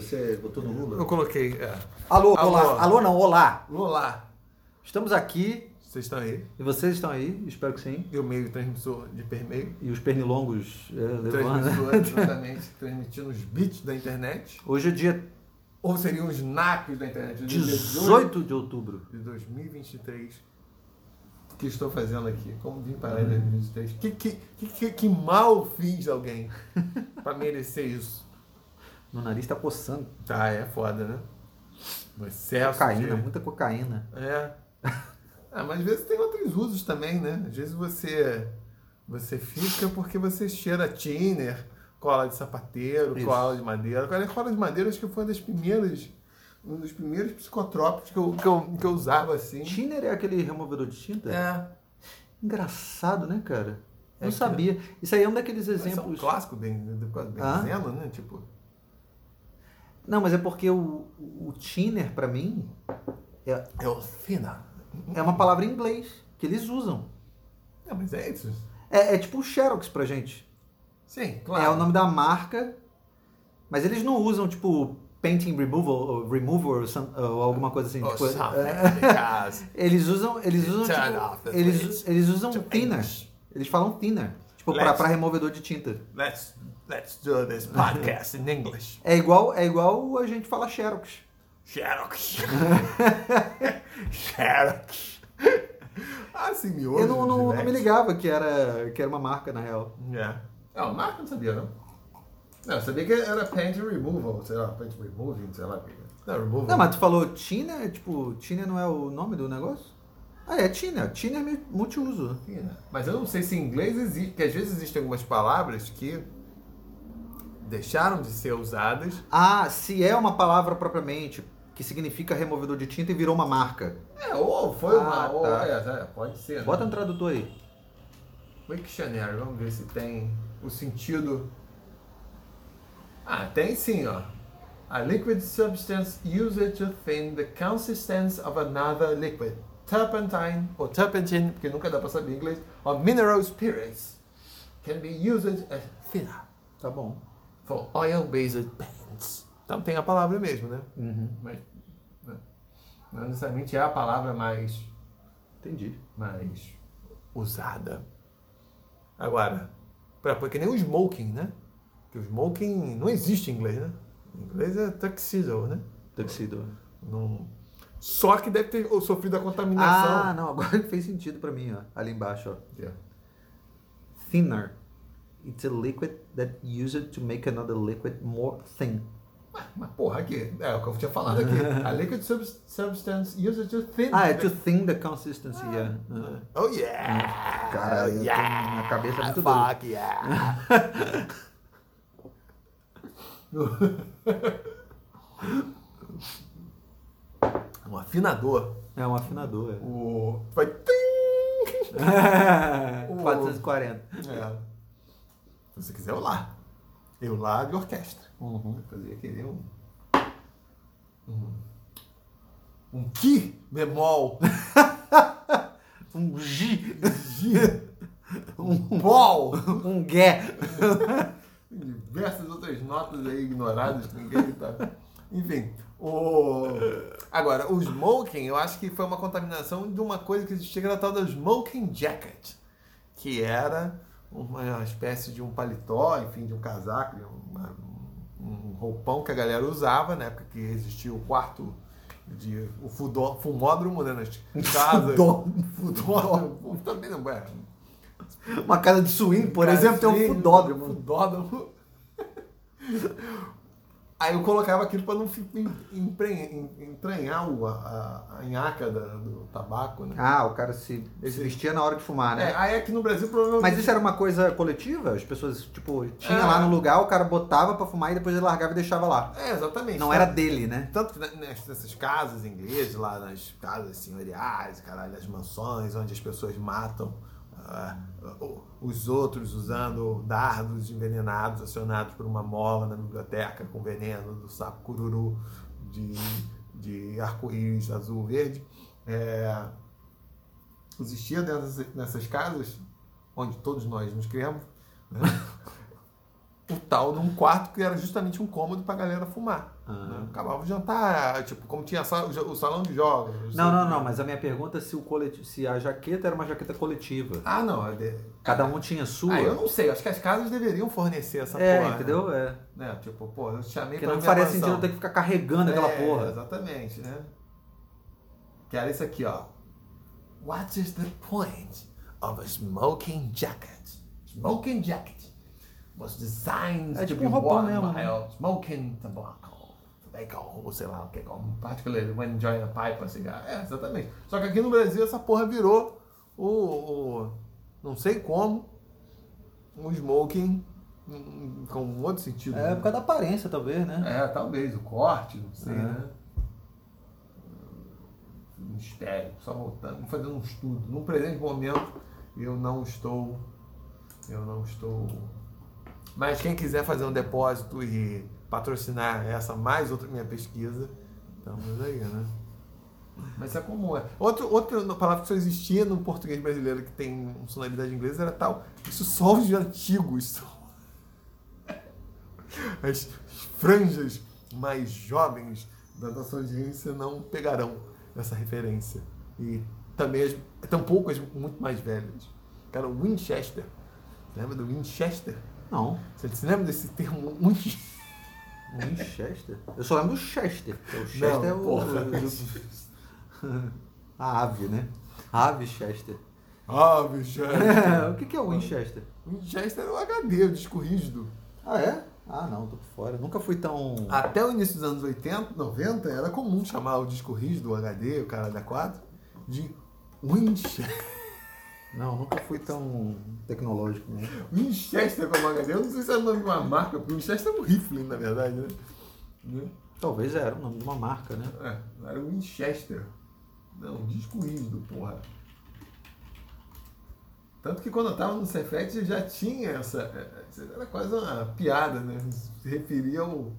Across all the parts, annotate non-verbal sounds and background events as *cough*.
Você botou no Lula? Eu coloquei, é. Alô, Alô. olá. Alô não, olá. Olá. Estamos aqui Vocês estão aí? e vocês estão aí, espero que sim. E o meio transmissor de permeio. E os pernilongos é, levando. Transmissor, *laughs* exatamente. transmitindo os bits da internet. Hoje é dia Ou seriam os NACs da internet. Dia 18 de outubro. de 2023. O que estou fazendo aqui? Como vim parar em 2023? Que, que, que, que, que mal fiz alguém *laughs* para merecer isso? Meu nariz tá coçando. Tá, é foda, né? O excesso Cocaína, de... muita cocaína. É. *laughs* Ah, mas às vezes tem outros usos também, né? Às vezes você, você fica porque você cheira thinner, cola de sapateiro, Isso. cola de madeira. Agora, cola de madeira acho que foi uma das primeiras, um dos primeiros psicotrópicos que eu, que eu, que eu usava assim. Thinner é aquele removedor de tinta? É. Engraçado, né, cara? É Não que- sabia. Isso aí é um daqueles Esse é um exemplos. clássico bem, quase Ah? benzeno, né? Tipo, Não, mas é porque o, o Thinner, pra mim, é, é o fina. é uma palavra em inglês que eles usam. É, mas é isso. É, é tipo o Xerox pra gente. Sim, claro. É o nome da marca, mas eles não usam, tipo, painting removal, ou remover, ou, some- ou alguma coisa assim. Oh, tipo, something, é, *laughs* because eles usam, eles usam, Turn tipo, off the eles, switch eles usam thinner. Eles falam thinner, tipo, pra, Let's- pra removedor de tinta. Let's, let's do this podcast in English. É igual, é igual a gente fala Xerox. Xerox. *laughs* Xerox. Ah, sim, miojo. Eu não, não, não me ligava que era, que era uma marca, na real. É. Não, marca eu não sabia, não. Não, eu sabia que era paint removal, sei lá, paint removing, sei lá. Não, removal. Não, mas tu falou Tina, tipo, Tina não é o nome do negócio? Ah, é Tina. Tina é multiuso. Fina. Mas eu não sei se em inglês existe, porque às vezes existem algumas palavras que deixaram de ser usadas. Ah, se é uma palavra propriamente que significa removedor de tinta e virou uma marca. É, ou foi Ah, uma. Ou, tá. é, é, pode ser. né? Bota no tradutor aí. Wiktionary, vamos ver se tem o sentido. Ah, tem sim, ó. A liquid substance used to thin the consistence of another liquid. Turpentine, ou turpentine, porque nunca dá pra saber em inglês, or mineral spirits can be used as thinner Tá bom. for oil-based paints. Então tem a palavra mesmo, né? Uhum. Mas né, não necessariamente é a palavra mais Entendi. mais usada. Agora, pra, porque nem o smoking, né? Que o smoking não existe em inglês, né? Em inglês é tuxedo, né? Tuxedo. Não... Só que deve ter sofrido a contaminação. Ah, não, agora *laughs* fez sentido pra mim, ó. Ali embaixo, ó. Yeah. Thinner. It's a liquid that used to make another liquid more thin. Mas porra, aqui, é o que eu tinha falado aqui. *laughs* A liquid subs- substance used to thin. Ah, é to thin the consistency, yeah. Ah. Oh yeah! Cara, eu yeah! tenho uma cabeça muito Fuck yeah! *laughs* um afinador. É um afinador, é. O. Vai. tim! 440. *laughs* É. Se você quiser, eu lá. Eu lá de orquestra. Uhum. Vou fazer aquele um. Um. Um ki bemol. *laughs* Um G. Gi. Um pol. Um Gué. diversas outras notas aí ignoradas que ninguém tá. Enfim, o... agora, o smoking, eu acho que foi uma contaminação de uma coisa que existia que era a tal da smoking jacket, que era uma espécie de um paletó, enfim, de um casaco, uma- um roupão que a galera usava na época que existia o quarto de o fudó, fumódromo, né, nas *laughs* casas. Fudódromo. Também não é. Uma casa de swing, por exemplo, tem um fudódromo. Fudódromo. Aí eu colocava aquilo para não entranhar o- a, a, nhaca da- do tabaco, né? Ah, o cara se, vestia na hora de fumar, É, né? aí aqui no Brasil provavelmente. Mas isso era uma coisa coletiva? As pessoas, tipo, tinha É. lá no lugar, o cara botava pra fumar e depois ele largava e deixava lá. É, exatamente. Não era dele, né? Tanto nessas casas inglesas, lá nas casas senhoriais, caralho, as mansões, onde as pessoas matam os outros usando dardos envenenados acionados por uma mola na biblioteca com veneno do sapo cururu de, de arco-íris azul verde. É, existia dessas, nessas casas, onde todos nós nos criamos, né? O tal num quarto que era justamente um cômodo pra galera fumar. Ah. né? Acabava o jantar, tipo, como tinha o salão de jogos. Não, não, não, mas a minha pergunta é se, o coleti... se a jaqueta era uma jaqueta coletiva. Ah, não. é de- Cada um tinha sua. Ah, eu não sei. Acho que as casas deveriam fornecer essa é, porra. entendeu? É. Né? Né? Tipo, pô, eu chamei Porque pra não faria sentido eu ter que ficar carregando aquela É, porra. Exatamente, né? Que era isso aqui, ó. What is the point of a smoking jacket? Smoking jacket was designed É tipo um worn mesmo, né? smoking tobacco. Tobacco, ou sei lá o que, como particularly when enjoying a pipe, a cigarro. É, exatamente. Só que aqui no Brasil essa porra virou o, o não sei como, um smoking com um outro sentido. É, né? por causa da aparência, talvez, né? É, talvez, o corte, não sei, É. né? Mistério, só voltando, fazendo um estudo. Num presente momento, eu não estou. Eu não estou. Mas quem quiser fazer um depósito e patrocinar essa mais outra minha pesquisa, estamos aí, né? Mas é como é. Outro, outra palavra que só existia no português brasileiro que tem sonoridade inglesa era tal. Isso só os antigos. As franjas mais jovens da nossa audiência não pegarão essa referência. E também as, tampouco as muito mais velhas. Cara, o Winchester. Lembra do Winchester? Não. Você se lembra desse termo. *laughs* Winchester? Eu só lembro do Chester. O Chester Não, é o. porra. *laughs* A ave, né? A ave Chester. Ah, Winchester. *laughs* o que que é o Winchester? Winchester era o HD, o disco rígido. Ah, é? Ah, não, tô por fora. Nunca fui tão. Até o início dos anos 80, 90, era comum chamar o disco rígido, o HD, o cara da 4, de Winchester. Não, nunca fui tão tecnológico, né? Winchester como HD, eu não sei se é o nome de uma marca, porque Winchester é um rifle, na verdade, né? Né? Talvez era o nome de uma marca, né? É, era Winchester. Não, disco rígido, porra. Tanto que quando eu tava no Cefet já tinha essa. Era quase uma piada, né? Se referia ao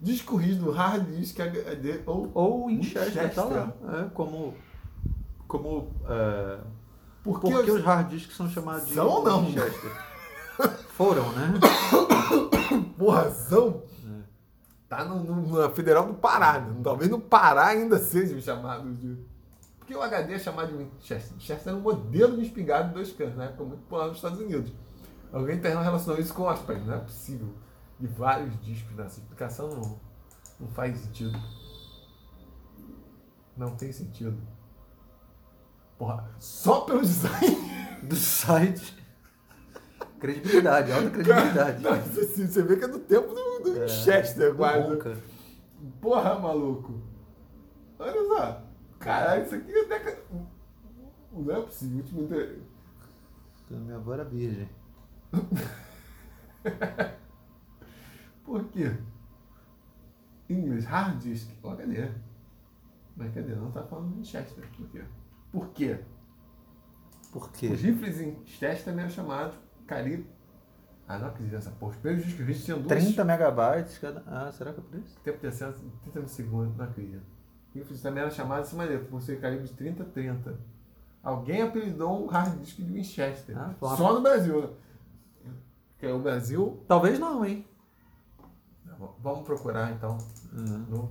disco rígido, hard disk HD ou. Ou Winchester, tá Winchester. lá. É, como. Como. É, Por por que que eu- os hard disks são chamados de São ou não? *coughs* Foram, né? *coughs* Porrazão! Tá no, no- na Federal do Pará, né? Talvez no Pará ainda seja chamado de. Porque o HD é chamado de Winchester. Winchester era um modelo de espingarda de dois canos, na época muito popular nos Estados Unidos. Alguém tem relacionou isso com Osprey, não é possível. De vários discos nessa explicação não, não faz sentido. Não tem sentido. Porra, só pelo design. *laughs* Do site. Credibilidade, alta credibilidade. Não, você, você vê que é do tempo do, do Winchester, Do quase. Ronca. Porra, maluco. Olha só. Caralho, isso aqui é década. Não é possível. Último inter... Minha avó era virgem. *laughs* Por quê? English Hard Disk. Ó, cadê? Mas cadê? Não tá falando de Winchester. Por quê? Por quê? Por quê? Os rifles em Chester também eram chamados calibre. Ah, não acredito nessa porra. Os primeiros discos rígidos tinham duas 30 megabytes cada. Ah, será que é por isso? tempo de acesso 30 milissegundos, não acredito. Rifles também era chamado dessa maneira, por ser calibre de 30 a 30. Alguém apelidou um hard disk de Winchester. Ah, Só no Brasil, né? Porque o Brasil. Talvez não, hein? Vamos procurar então Uhum. no.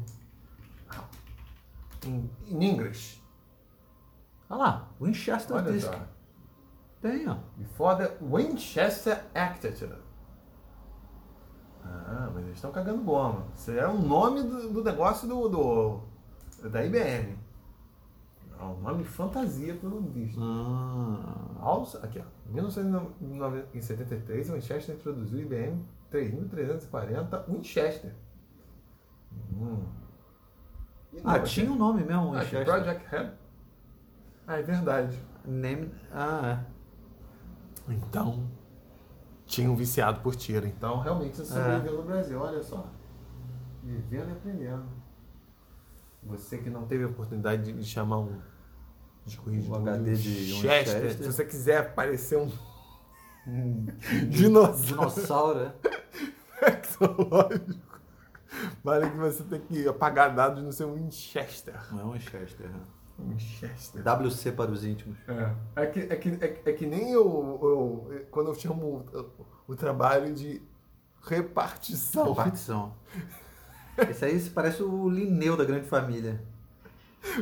Em, em English. Olha lá, Winchester Olha Disk. só. Tem, ó. Before the Winchester Architecture. Ah, mas eles estão cagando bomba. Isso é o nome do, do negócio do, do- da IBM. É um nome de fantasia, pelo visto. Ah, Also, aqui, ó. Em 1973, o Winchester introduziu o IBM 3340 Winchester. Hum. Ah tinha um nome mesmo, Ah, Winchester. Project Head. Ah, é verdade. Name... Ah, Então, tinha um viciado por tiro. Então, realmente, você sobreviveu no Brasil. Olha só. Vivendo e aprendendo. Você que não teve a oportunidade de chamar um rígido Um HD de Winchester, Winchester. se você quiser parecer um é. *laughs* Hum, *laughs* dinossauro dinossauro, é? *laughs* tecnológico, vale que você tem que apagar dados no seu Winchester. Não é um Winchester. né? Winchester. WC para os íntimos. É, é, que, é, que, é, é que nem eu, eu- quando eu chamo o, o trabalho de Repartição. Repartição. Esse aí parece o Linneu da grande família.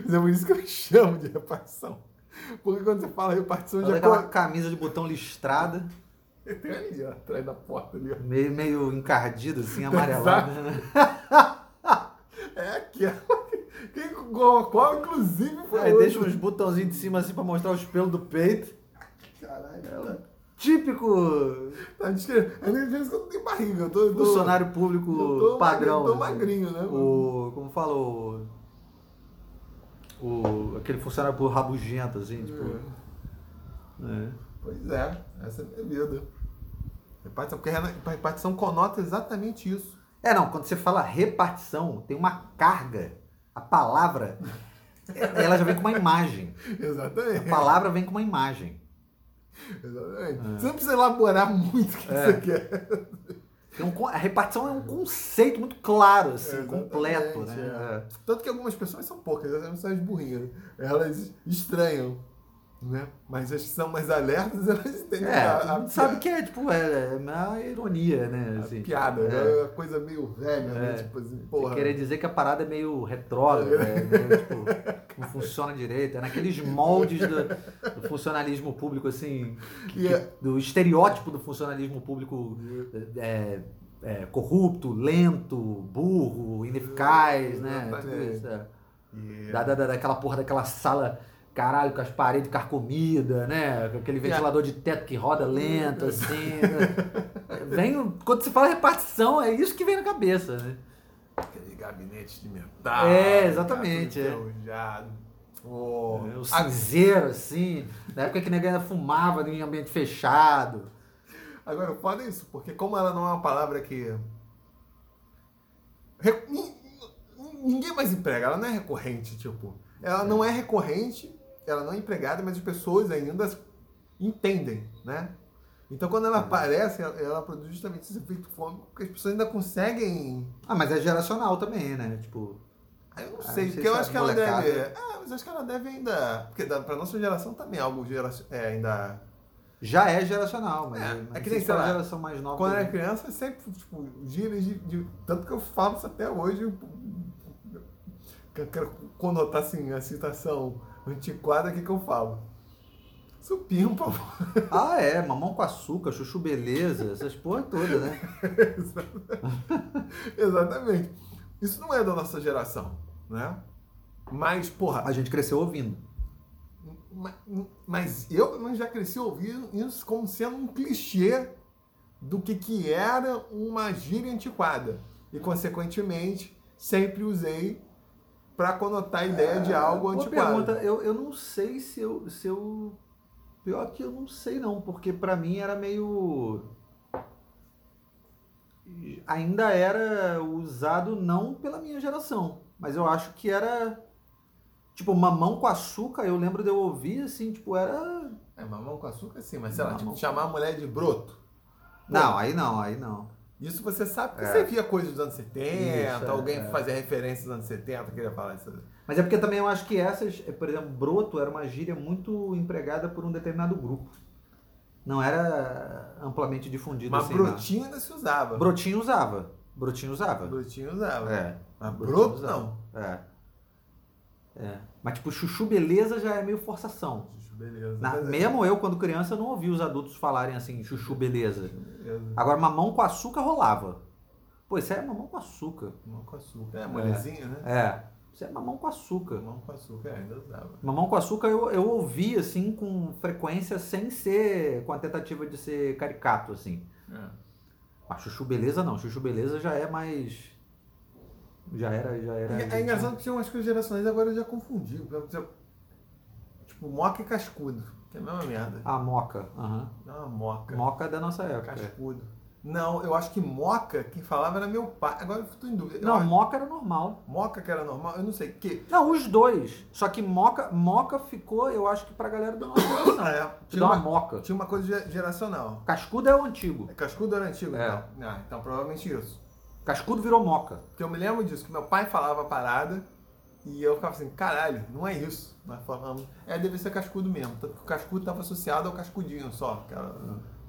Mas é por isso que eu chamo de repartição. Porque quando você fala repartição, Olha já aquela camisa de botão listrada, Tem ali, ó, atrás da porta ali, ó. meio, meio encardido, assim, amarelado. né? É aquela. Qual inclusive foi Aí deixa uns botãozinhos de cima assim pra mostrar os pelos do peito. Caralho. Típico Tá descrevendo. Ainda às vezes eu não tenho barriga. Eu tô, eu tô, funcionário público eu tô padrão. magrinho, tô assim. magrinho, né? O. Como fala o. o aquele funcionário público rabugento, assim, tipo. é. Pois é, essa é a minha vida. Repartição, porque repartição conota exatamente isso. É, não, quando você fala repartição, tem uma carga. A palavra, ela já vem com uma imagem. A Exatamente. palavra vem com uma imagem. Exatamente. Você não precisa elaborar muito o que É. você quer. Tem um a repartição é um conceito muito claro, assim, completo, né? é. Tanto que algumas pessoas são poucas, elas são as burrinhas. né? Elas estranham, né? Mas as que são mais alertas, *laughs* elas entendem É, a, a sabe que é, tipo, é, é uma ironia, né? Assim, piada, é. é. uma coisa meio velha, né? É. Tipo assim, porra. querer dizer que a parada é meio retrógrada, é *laughs* meio, tipo, não funciona direito, é naqueles moldes do, do funcionalismo público, assim, que- E é- do estereótipo do funcionalismo público corrupto, lento, burro, ineficaz, né? Tudo isso. Da, da- daquela porra daquela sala, caralho, com as paredes carcomidas, né? Com aquele ventilador de teto que roda lento, assim. né? *laughs* Vem, quando se fala repartição, é isso que vem na cabeça, né? Aquele gabinete de metal. É, exatamente, é. Oh, O a- cinzeiro, assim, na época que ninguém fumava em ambiente fechado. Agora, foda isso, porque como ela não é uma palavra que. Re- nin- nin- Ninguém mais emprega, ela não é recorrente, tipo. Ela não é recorrente, ela não é empregada, mas as pessoas ainda entendem, né? Então quando ela aparece, ela, ela produz justamente esse efeito fome, porque as pessoas ainda conseguem. Ah, mas é geracional também, né? Tipo, Ah, eu não Ah, sei, não sei porque eu se acho a que ela molecada- deve. Ah, mas eu acho que ela deve ainda. Porque pra nossa geração também é algo gera, é, ainda. já é geracional, mas, É, mas é que nem, sei a lá, geração mais nova. Quando eu era criança, sempre, tipo, gírias de, de- Tanto que eu falo isso até hoje. eu quero conotar assim, a citação antiquada, o que, que eu falo? Supimpa, Ah, é, mamão com açúcar, chuchu beleza, essas porra todas, né? *laughs* Exatamente. Isso não é da nossa geração, né? Mas, porra, A gente cresceu ouvindo. Ma- Mas eu já cresci ouvindo isso como sendo um clichê do que, que era uma gíria antiquada. E, consequentemente, sempre usei para conotar a ideia de algo É, antiquado. pergunta, eu, eu não sei se eu, se eu. Pior que eu não sei não, porque pra mim era meio. Ainda era usado não pela minha geração, mas eu acho que era. Tipo, mamão com açúcar, eu lembro de eu ouvir assim, tipo, era. É, mamão com açúcar sim, mas sei lá, Mamão. tipo, chamar a mulher de broto. Não, aí não, aí não. Isso você sabe porque É. você via coisas dos anos 70, Isso, é, alguém é. fazia referência dos anos 70, queria falar isso. Mas é porque também eu acho que essas, por exemplo, broto era uma gíria muito empregada por um determinado grupo. Não era amplamente difundido Mas assim. não. brotinho ainda se usava. Brotinho usava. Brotinho usava. Brotinho usava. É. Mas broto usava. não. É. É. Mas tipo, chuchu beleza já é meio forçação. Beleza. Na- é- mesmo eu, quando criança, não ouvi os adultos falarem assim, chuchu beleza. Beleza. Agora, mamão com açúcar rolava. Pô, isso é mamão com açúcar. Mamão com açúcar. É, molezinha, né? É. Isso é mamão com açúcar. Mamão com açúcar, é, ainda usava. Mamão com açúcar eu, eu ouvi, assim, com frequência, sem ser com a tentativa de ser caricato, assim. Mas chuchu beleza não. Chuchu beleza já é mais... Já era, já era... É, é engraçado que tinha umas coisas geracionais, agora eu já confundi. Por exemplo, Tipo, moca e cascudo, que é a mesma merda. A moca. é uma moca. Moca é da nossa época. Cascudo. Não, eu acho que moca, quem falava era meu pai. Agora eu tô em dúvida. Eu Não, acho- moca era normal. moca que era normal, eu não sei. Que... Não, os dois. Só que moca, moca ficou, eu acho que pra galera da nossa geração. Ah, é. Te Tinha uma uma, moca. tinha uma coisa ge- geracional. Cascudo é o antigo. Cascudo era antigo, É. então. Ah, então provavelmente isso. Cascudo virou moca. Porque eu me lembro disso, que meu pai falava a parada e eu ficava assim, caralho, não é isso. Nós falamos, é, deve ser cascudo mesmo. Tanto que o cascudo estava associado ao cascudinho só. Que era,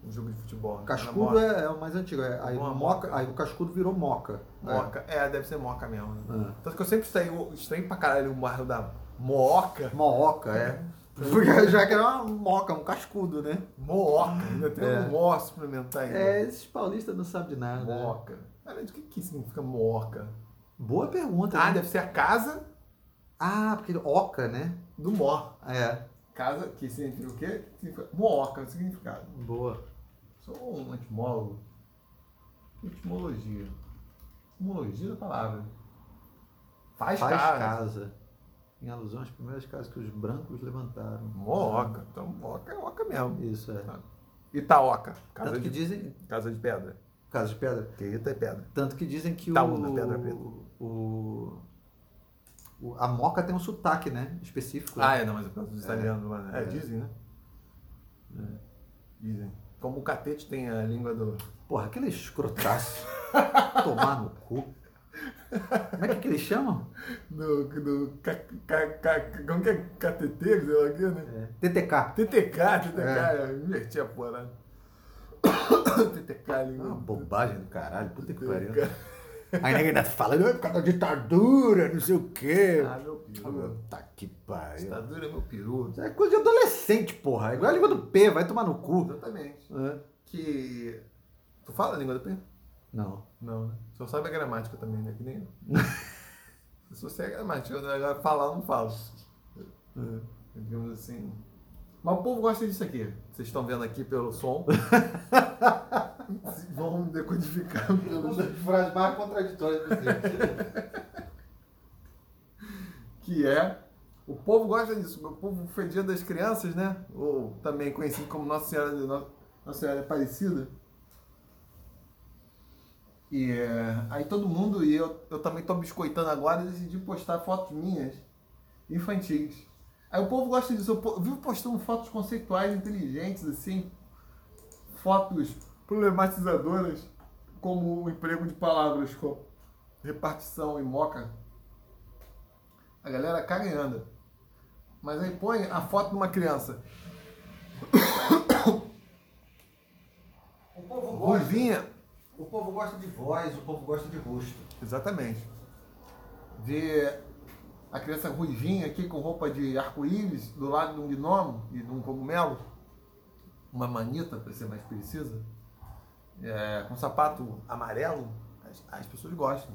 um jogo de futebol. Né? Cascudo é, é, o mais antigo. É, aí, moca, moca, aí o cascudo virou moca. Moca, é, é deve ser moca mesmo. Né? É. Tanto que eu sempre estranho, estranho pra caralho o bairro da Mooca. Mooca, é. Porque já que era uma moca, um cascudo, né? Mooca, ainda tem é. um mó suplementar aí. É, esses paulistas não sabem de nada. Mooca. Cara, o que, que significa mooca? Boa pergunta. Ah, né? deve ser a casa. Ah, porque oca, né? Do mó. É. Casa, que significa o quê? Mooca, o significado. Boa. Sou um etimólogo. Etimologia. Etimologia da palavra. Faz, Faz casa. casa. Em alusão às primeiras casas que os brancos levantaram. Mooca. Então, Mooca é oca mesmo. Isso, é. Itaoca. Casa Tanto de, que dizem... Casa de pedra. Casa de pedra? Que Ita é pedra. Tanto que dizem que Itaúna, o... pedra preta. O, a moca tem um sotaque, né? Específico. Ah, é, não, mas é por causa dos italianos. É, é, dizem, né? É. Dizem. Como o catete tem a língua do. Porra, aquele escrotaço. *laughs* Tomar no cu. Como é que, que eles chamam? Do. do ca, ca, ca, como que é? KTT, sei lá aqui, né? É. TTK. TTK, TTK. É. Eu inverti a porra. *coughs* Né? TTK, língua. Uma bobagem do caralho. Puta que pariu. Aí ninguém tá falando, é por causa da ditadura, não sei o quê. Ah, meu peru. Tá que pariu. Ditadura é meu peru. Isso é coisa de adolescente, porra. É igual a língua do P, vai tomar no cu. Exatamente. É. Que. Tu fala a língua do P? Não. Não, né? Só sabe a gramática também, né? Que nem eu. *laughs* Se você é gramática, agora falar eu não falo. É. Digamos assim. Mas o povo gosta disso aqui. Vocês estão vendo aqui pelo som. *laughs* Vamos decodificar pelos... frases mais contraditórias possível. que é. O povo gosta disso. O povo foi dia das crianças, né? Ou também conhecido como Nossa Senhora, Nossa Senhora Aparecida. E é, aí todo mundo, e eu, eu também tô biscoitando agora, decidi postar fotos minhas infantis. Aí o povo gosta disso. Eu vivo postando fotos conceituais, inteligentes, assim. Fotos problematizadoras, como o emprego de palavras com repartição e moca. A galera caga e anda. Mas aí põe a foto de uma criança. O povo gosta. Ruivinha. O povo gosta de voz, o povo gosta de rosto. Exatamente. Ver a criança ruivinha aqui com roupa de arco-íris do lado de um gnomo e de um cogumelo, uma manita para ser mais precisa, é, com sapato amarelo, as, as, pessoas gostam.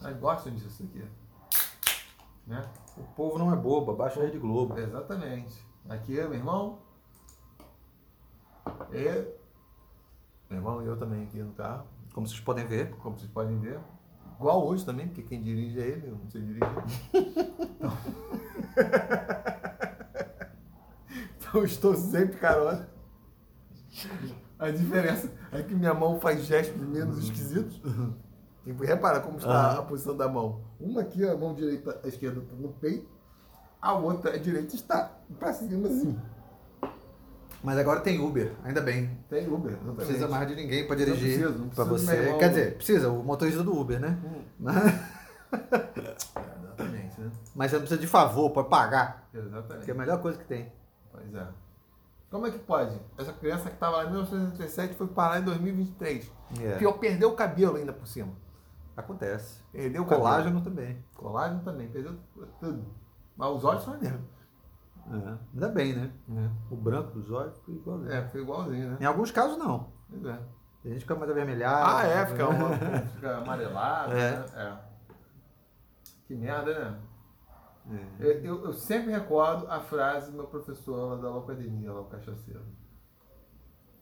Elas gostam disso aqui. Né? O povo não é bobo, baixa a Rede Globo. Exatamente. Aqui, meu irmão. E meu irmão e eu também aqui no carro. Como vocês podem ver. Como vocês podem ver. Igual hoje também, porque quem dirige é ele, eu não sei dirigir. *laughs* Então, *laughs* então estou sempre carona. A diferença é que minha mão faz gestos menos esquisitos. E repara como está a posição da mão. Uma aqui, a mão direita, a esquerda está no peito, a outra, a direita, está para cima assim. Mas agora tem Uber, ainda bem. Tem Uber, não precisa mais de ninguém para dirigir para você. Quer dizer, precisa, o motorista do Uber, né? Hum. Exatamente, né? Mas você não precisa de favor, pode pagar. Exatamente. Que é a melhor coisa que tem. Pois é. Como é que pode? Essa criança que estava lá em 1937 foi parar em 2023. Yeah. Pior, perdeu o cabelo ainda por cima. Acontece. Perdeu o Colágeno cabelo. também. Colágeno também, perdeu tudo. Mas os olhos são mesmo. É, ainda bem, né? É. O branco dos olhos ficou igualzinho. É, ficou igualzinho, né? Em alguns casos, não. Pois é. A gente fica mais avermelhado. Ah, é, fica, uma, *laughs* fica amarelado, é. né? É. Que merda, né? É. Eu, eu, sempre recordo a frase do meu professor lá da academia, lá o cachaceiro.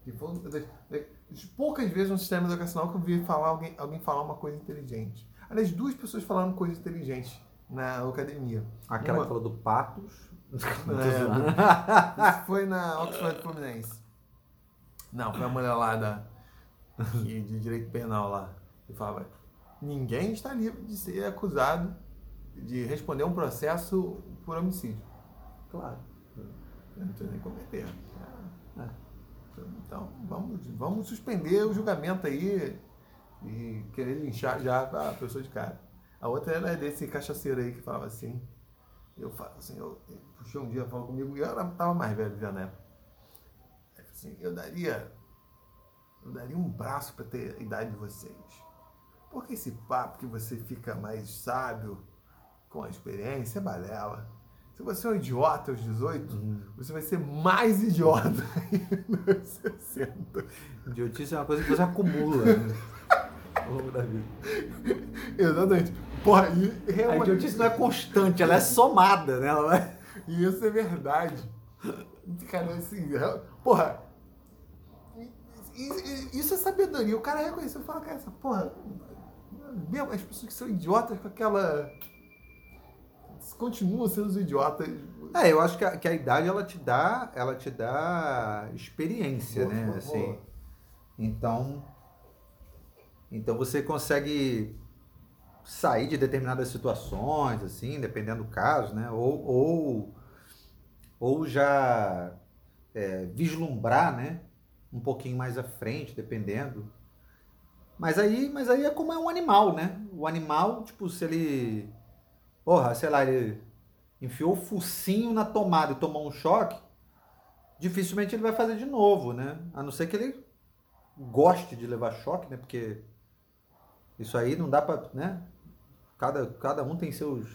Que foi das, das poucas vezes no sistema educacional que eu vi falar alguém, alguém falar uma coisa inteligente. Aliás, duas pessoas falaram coisas inteligentes na academia. Aquela uma, que falou do Patos. É, *laughs* isso foi na Oxford Fluminense. Não, foi a mulher lá da, de direito penal lá. Que falava, ninguém está livre de ser acusado de responder um processo por homicídio. Claro. Eu não nem cometer. É. Então, vamos, vamos suspender o julgamento aí e querer linchar já a pessoa de cara. A outra era desse cachaceiro aí que falava assim. Eu falo assim, eu, eu puxei um dia, falou comigo, e eu estava mais velho já na época. Assim, eu daria Eu daria um braço para ter a idade de vocês. Porque esse papo que você fica mais sábio com a experiência é balela. Se você é um idiota aos 18, uhum. você vai ser mais idiota *laughs* aos 60. Idiotice é uma coisa que você acumula né? ao longo da vida. Exatamente. Porra, e realmente... A idiotice não é constante, ela é somada, né? Ela vai... E isso é verdade. Cara, assim, porra, isso é sabedoria. O cara reconheceu e fala, cara, essa porra. Mesmo as pessoas que são idiotas com aquela. Continuam sendo os idiotas. É, eu acho que a, que a idade ela te dá, ela te dá experiência, boa, né? Boa, assim. Boa. Então, então você consegue sair de determinadas situações, assim, dependendo do caso, né? Ou, ou, ou já é, vislumbrar, né? Um pouquinho mais à frente, dependendo. Mas aí, mas aí é como é um animal, né? O animal, tipo, se ele. Porra, sei lá, ele enfiou o focinho na tomada e tomou um choque, dificilmente ele vai fazer de novo, né? A não ser que ele goste de levar choque, né? Porque isso aí não dá para, né? Cada, cada um tem seus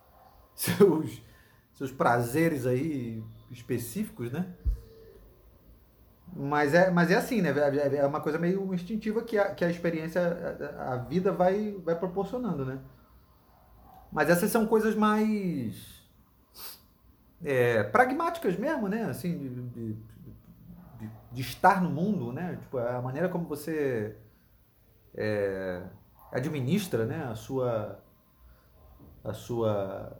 *laughs* seus seus prazeres aí específicos, né? Mas é, mas é assim, né? É, é uma coisa meio instintiva que a, que a experiência, a, a vida vai, vai proporcionando, né? Mas essas são coisas mais é, pragmáticas mesmo, né? Assim, de, de, de, de, estar no mundo, né? Tipo, a maneira como você é, administra, né? A sua a sua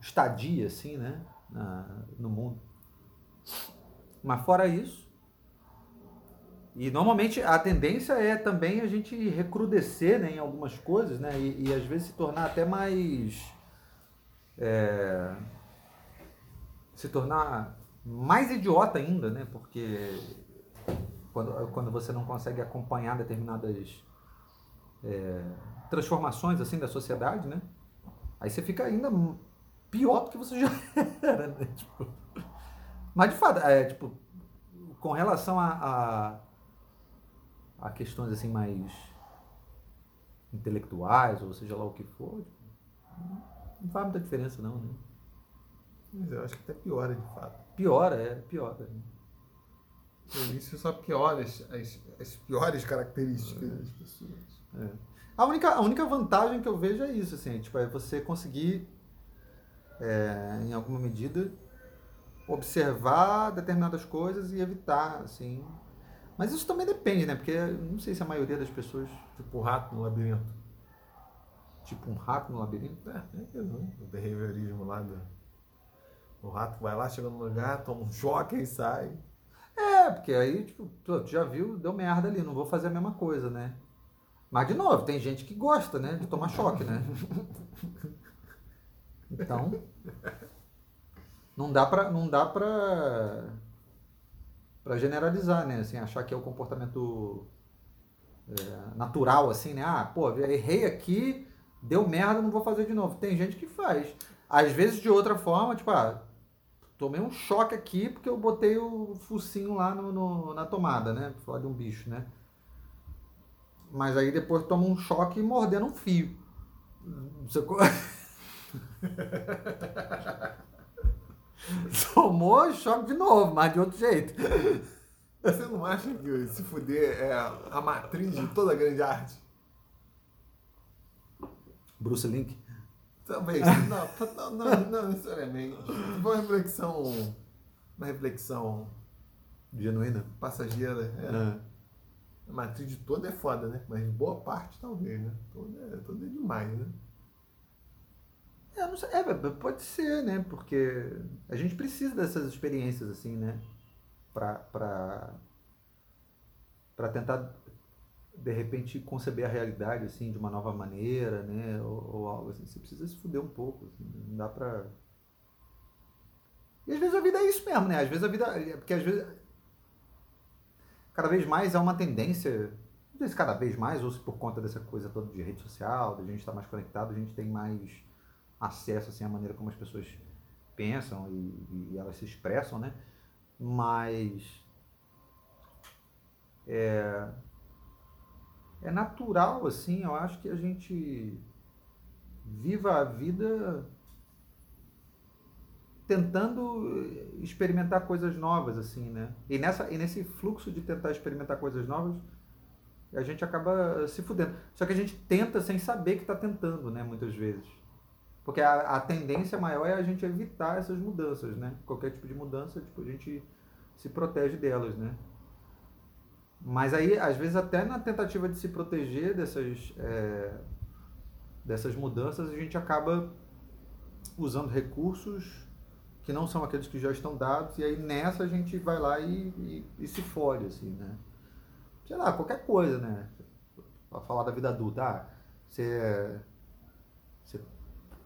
estadia, assim, né? Na, no mundo. Mas fora isso, e normalmente a tendência é também a gente recrudescer né, em algumas coisas, né? E, e às vezes se tornar até mais. É, se tornar mais idiota ainda, né? Porque quando, quando você não consegue acompanhar determinadas é, transformações assim da sociedade, né? Aí você fica ainda pior do que você *laughs* já era, né? Tipo, mas de fato, é, tipo, com relação a, a, a, questões assim mais intelectuais, ou seja lá o que for, não faz muita diferença não, né? Mas eu acho que até piora de fato. Piora, é, piora. Né? Isso só piora as, as, as piores características é. das pessoas. É. A única, a única vantagem que eu vejo é isso, assim, tipo, é você conseguir, é, em alguma medida, observar determinadas coisas e evitar, assim. Mas isso também depende, né? Porque não sei se a maioria das pessoas. Tipo o rato no labirinto. Tipo um rato no labirinto? É, é o behaviorismo lá do. O rato vai lá, chega no lugar, toma um choque e sai. É, porque aí, tipo, tu já viu, deu merda ali, não vou fazer a mesma coisa, né? Mas, de novo, tem gente que gosta, né? De tomar choque, né? Então, não dá pra, não dá pra, pra generalizar, né? Assim, achar que é o comportamento é, natural, assim, né? Ah, pô, errei aqui, deu merda, não vou fazer de novo. Tem gente que faz. Às vezes de outra forma, tipo, ah, tomei um choque aqui porque eu botei o focinho lá no, no na tomada, né? Pra falar de um bicho, né? Mas aí depois toma um choque mordendo um fio. *laughs* *laughs* Tomou choque de novo, mas de outro jeito. *laughs* Você não acha que se fuder é a matriz de toda a grande arte? Bruce Link? Talvez. *laughs* Não, não, não, não necessariamente. Uma reflexão. Uma reflexão. Genuína? Passageira. É. Ah. A matriz de toda é foda, né? Mas boa parte talvez, né? Toda é, toda é demais, né? É, sei, é, pode ser, né? Porque a gente precisa dessas experiências, assim, né? Pra, pra, pra tentar, de repente, conceber a realidade, assim, de uma nova maneira, né? Ou, ou algo assim. Você precisa se fuder um pouco, assim. Não dá pra... E às vezes a vida é isso mesmo, né? Às vezes a vida... Porque às vezes cada vez mais é uma tendência, não sei se cada vez mais, ou se por conta dessa coisa toda de rede social, de a gente estar mais conectado, a gente tem mais acesso assim, à maneira como as pessoas pensam e, e elas se expressam, né? Mas é, é natural, assim, eu acho que a gente viva a vida tentando experimentar coisas novas, assim, né? E, nessa, e nesse fluxo de tentar experimentar coisas novas, a gente acaba se fudendo. Só que a gente tenta sem saber que está tentando, né? Muitas vezes. Porque a, a tendência maior é a gente evitar essas mudanças, né? Qualquer tipo de mudança, tipo, a gente se protege delas, né? Mas aí, às vezes, até na tentativa de se proteger dessas, é, dessas mudanças, a gente acaba usando recursos que não são aqueles que já estão dados, e aí nessa a gente vai lá e, e, e se fode, assim, né? Sei lá, qualquer coisa, né? Pra falar da vida adulta, ah, você, você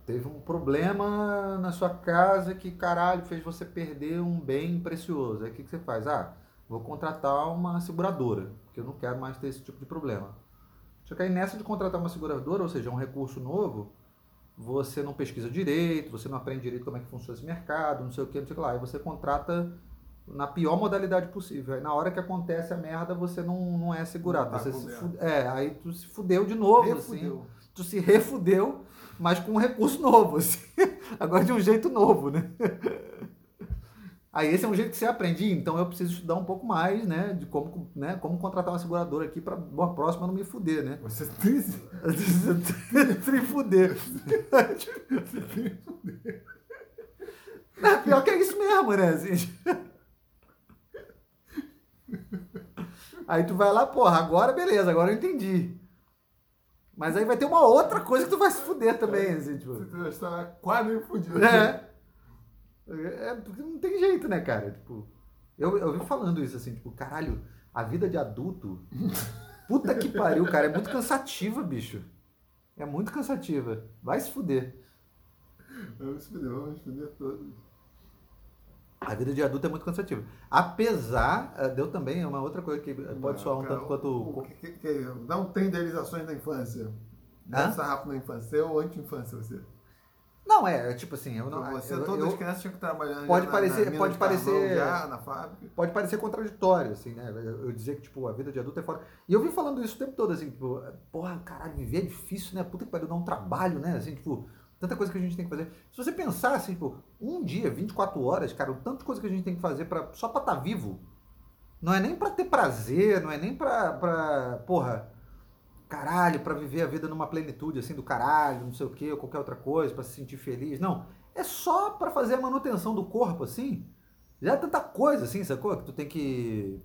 teve um problema na sua casa que, caralho, fez você perder um bem precioso. Aí o que, que você faz? Ah, vou contratar uma seguradora, porque eu não quero mais ter esse tipo de problema. Só que aí nessa de contratar uma seguradora, ou seja, um recurso novo, você não pesquisa direito, você não aprende direito como é que funciona esse mercado, não sei o que, não sei o que lá. Aí você contrata na pior modalidade possível. Aí na hora que acontece a merda, você não, não é segurado. Não tá você se fude... É, aí tu se fudeu de novo, assim. refudeu. assim. Tu se refudeu, mas com um recurso novo, assim. *laughs* Agora de um jeito novo, né? Aí esse é um jeito que você aprende, então eu preciso estudar um pouco mais, né, de como, né, como contratar uma seguradora aqui para a próxima não me fuder, né? Você tem *laughs* trifuder. É, pior que é isso mesmo, né? Assim. Aí tu vai lá, porra, agora beleza, agora eu entendi. Mas aí vai ter uma outra coisa que tu vai se fuder também, assim, tipo. Você estar quase fudido. É. *laughs* É, porque não tem jeito, né, cara? Tipo, eu, eu vi falando isso assim, tipo, caralho, a vida de adulto. *laughs* Puta que pariu, cara, é muito cansativa, bicho. É muito cansativa. Vai se fuder. Vamos se fuder, vamos se fuder todos. A vida de adulto é muito cansativa. Apesar, eh, deu também uma outra coisa que pode soar um tanto quanto. O, que, que, não tem idealizações da infância. Dança rápido na infância ou anti-infância você? Não, é, é, tipo assim, eu não. Você, eu, todas eu, as crianças tinham que trabalhar pode na, parecer, na pode parecer, já, na fábrica. Pode parecer contraditório, assim, né? Eu, eu dizer que, tipo, a vida de adulto é fora. E eu vi falando isso o tempo todo, assim, tipo, porra, caralho, viver é difícil, né? Puta que pariu, dá um trabalho, né? Assim, tipo, tanta coisa que a gente tem que fazer. Se você pensar, assim, tipo, um dia, 24 horas, cara, o tanto de coisa que a gente tem que fazer pra, só pra estar tá vivo. Não é nem pra ter prazer, não é nem pra, pra porra caralho, para viver a vida numa plenitude assim do caralho, não sei o que, ou qualquer outra coisa, para se sentir feliz. Não, é só para fazer a manutenção do corpo assim. Já é tanta coisa assim, sacou? Que tu tem que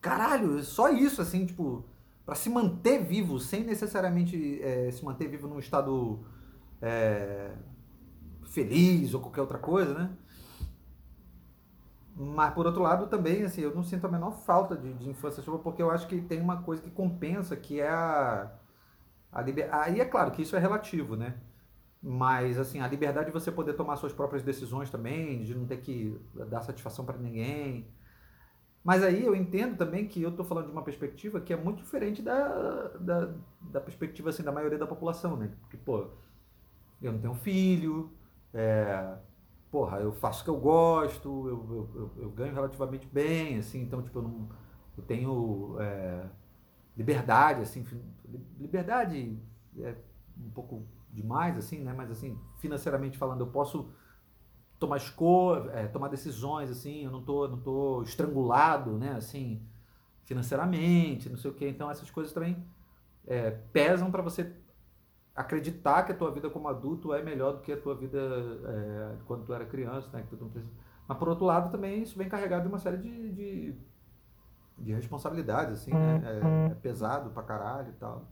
caralho, é só isso assim, tipo, para se manter vivo sem necessariamente é, se manter vivo num estado é, feliz ou qualquer outra coisa, né? Mas, por outro lado, também, assim, eu não sinto a menor falta de, de infância chuva, porque eu acho que tem uma coisa que compensa, que é a, a liberdade. Aí é claro que isso é relativo, né? Mas, assim, a liberdade de você poder tomar suas próprias decisões também, de não ter que dar satisfação para ninguém. Mas aí eu entendo também que eu estou falando de uma perspectiva que é muito diferente da, da, da, perspectiva, assim, da maioria da população, né? Porque, pô, eu não tenho filho, é, porra, eu faço o que eu gosto, eu, eu, eu, eu ganho relativamente bem, assim, então, tipo, eu, não, eu tenho é, liberdade, assim, liberdade é um pouco demais, assim, né, mas, assim, financeiramente falando, eu posso tomar escolha, é, tomar decisões, assim, eu não tô, não tô estrangulado, né, assim, financeiramente, não sei o que, então essas coisas também é, pesam para você acreditar que a tua vida como adulto é melhor do que a tua vida é, quando tu era criança, né? Que tu não precisa... Mas por outro lado também isso vem carregado de uma série de, de, de responsabilidades, assim, né? É, é, pesado pra caralho e tal.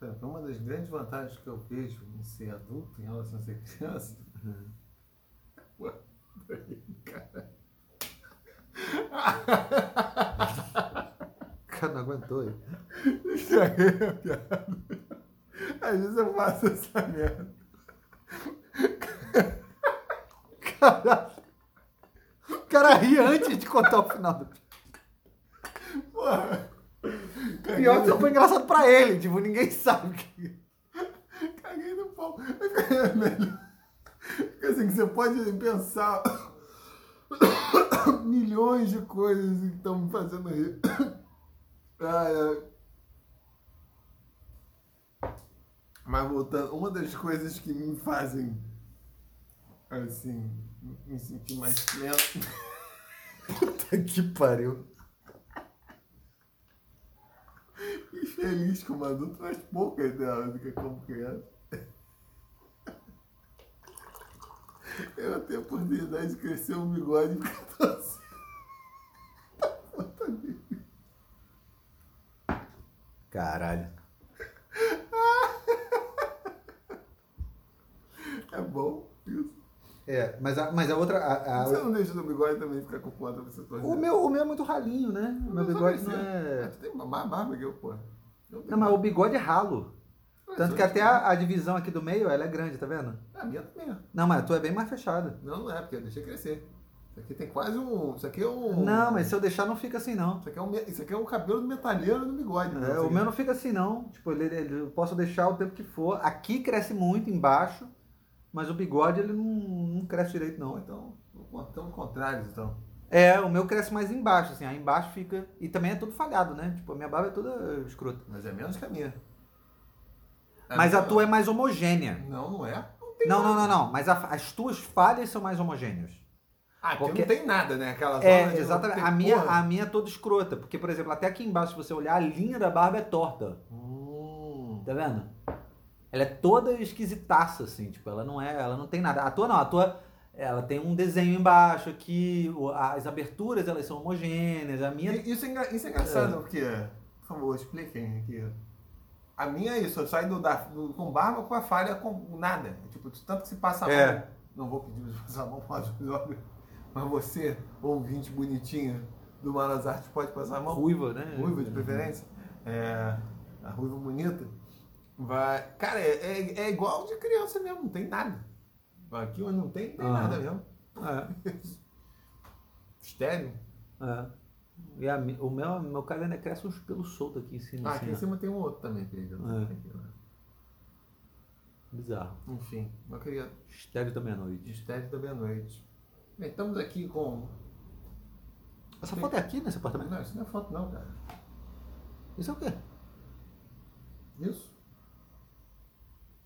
É, uma das grandes vantagens que eu vejo em ser adulto em relação a ser criança. Uhum. *laughs* cara. cara não aguentou aí. Estraguei a piada. Às vezes eu faço essa merda. Caralho. O cara ri antes de contar o final do Porra. Pior que só foi engraçado pra ele, tipo, ninguém sabe que. Caguei no pau. É melhor. Porque assim, você pode pensar milhões de coisas que estão me fazendo rir. Ah, é. Mas voltando, uma das coisas que me fazem assim, me sentir mais pleno. *laughs* Puta que pariu. E feliz como adulto, mas poucas delas do que como criança. Eu tenho a oportunidade de crescer um bigode e ficar *laughs* assim. Caralho. É bom isso. É, mas a, mas a outra. A, a... Você não deixa o bigode também ficar com ponta pra você torcer? O meu, o meu é muito ralinho, né? O meu bigode não é. Tu tem mais barba que eu, pô. Não, mas o bigode é ralo. Tanto que até a, a, divisão aqui do meio, ela é grande, tá vendo? A minha também é. Não, mas a tua é bem mais fechada. Não, não é, porque eu deixei crescer. Isso aqui tem quase um. Isso aqui é um. Não, mas se eu deixar não fica assim não. Isso aqui é um, isso aqui é um cabelo do metalheiro no bigode. É, o meu não fica assim não. Tipo, ele, ele, eu posso deixar o tempo que for. Aqui cresce muito embaixo, mas o bigode ele não, não cresce direito não. Então, então contrários então. É, o meu cresce mais embaixo, assim, aí embaixo fica. E também é tudo falhado, né? Tipo, a minha barba é toda escrota. Mas é menos que a minha. É Mas a tua é mais homogênea. Não, não é. Não, não, não, não, Mas a, as tuas falhas são mais homogêneas. Ah, porque não tem nada, né? Aquela zona É, exatamente. A minha, a minha é toda escrota. Porque, por exemplo, até aqui embaixo, se você olhar, a linha da barba é torta. Hum. Tá vendo? Ela é toda esquisitaça, assim. Tipo, ela não é. Ela não tem nada. A tua não, a tua. Ela tem um desenho embaixo aqui, as aberturas elas são homogêneas, a minha... Isso é, isso é engraçado, é. porque, por favor, expliquem aqui. A minha é isso, eu saio do, da, do, com barba com a falha com nada. Tipo, tanto que se passa a mão. É. Não vou pedir pra passar a mão para. Mas você, ouvinte bonitinha do Malas Artes, pode passar a mão? Ruiva, né? Ruiva de preferência. É, a ruiva bonita. Vai. Cara, é, é, é, igual de criança mesmo, não tem nada. Aqui onde não tem, não tem ah. nada mesmo. É. *laughs* Estéreo. É. E a, o meu, meu cara ainda cresce uns pelos soltos aqui em cima. Ah, assim, aqui em cima tem um outro também, Pedro. É. Né? Bizarro. Enfim, eu queria. Estéreo da meia-noite. Estéreo da meia-noite. Bem, estamos aqui com. Essa foto é aqui nesse apartamento? Não, isso não é foto não, cara. Isso é o quê? Isso.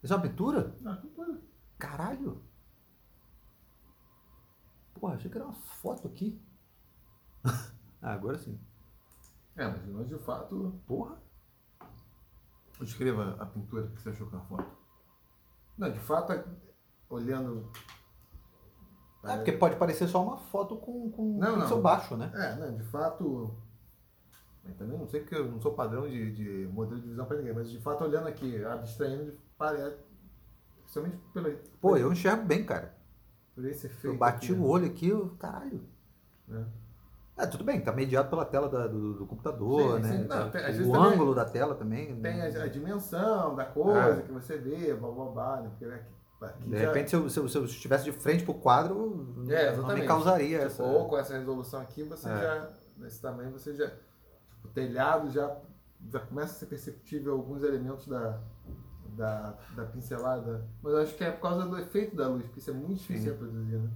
Isso é uma pintura? É uma pintura. Caralho! Porra, achei que era uma foto aqui. *laughs* Ah, agora sim. É, mas nós de fato. Porra! Escreva a pintura que você achou com a foto. Não, de fato, olhando. É, porque pode parecer só uma foto com, com não, pixel não. baixo, né? É, não, de fato. Eu também não sei que eu não sou padrão de, de modelo de visão para ninguém, mas de fato, olhando aqui, abstraindo, parece. Principalmente pelo. Pô, eu enxergo bem, cara. Por esse efeito. Eu bati aqui, o né? olho aqui, eu, caralho. É. É, tudo bem, está mediado pela tela da, do, do, computador, sim, né? Sim. Não, tem, o ângulo da tela também. Tem né? a, a, dimensão da coisa é. que você vê, blá blá blá, né? Porque aqui, de já... repente, se eu, se, eu, se eu estivesse de frente para o quadro, é, não me causaria tipo, essa. Ou com essa resolução aqui, você é. já, nesse tamanho, você já. Tipo, o telhado já, já começa a ser perceptível alguns elementos da, da, da pincelada. Mas eu acho que é por causa do efeito da luz, porque isso é muito difícil de reproduzir, né?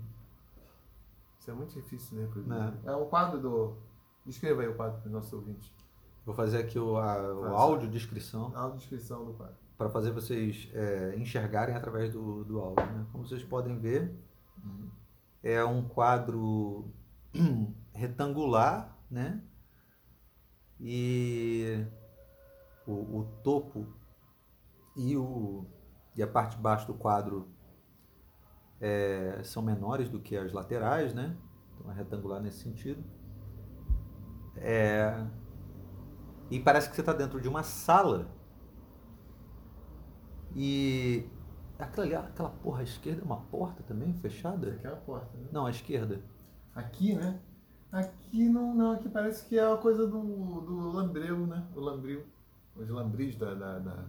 Isso é muito difícil, né? É. é um quadro do. Descreva aí o quadro para o nosso ouvinte. Vou fazer aqui o, a, o áudio descrição. Áudio descrição do quadro. Para fazer vocês é, enxergarem através do, do áudio. Né? Como vocês podem ver, uhum. é um quadro *clears throat* retangular, né? E o, o topo e, o, e a parte de baixo do quadro é, são menores do que as laterais, né? Então é retangular nesse sentido. É, e parece que você está dentro de uma sala. E aquela, aquela porra à esquerda é uma porta também fechada? Isso aqui é a porta, né? Não, à esquerda. Aqui, né? Aqui não, não, aqui parece que é a coisa do, do lambreu, né? O lambril. Os lambris da, da, da,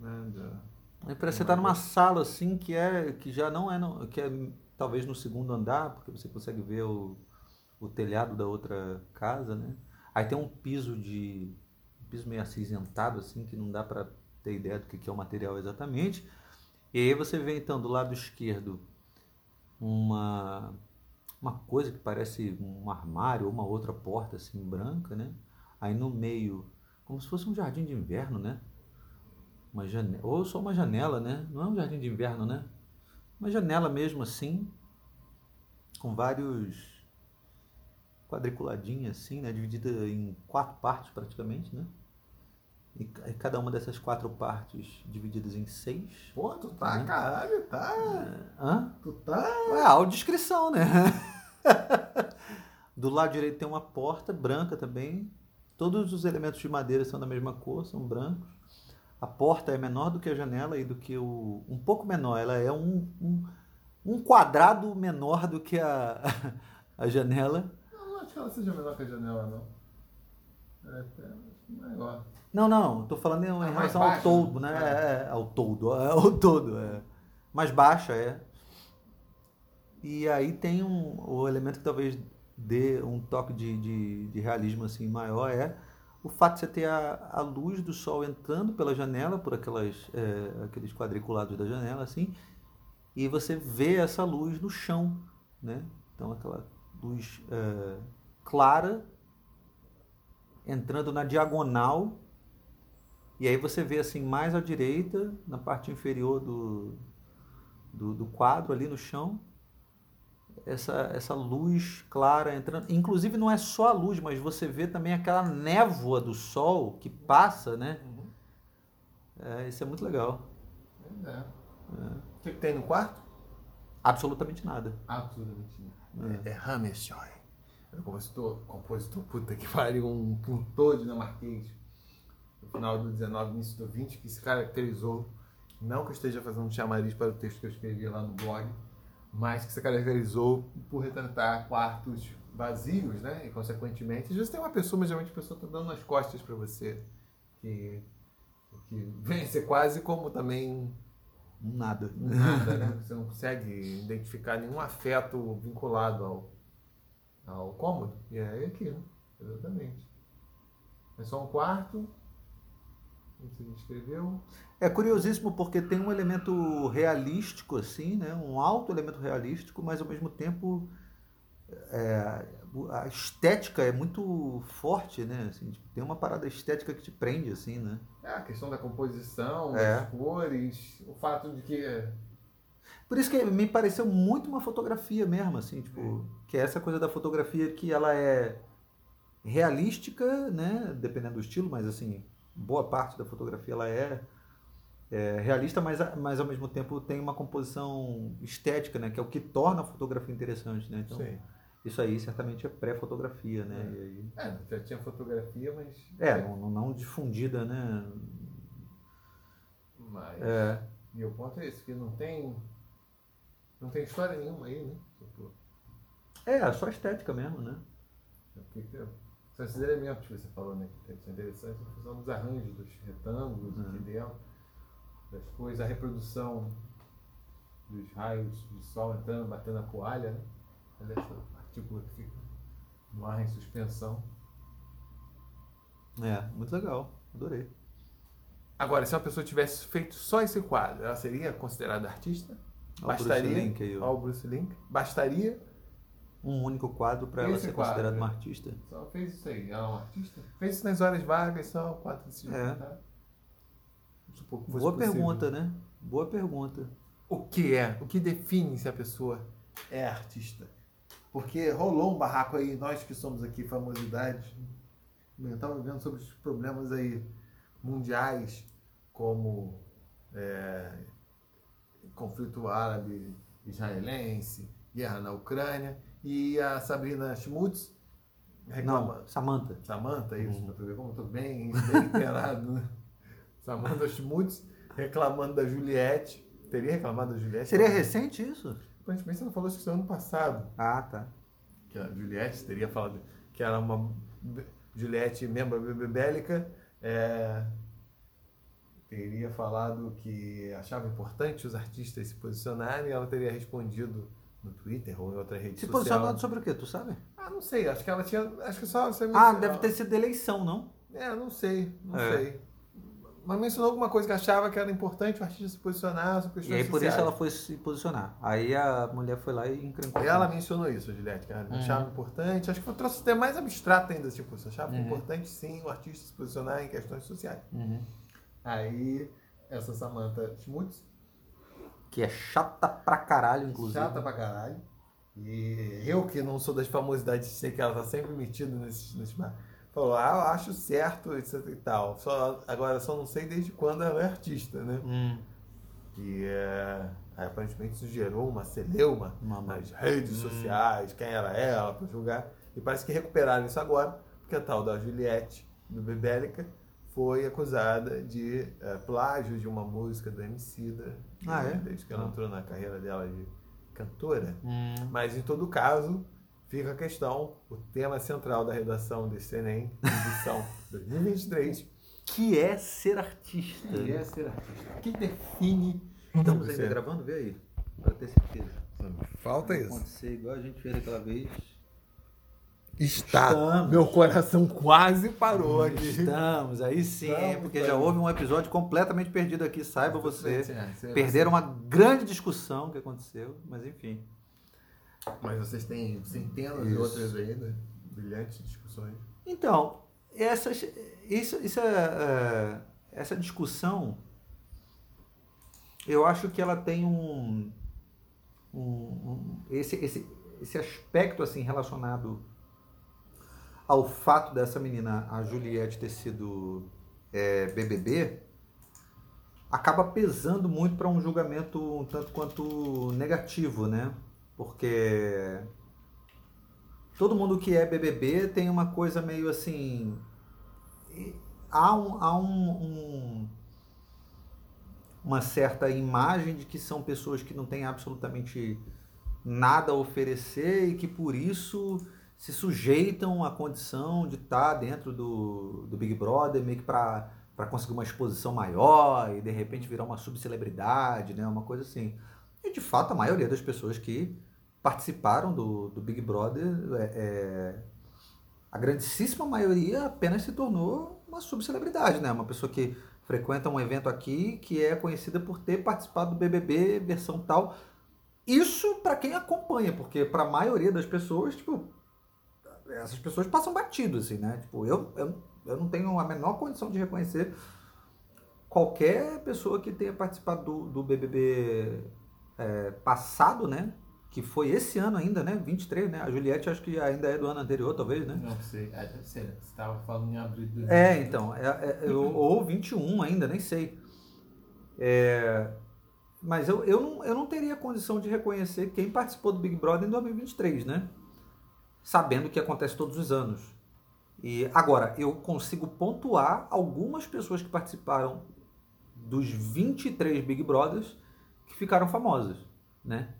né? da Aí parece que você está numa sala assim que é que já não é no, que é talvez no segundo andar, porque você consegue ver o, o telhado da outra casa, né? Aí tem um piso de um piso meio acinzentado assim que não dá para ter ideia do que, que é o material exatamente. E aí você vê então do lado esquerdo uma uma coisa que parece um armário ou uma outra porta assim branca, né? Aí no meio, como se fosse um jardim de inverno, né? Uma janela, ou só uma janela, né? Não é um jardim de inverno, né? Uma janela mesmo assim, com vários quadriculadinhas assim, né? Dividida em quatro partes praticamente, né? E cada uma dessas quatro partes divididas em seis. Pô, tu tá, né? caralho, tá. É. Hã? Tu tá. É audiodescrição, né? *laughs* Do lado direito tem uma porta branca também. Todos os elementos de madeira são da mesma cor, são brancos. A porta é menor do que a janela e do que o. um pouco menor. Ela é um, um, um quadrado menor do que a, *laughs* a janela. Não, não acho que ela seja menor que a janela, não. É até maior. Não, não, estou falando em, ah, relação ao todo, né? É. É, ao todo, é, *laughs* ao todo, é. Mais baixa, é. E aí tem um, o elemento que talvez dê um toque de, de, de realismo assim maior é o fato de você ter a, a luz do sol entrando pela janela, por aquelas, é, aqueles quadriculados da janela, assim, e você vê essa luz no chão, né? Então aquela luz é, clara entrando na diagonal e aí você vê assim mais à direita, na parte inferior do, do, do quadro ali no chão, essa, essa luz clara entrando. Inclusive não é só a luz, mas você vê também aquela névoa do sol que passa, né? Uhum. É, isso é muito legal. É. é. O que, que, tem no quarto? Absolutamente nada. Absolutamente nada. É, é. É um compositor, compositor, puta que pariu, um pintor dinamarquês. No final do 19, início do 20, que se caracterizou, não que eu esteja fazendo chamariz para o texto que eu escrevi lá no blog, mas que se caracterizou por retratar quartos vazios, né? E, consequentemente, às vezes tem uma pessoa, mas geralmente a pessoa está dando nas costas para você, que, que vem ser quase como também nada. *laughs* Nada, né? Você não consegue identificar nenhum afeto vinculado ao, ao cômodo. E é aquilo, exatamente. É só um quarto, escreveu. É curiosíssimo porque tem um elemento realístico, assim, né? um alto elemento realístico, mas ao mesmo tempo é, a estética é muito forte, né? Assim, tipo, tem uma parada estética que te prende, assim, né? É, a questão da composição, é. das cores, o fato de que. Por isso que me pareceu muito uma fotografia mesmo, assim, tipo, é. que é essa coisa da fotografia que ela é realística, né? Dependendo do estilo, mas assim, boa parte da fotografia ela é, é, realista, mas, mas ao mesmo tempo tem uma composição estética, né? Que é o que torna a fotografia interessante, né? Então, Sim. isso aí certamente é pré-fotografia, né? É. Aí... é, já tinha fotografia, mas... É, não, não difundida, né? Mas... É. E o ponto é esse, que não tem... Não tem história nenhuma aí, né? Tipo... É, só estética mesmo, né? É porque são esses elementos que você falou, né? Que é interessante a função dos arranjos, dos retângulos uhum. aqui dentro, das coisas, a reprodução dos raios de sol entrando, batendo a poalha, né? Olha essa partícula que fica no ar em suspensão. É, muito legal. Adorei. Agora, se uma pessoa tivesse feito só esse quadro, ela seria considerada artista? Bastaria. Bruce Link. Bruce Link. Bastaria um único quadro para ela ser quadro, considerada uma artista. Só fez isso aí, ela é uma artista? Fez isso nas horas vagas, só quatro desse é. tá? Boa possível. pergunta, né? Boa pergunta. O que é? O que define se a pessoa é artista? Porque rolou um barraco aí, nós que somos aqui famosidades, eu estava vendo sobre os problemas aí mundiais, como é, conflito árabe-israelense, guerra na Ucrânia, e a Sabrina Schmutz reclama. Não, Samantha. Samantha, isso, uhum. para tu ver como eu tô bem, bem inteirado, né? *laughs* Samantha Schmutz reclamando da Juliette. Teria reclamado da Juliette? Seria recente isso? Aparentemente não falou isso ano passado. Ah, tá. Que a Juliette teria falado que era uma Juliette membro bélica. É, teria falado que achava importante os artistas se posicionarem e ela teria respondido no Twitter ou em outra rede Se social. Se posicionando sobre o quê? Tu sabe? Ah, não sei. Acho que ela tinha. Acho que só. ah, deve ter sido eleição, não? É, não sei. Não é. sei. mas mencionou alguma coisa que achava que era importante o artista se posicionar sobre questões E aí por sociais. isso ela foi se posicionar. Aí a mulher foi lá e encrencou. Ela mencionou isso, Juliette, que ela Uhum. achava importante. Acho que eu trouxe até mais abstrato ainda, tipo, você achava Uhum. importante sim o artista se posicionar em questões sociais. Uhum. Aí, essa Samantha Schmutz, Que é chata pra caralho, inclusive. chata pra caralho. E eu que não sou das famosidades, sei que ela tá sempre metida nesses bar. Falou, ah, eu acho certo, etc e tal. Só, agora só não sei desde quando ela é artista, né? Hum. E é, aí, aparentemente isso gerou uma celeuma Uma- nas redes Hum. sociais, quem era ela para julgar. E parece que recuperaram isso agora, porque a tal da Juliette, do Bebélica, foi acusada de é, plágio de uma música do Emicida, Ah, é? desde que ela entrou na carreira dela de cantora. Hum. Mas em todo caso, fica a questão, o tema central da redação desse Enem, edição *laughs* 2023, Que é ser artista. que é ser artista. O que define Estamos você? ainda gravando? Vê aí. Pra ter certeza. Falta isso. acontecer igual a gente fez aquela vez. Está. Estamos. Meu coração quase parou aqui. Estamos, aí sim, Estamos, porque já houve um episódio completamente perdido aqui, saiba você. É, Perderam uma grande discussão que aconteceu, mas enfim. Mas vocês têm centenas de Isso. outras aí, né? Brilhantes discussões. Então, essas, isso, isso é, é, essa discussão, eu acho que ela tem um, um, um- esse, esse, esse aspecto assim relacionado ao fato dessa menina, a Juliette, ter sido é, BBB, acaba pesando muito para um julgamento um tanto quanto negativo, né? Porque todo mundo que é BBB tem uma coisa meio assim. Há, um, há um, um- uma certa imagem de que são pessoas que não têm absolutamente nada a oferecer e que por isso se sujeitam à condição de estar dentro do, do Big Brother meio que para conseguir uma exposição maior e de repente virar uma subcelebridade, né? uma coisa assim. E de fato a maioria das pessoas que participaram do, do Big Brother, é, é, a grandíssima maioria apenas se tornou uma subcelebridade, né? Uma pessoa que frequenta um evento aqui que é conhecida por ter participado do BBB versão tal. Isso para quem acompanha, porque para a maioria das pessoas, tipo, essas pessoas passam batido, assim, né? Tipo, eu, eu, eu não tenho a menor condição de reconhecer qualquer pessoa que tenha participado do, do BBB é, passado, né? Que foi esse ano ainda, né? 23, né? A Juliette acho que ainda é do ano anterior, talvez, né? Não sei. É. Você estava falando em abril de É, então. É, é, eu- ou 21 ainda, nem sei. É, mas eu, eu, não, eu não teria condição de reconhecer quem participou do Big Brother em 2023, né? Sabendo que acontece todos os anos. E agora, eu consigo pontuar algumas pessoas que participaram dos 23 Big Brothers que ficaram famosas, né?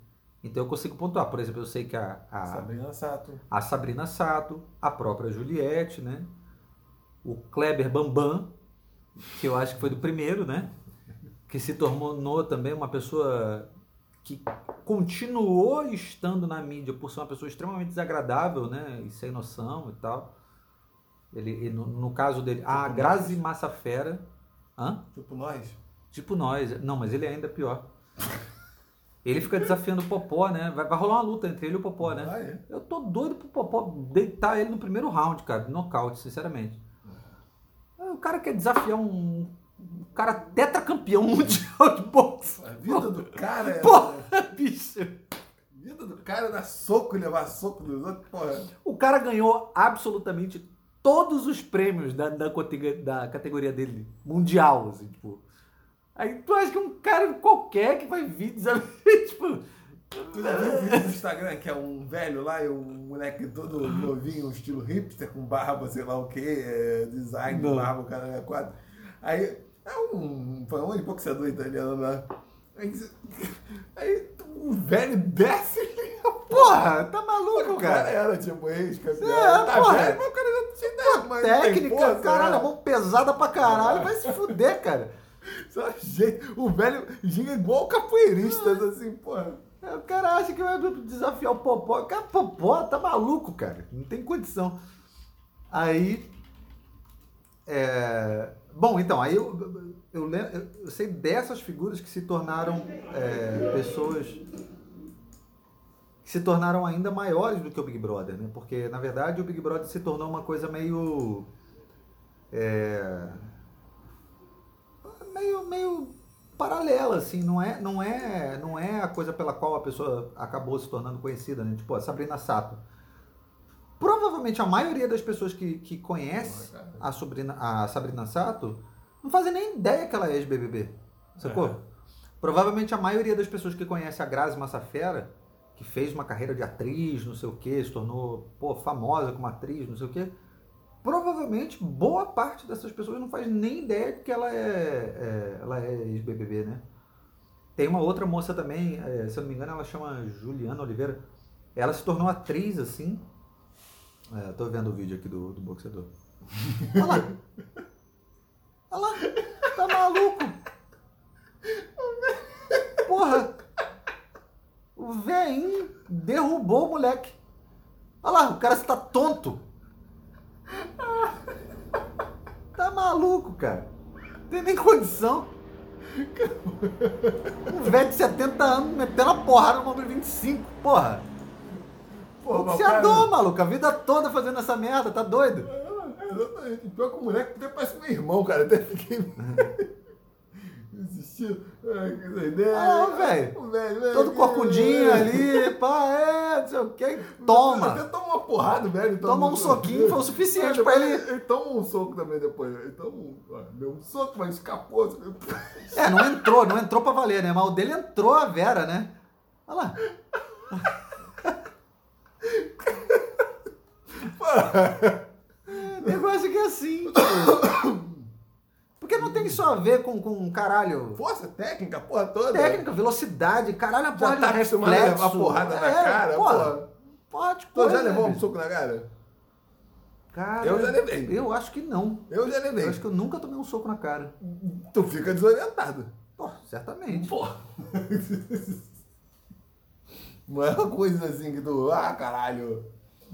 Então eu consigo pontuar. Por exemplo, eu sei que a, a, Sabrina Sato. a Sabrina Sato, a própria Juliette, né? O Kleber Bambam, que eu acho que foi do primeiro, né? Que se tornou também uma pessoa que continuou estando na mídia por ser uma pessoa extremamente desagradável, né? E sem noção e tal. Ele, e no, no caso dele, a Tipo Grazi Massafera, hã? Tipo nós. Tipo nós. Não, mas ele é ainda pior. Ele fica desafiando o Popó, né? Vai, vai rolar uma luta entre ele e o Popó, né? Ah, é? Eu tô doido pro Popó deitar ele no primeiro round, cara, nocaute, sinceramente. O cara quer desafiar um cara tetracampeão mundial de boxe. A vida do cara é. *laughs* Porra, bicho. A vida do cara é dar soco e levar soco dos outros, porra. O cara ganhou absolutamente todos os prêmios da, da, da categoria dele, mundial, assim, tipo. Aí tu acha que um cara qualquer que vai vir desafiar, *laughs* tipo. Tu já viu o vídeo do Instagram que é um velho lá e um moleque todo novinho, estilo hipster, com barba, sei lá o que, design de Não. barba, o cara é quadro. Aí é um, foi um boxeador italiano lá. Aí, *laughs* aí o velho desce *laughs* e Porra, tá maluco, o cara cara? era tipo ex-campeão. É, tá porra. velho, mas o cara já tinha mas Técnica, força, caralho, né? a mão pesada pra caralho, vai se *laughs* fuder, cara. Só jeito. O velho ginga igual capoeiristas, assim, porra. É, O cara acha que vai desafiar o Popó. Cara, Popó tá maluco, cara. Não tem condição. Aí. é, Bom, então, aí eu- eu, lembro, eu sei dessas figuras que se tornaram é, pessoas que se tornaram ainda maiores do que o Big Brother, né? Porque na verdade o Big Brother se tornou uma coisa meio é, meio meio paralela assim, não é não é não é a coisa pela qual a pessoa acabou se tornando conhecida, né? Tipo a Sabrina Sato. Provavelmente a maioria das pessoas que, que conhece a, Sabrina, a Sabrina Sato não fazem nem ideia que ela é ex-BBB. Sacou? É. Provavelmente a maioria das pessoas que conhece a Grazi Massafera, que fez uma carreira de atriz, não sei o que, se tornou pô, famosa como atriz, não sei o que, provavelmente boa parte dessas pessoas não faz nem ideia que ela é, é ela é ex-BBB, né? Tem uma outra moça também, é, se eu não me engano, ela chama Juliana Oliveira. Ela se tornou atriz, assim. É, tô vendo o vídeo aqui do, do boxeador. Olha lá. Olha lá, tá maluco? Porra! O velhinho derrubou o moleque. Olha lá, o cara está tonto. Tá maluco, cara. Não tem nem condição. Um velho de 70 anos metendo a porrada no de 25, porra. Porra, Boxeador, maluco, a vida toda fazendo essa merda, tá doido? Exatamente. Pior que o moleque até parece meu irmão, cara. Até fiquei. Ai, que ideia. Ah, velho. Todo corcundinho ali, pá, é, não sei o que. Toma. Até toma uma porrada, velho. Toma, toma um soquinho, foi o suficiente pra ele. Ele toma um soco também depois. Ele toma um. Deu um soco, mas escapou. É, não entrou, não entrou pra valer, né? Mas o dele entrou a Vera, né? Olha lá. *laughs* *laughs* negócio que é assim. Porque não tem só a ver com, com caralho. Força técnica, porra toda. Técnica, velocidade, caralho, a porra já tá reflexo. A porrada é, na cara, porra. porra. Pode, Tu já levou um soco na cara? Cara, eu já levei. Eu acho que não. Eu já levei. Eu acho que eu nunca tomei um soco na cara. Tu fica desorientado. Pô, certamente. Pô. não é uma coisa assim que tu. Ah, caralho.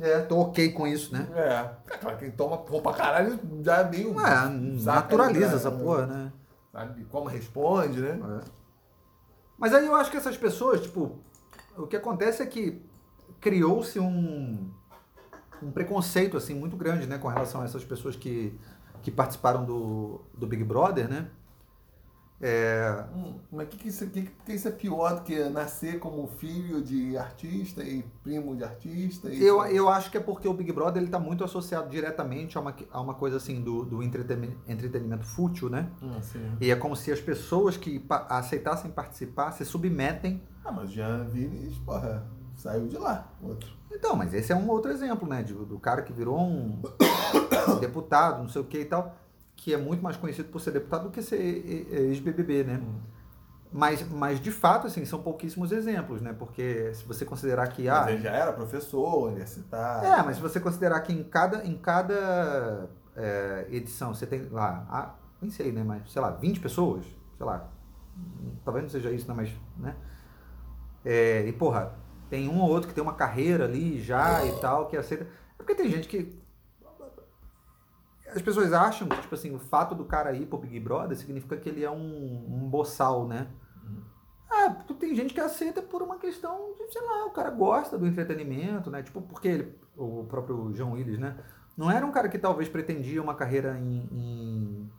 É, tô ok com isso, né? É. claro, quem toma pra caralho já é meio. É, naturaliza né? essa porra, né? Sabe como responde, né? É. Mas aí eu acho que essas pessoas, tipo, o que acontece é que criou-se um, um preconceito, assim, muito grande, né, com relação a essas pessoas que, que participaram do, do Big Brother, né? É... Hum, mas que que isso, que, que isso é pior do que nascer como filho de artista e primo de artista? Eu, eu acho que é porque o Big Brother ele está muito associado diretamente a uma, a uma coisa assim do, do entretenimento, entretenimento fútil, né? Hum, e é como se as pessoas que pa aceitassem participar se submetem. Ah, mas Jean Vines, porra, saiu de lá, outro. Então, mas esse é um outro exemplo, né? De, do cara que virou um *coughs* deputado, não sei o que e tal que é muito mais conhecido por ser deputado do que ser ex-BBB, né? Hum. Mas, mas, de fato, assim, são pouquíssimos exemplos, né? Porque se você considerar que... Ah, mas ele já era professor, universitário... É, mas se você considerar que em cada, em cada é, edição você tem lá, ah, nem sei, né? Mas, sei lá, 20 pessoas, sei lá, talvez não seja isso, não, mas, né? É, e, porra, tem um ou outro que tem uma carreira ali já e tal, que aceita... É porque tem gente que as pessoas acham que, tipo assim, o fato do cara ir pro Big Brother significa que ele é um, um boçal, né? Uhum. Ah, tem gente que aceita por uma questão de, sei lá, o cara gosta do entretenimento, né? Tipo, porque ele, o próprio João Willis, né? Não era um cara que talvez pretendia uma carreira em, em,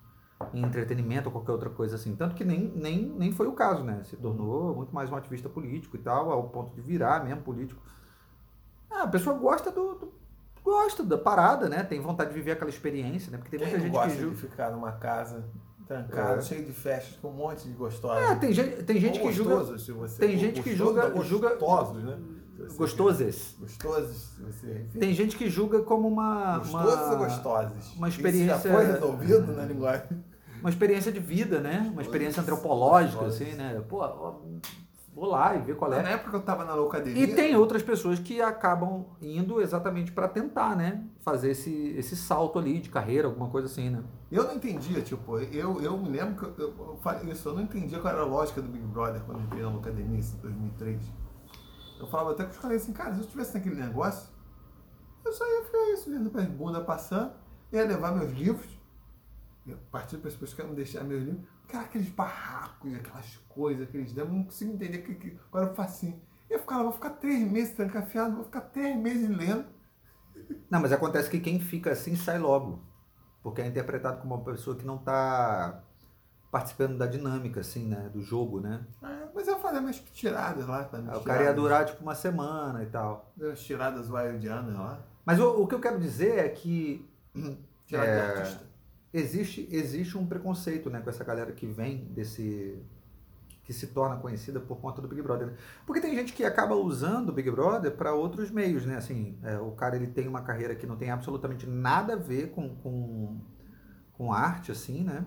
em, entretenimento ou qualquer outra coisa assim. Tanto que nem, nem, nem foi o caso, né? Se tornou muito mais um ativista político e tal, ao ponto de virar mesmo político. Ah, a pessoa gosta do, do gosta da parada, né? Tem vontade de viver aquela experiência, né? Porque tem Quem muita gente gosta que julga. de ficar numa casa trancada, é. cheio de festas, com um monte de gostosos. É, tem gente, tem gente que julga. Se você tem gente que julga, gostosos, né? Gostosas. Gostosas, você, Tem gente que julga como uma. Gostosas uma, ou gostosas? Uma experiência. Isso já foi resolvido na linguagem. Uma experiência de vida, né? Uma experiência antropológica, assim, né? Pô, vou lá e ver qual é. Na época eu estava na locademia. E tem outras pessoas que acabam indo exatamente para tentar, né? Fazer esse, esse salto ali de carreira, alguma coisa assim, né? Eu não entendia, tipo, eu, eu me lembro que eu, eu falei isso, eu não entendia qual era a lógica do Big Brother quando eu entrei na locademia em 2003. Eu falava até com os caras assim, cara, se eu estivesse naquele negócio, eu só ia ficar isso, vendo as bunda passando, ia levar meus livros, eu partir para as pessoas que não deixar meus livros, Cara, aqueles barracos, aquelas coisas, aqueles eu não consigo entender. Que, que, agora eu faço assim. Eu fico, vou ficar três meses trancafiado, vou ficar três meses lendo. Não, mas acontece que quem fica assim sai logo. Porque é interpretado como uma pessoa que não está participando da dinâmica, assim, né? Do jogo, né? É, mas eu fazia umas tiradas lá. Tá, o cara ia durar, tipo, uma semana e tal. As tiradas wildianas lá. Mas o, o, que eu quero dizer é que... É, existe, existe um preconceito, né? Com essa galera que vem desse... Que se torna conhecida por conta do Big Brother. Né? Porque tem gente que acaba usando o Big Brother para outros meios, né? Assim, é, o cara ele tem uma carreira que não tem absolutamente nada a ver com, com, com arte, assim, né?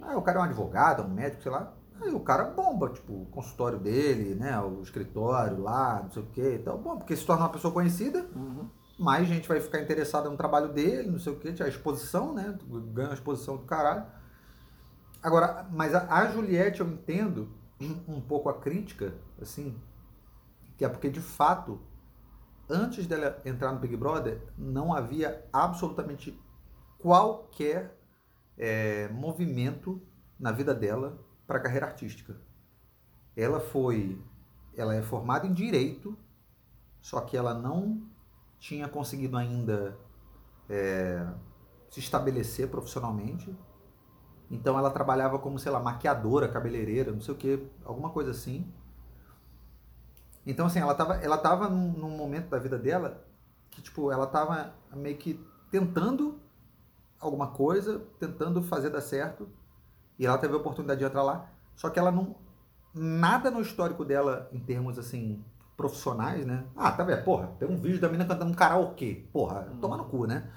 Ah, o cara é um advogado, um médico, sei lá. Aí o cara bomba, tipo, o consultório dele, né? O escritório lá, não sei o que e tal. Bom, porque se torna uma pessoa conhecida, uhum. Mais gente vai ficar interessada no trabalho dele, não sei o que, a exposição, né? Ganha a exposição do caralho. Agora, mas a, a Juliette eu entendo *clears throat* um pouco a crítica, assim, que é porque de fato, antes dela entrar no Big Brother, não havia absolutamente qualquer é, movimento na vida dela para a carreira artística. Ela foi, ela é formada em direito, só que ela não tinha conseguido ainda é, se estabelecer profissionalmente. Então ela trabalhava como, sei lá, maquiadora, cabeleireira, não sei o que, alguma coisa assim. Então, assim, ela estava ela tava num, num momento da vida dela que, tipo, ela estava meio que tentando alguma coisa, tentando fazer dar certo. E ela teve a oportunidade de entrar lá. Só que ela não. Nada no histórico dela, em termos assim, profissionais, né? Ah, tá vendo? Porra, tem um vídeo da mina cantando um karaokê. Porra, hum. toma no cu, né?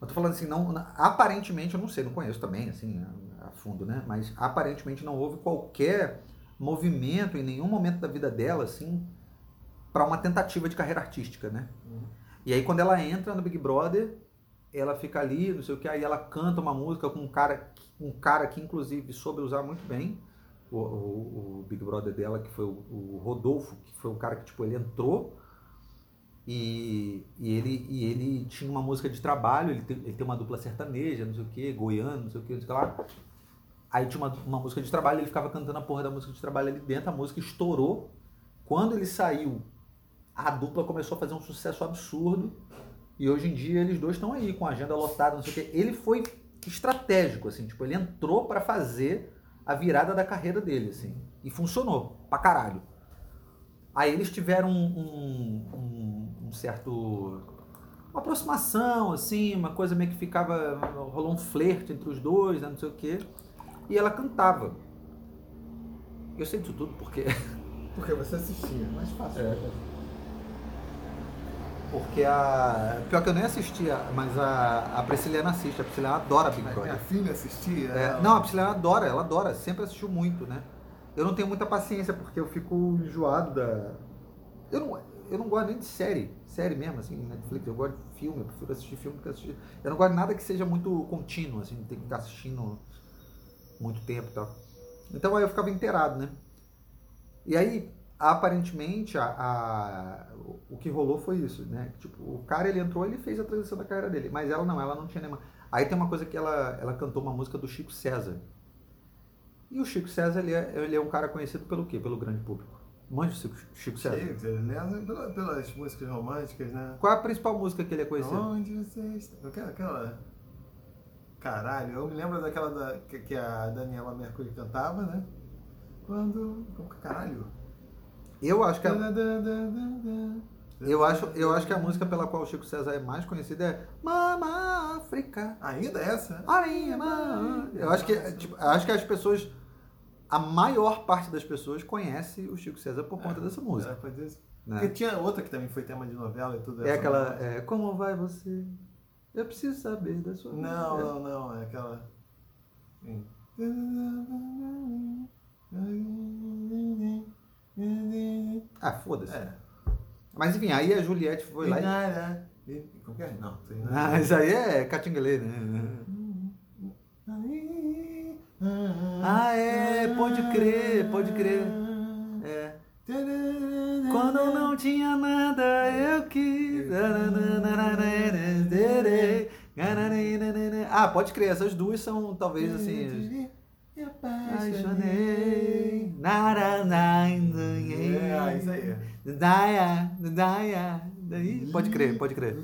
Eu tô falando assim, não. Aparentemente, eu não sei, não conheço também, assim, a, fundo, né? Mas aparentemente não houve qualquer movimento em nenhum momento da vida dela, assim, para uma tentativa de carreira artística, né? Hum. E aí, quando ela entra no Big Brother, ela fica ali, não sei o que, aí ela canta uma música com um cara, um cara que inclusive soube usar muito bem o, o, o Big Brother dela, que foi o, o, Rodolfo, que foi o cara que tipo, ele entrou e, e, ele, e ele tinha uma música de trabalho, ele tem, ele tem uma dupla sertaneja, não sei o que, goiano, não sei o que, não sei o que lá. Aí tinha uma, uma música de trabalho, ele ficava cantando a porra da música de trabalho ali dentro, a música estourou. Quando ele saiu, a dupla começou a fazer um sucesso absurdo e hoje em dia eles dois estão aí com a agenda lotada, não sei o quê. Ele foi estratégico, assim, tipo, ele entrou para fazer a virada da carreira dele, assim. E funcionou pra caralho. Aí eles tiveram um, um, um certo. Uma aproximação, assim, uma coisa meio que ficava. rolou um flerte entre os dois, né, não sei o quê. E ela cantava. Eu sei disso tudo porque. Porque você assistia, mais fácil. É. Porque a. Pior que eu nem assistia, mas a, a Prisciliana assiste. A Prisciliana adora Big Brother. Minha filha assistia? É, não, a Prisciliana adora, ela adora, sempre assistiu muito, né? Eu não tenho muita paciência porque eu fico enjoado da. Eu não, eu não gosto nem de série, série mesmo, assim, Netflix. Eu gosto de filme, eu prefiro assistir filme do que assistir. Eu não gosto de nada que seja muito contínuo, assim, tem que ficar assistindo muito tempo e tal. Então aí eu ficava inteirado, né? E aí, aparentemente a, a, o que rolou foi isso, né? Tipo, o cara ele entrou, ele fez a transição da carreira dele, mas ela não, ela não tinha nenhuma. Aí tem uma coisa que ela, ela cantou uma música do Chico César. E o Chico César ele é, ele é um cara conhecido pelo quê? Pelo grande público. Manja o Chico César? Chico, César, pelas músicas românticas, né? Qual é a principal música que ele é conhecido? Onde você está? Aquela, aquela... Caralho, eu me lembro daquela da, que, que a Daniela Mercury cantava, né? Quando. Caralho? Eu acho que a, eu acho, eu acho que a música pela qual o Chico César é mais conhecido é Mama África. Ainda é essa? A minha mãe. Eu acho que, tipo, acho que as pessoas, a maior parte das pessoas conhece o Chico César por conta é, dessa música. É. Né? Porque tinha outra que também foi tema de novela e tudo. É aquela, é, como vai você? Eu preciso saber da sua Não, vida. não, não, é aquela... Sim. Ah, foda-se. É. Mas enfim, aí a Juliette foi lá e. Como que é? Não. Ah, isso aí é catinguelê, né? Ah, é, pode crer, pode crer. É. Quando não tinha nada, eu quis. Ah, pode crer, essas duas são talvez assim. Me apaixonei. Nara, É, isso aí. Daia, daia. Pode crer, pode crer.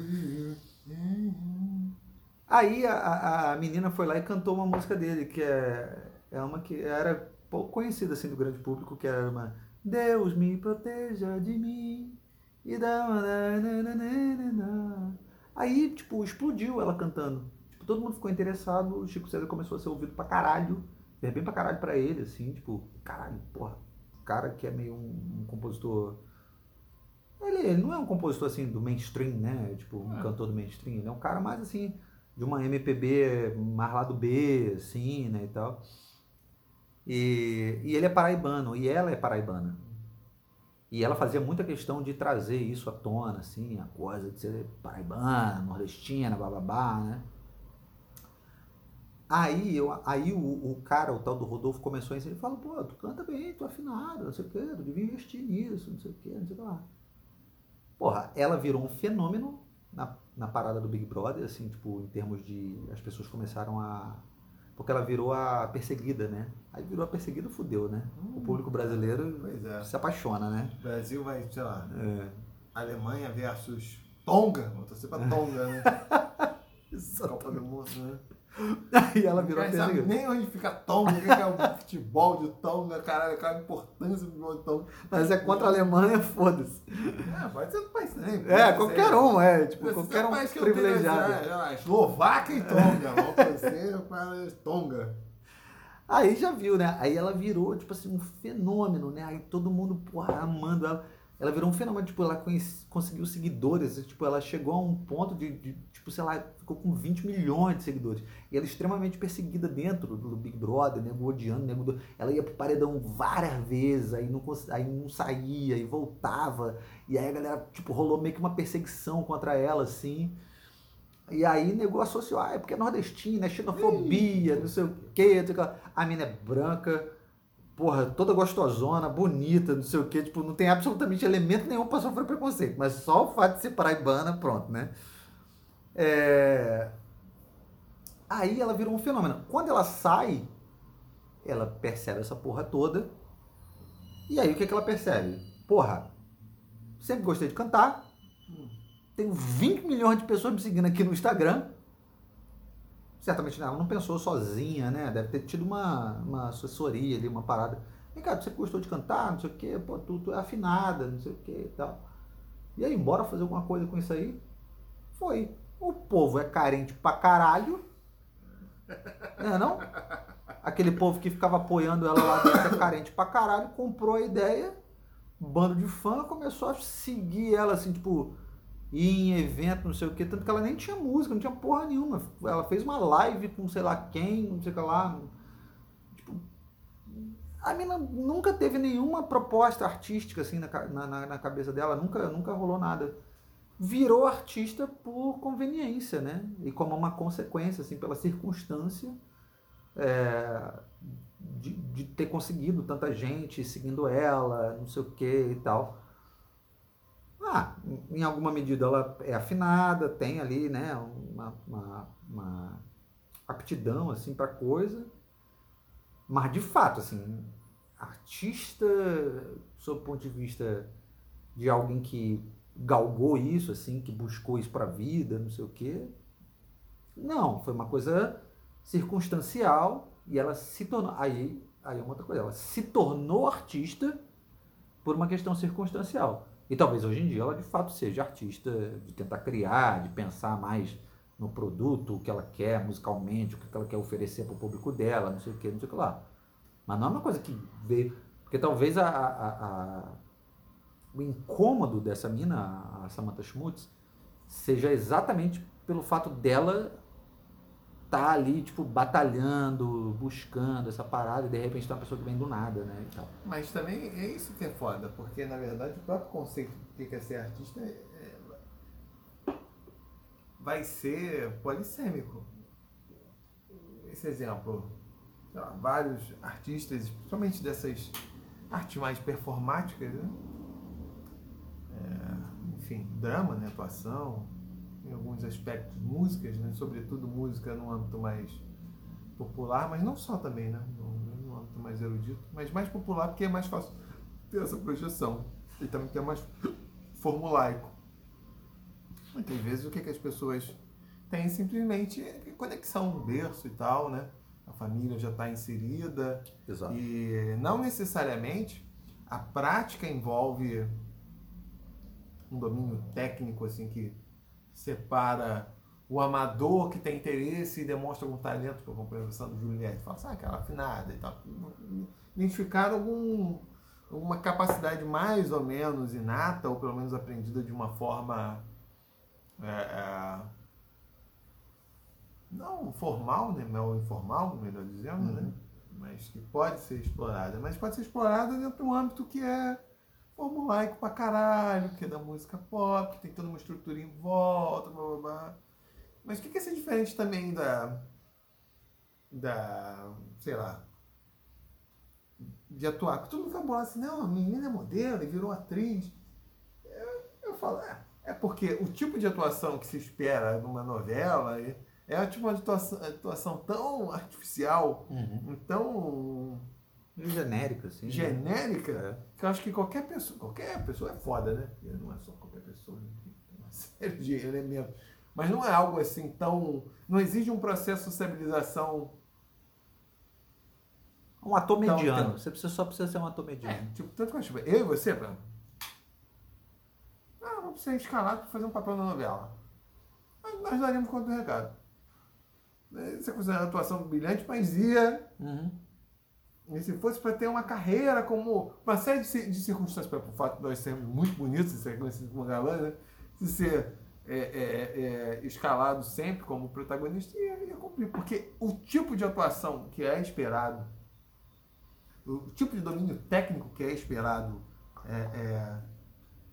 Aí a, a, menina foi lá e cantou uma música dele, que é, é uma que era pouco conhecida assim do grande público, que era uma Deus me proteja de mim e uma... Aí, tipo, explodiu ela cantando. Tipo, todo mundo ficou interessado, o Chico César começou a ser ouvido pra caralho, é bem pra caralho pra ele, assim, tipo, caralho, porra, cara que é meio um, um compositor ele, ele, não é um compositor assim do mainstream, né? Tipo, um é. cantor do mainstream. Ele é um cara mais assim, de uma MPB mais lá do B, assim, né? E tal. E, e ele é paraibano, e ela é paraibana. E ela fazia muita questão de trazer isso à tona, assim, a coisa de ser paraibana, nordestina, bababá, né? Aí, eu, aí o, o cara, o tal do Rodolfo, começou a ensinar, ele falou, pô, tu canta bem, tu é afinado, não sei o quê, tu devia investir nisso, não sei o quê, não sei o que lá. Porra, ela virou um fenômeno na, na parada do Big Brother, assim, tipo, em termos de. As pessoas começaram a. Porque ela virou a perseguida, né? Aí virou a perseguida, fudeu, né? Hum, o público brasileiro é. se apaixona, né? O Brasil vai, sei lá, é. Alemanha versus Tonga. Vou torcer pra Tonga, né? *laughs* Copa do Mundo, né? *laughs* Aí ela virou Não sabe nem onde fica Tonga, o que é o *laughs* futebol de Tonga, caralho, qual é a importância do futebol de Tonga. Mas é contra a Alemanha, *laughs* foda-se. É, pode ser do país também. É, qualquer um, é. Tipo, qualquer um privilegiado. É, Eslováquia e Tonga, para Tonga. Aí já viu, né? Aí ela virou, tipo assim, um fenômeno, né? Aí todo mundo, porra, amando ela ela virou um fenômeno, tipo, ela conseguiu seguidores, tipo, ela chegou a um ponto de, de, tipo, sei lá, ficou com 20 milhões de seguidores. E ela é extremamente perseguida dentro do Big Brother, nego odiando, nego... ela ia pro paredão várias vezes, aí não, aí não saía, e voltava, e aí a galera, tipo, rolou meio que uma perseguição contra ela, assim. E aí nego associou, ah, é porque é nordestina, é xenofobia, não sei o quê, a mina é branca, porra, toda gostosona, bonita, não sei o quê, tipo, não tem absolutamente elemento nenhum para sofrer preconceito, mas só o fato de ser paraibana, pronto, né? É... Aí ela virou um fenômeno. Quando ela sai, ela percebe essa porra toda, e aí o que, é que ela percebe? Porra, sempre gostei de cantar, tenho 20 milhões de pessoas me seguindo aqui no Instagram, certamente ela não pensou sozinha, né? Deve ter tido uma, uma assessoria ali, uma parada. Vem cá, você gostou de cantar, não sei o quê, pô, tu, tu é afinada, não sei o quê e tal. E aí, bora fazer alguma coisa com isso aí? Foi. O povo é carente pra caralho. Não é não? Aquele povo que ficava apoiando ela lá dentro é carente pra caralho, comprou a ideia, bando de fã, começou a seguir ela assim, tipo, ir em evento, não sei o que, tanto que ela nem tinha música, não tinha porra nenhuma. Ela fez uma live com sei lá quem, não sei o que lá. Tipo, a mina nunca teve nenhuma proposta artística assim na, na, na cabeça dela, nunca, nunca rolou nada. Virou artista por conveniência, né? E como uma consequência, assim, pela circunstância é, de, de ter conseguido tanta gente seguindo ela, não sei o que e tal. Ah, em alguma medida ela é afinada, tem ali, né, uma, uma, uma aptidão, assim, para coisa. Mas, de fato, assim, artista, sob o ponto de vista de alguém que galgou isso, assim, que buscou isso para a vida, não sei o quê. Não, foi uma coisa circunstancial e ela se tornou. Aí, aí é uma outra coisa, ela se tornou artista por uma questão circunstancial. E talvez hoje em dia ela de fato seja artista, de tentar criar, de pensar mais no produto, o que ela quer musicalmente, o que ela quer oferecer para o público dela, não sei o que, não sei o que lá. Mas não é uma coisa que veio. Porque talvez a, a, a o incômodo dessa mina, a Samantha Schmutz, seja exatamente pelo fato dela tá ali, tipo, batalhando, buscando essa parada, e de repente tá uma pessoa que vem do nada, né? E tal. Mas também é isso que é foda, porque na verdade o próprio conceito do que é ser artista é, é, vai ser polissêmico. Esse exemplo, vários artistas, principalmente dessas artes mais performáticas, né? É, enfim, drama, né? atuação, em alguns aspectos, músicas, né? sobretudo música no âmbito mais popular, mas não só também, né? eruditos, mas mais popular porque é mais fácil ter essa projeção. E também porque é mais formulaico. Muitas vezes o que, que as pessoas têm simplesmente é conexão, berço e tal, né? A família já está inserida. Exato. E não necessariamente a prática envolve um domínio técnico assim que separa o amador que tem interesse e demonstra algum talento, que eu acompanho do Juliette, fala assim, ah, aquela afinada e tal. Identificar algum, alguma capacidade mais ou menos inata, ou pelo menos aprendida de uma forma é, é, não formal, né, ou informal, melhor dizendo, né? uhum. né? mas que pode ser explorada. Mas pode ser explorada dentro de um âmbito que é formulaico pra caralho, que é da música pop, que tem toda uma estrutura em volta, blá blá blá. Mas o que, que é ser diferente também da. da. sei lá. de atuar? Porque todo mundo fala assim, não, a menina é modelo e virou atriz. Eu, eu falo, é, é porque o tipo de atuação que se espera numa novela é tipo uma atuação, atuação tão artificial, uhum. tão. Genérica, assim. Né? Genérica, né? que eu acho que qualquer pessoa. Qualquer pessoa é foda, né? Não é só qualquer pessoa, né? tem uma *laughs* série de elementos mas não é algo assim tão. Não exige um processo de sociabilização. Um ator mediano. Tão, você precisa, só precisa ser um ator mediano. É, tipo, tanto quanto. Eu e você, Bruno. Ah, vamos ser escalado para fazer um papel na novela. Mas nós daríamos conta do recado. Você considera a atuação brilhante, mas ia. Uhum. E se fosse para ter uma carreira como. Uma série de, de circunstâncias, pelo fato de nós sermos muito bonitos, ser conhecidos como galã, né? De ser é, é, é, escalado sempre como protagonista e ia cumprir. Porque o tipo de atuação que é esperado, o tipo de domínio técnico que é esperado é, é,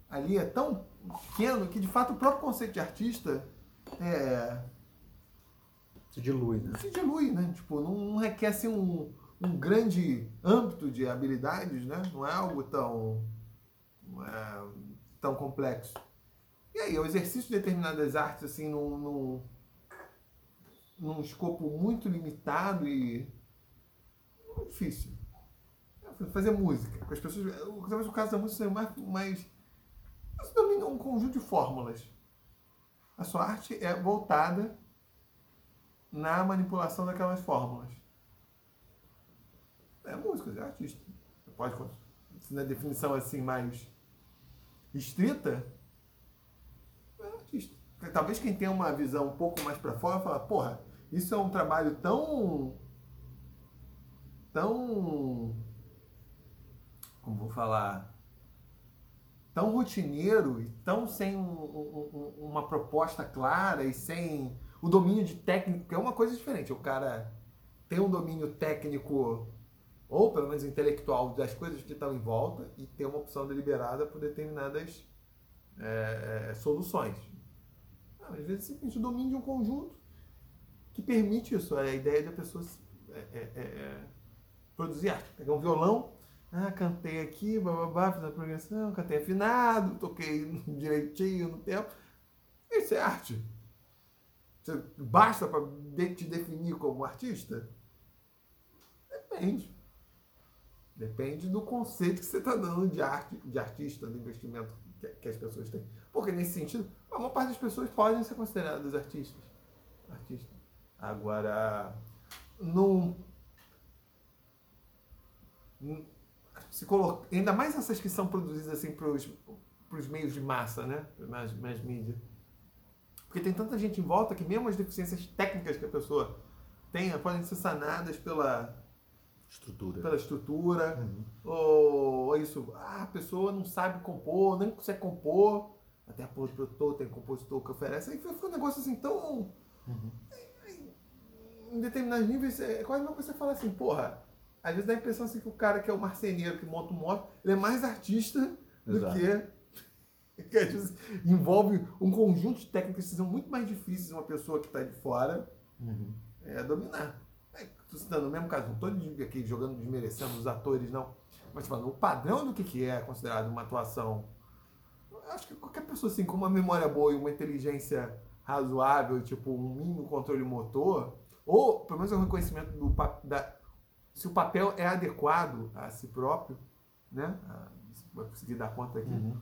ali é tão pequeno que, de fato, o próprio conceito de artista é, se dilui, né? Se dilui, né? Tipo, não, requer assim, um, um grande âmbito de habilidades, né? Não é algo tão, é, tão complexo. E aí, o exercício de determinadas artes, assim, num, num, num escopo muito limitado e muito difícil. Fazer música. As pessoas, talvez o caso da música seja mais, mais você domina um conjunto de fórmulas. A sua arte é voltada na manipulação daquelas fórmulas. É música, é artista. Você pode, na definição assim mais estrita, artista. Talvez quem tenha uma visão um pouco mais para fora fala, porra, isso é um trabalho tão. tão. como vou falar? tão rotineiro e tão sem um, um, uma proposta clara e sem o domínio de técnico, que é uma coisa diferente. O cara tem um domínio técnico ou pelo menos intelectual das coisas que estão em volta e ter uma opção deliberada por determinadas é, é, soluções. Não, às vezes simplesmente o domínio de um conjunto que permite isso, é a ideia de a pessoa é, é, é, produzir arte. Pegar um violão, ah, cantei aqui, bababá, fiz a progressão, cantei afinado, toquei *laughs* direitinho no tempo. Isso é arte. Basta para te definir como artista? Depende. Depende do conceito que você está dando de arte, de artista, do investimento que, que as pessoas têm. Porque nesse sentido, a maior parte das pessoas podem ser consideradas artistas. Artistas. Agora, no, se coloca, ainda mais essas que são produzidas assim para os meios de massa, né? Mais, mais mídia. Porque tem tanta gente em volta que mesmo as deficiências técnicas que a pessoa tenha podem ser sanadas pela estrutura. Pela estrutura. Uhum. Ou isso, ah, a pessoa não sabe compor, nem consegue compor até produtor, tem compositor que oferece. Aí foi um negócio assim tão. Uhum. Em determinados níveis, é quase uma coisa você fala assim, porra. Às vezes dá a impressão assim que o cara que é o marceneiro que monta o moto, ele é mais artista Exato. do que. *laughs* Que às vezes envolve um conjunto de técnicas que são muito mais difíceis de uma pessoa que está de fora uhum. é, dominar. Estou citando o mesmo caso, não estou aqui jogando desmerecendo os atores, não. Mas falando, o padrão do que, que é considerado uma atuação acho que qualquer pessoa assim com uma memória boa e uma inteligência razoável, tipo um mínimo controle motor, ou pelo menos um reconhecimento do, da, se o papel é adequado a si próprio, né? Vai conseguir dar conta aqui. Uhum.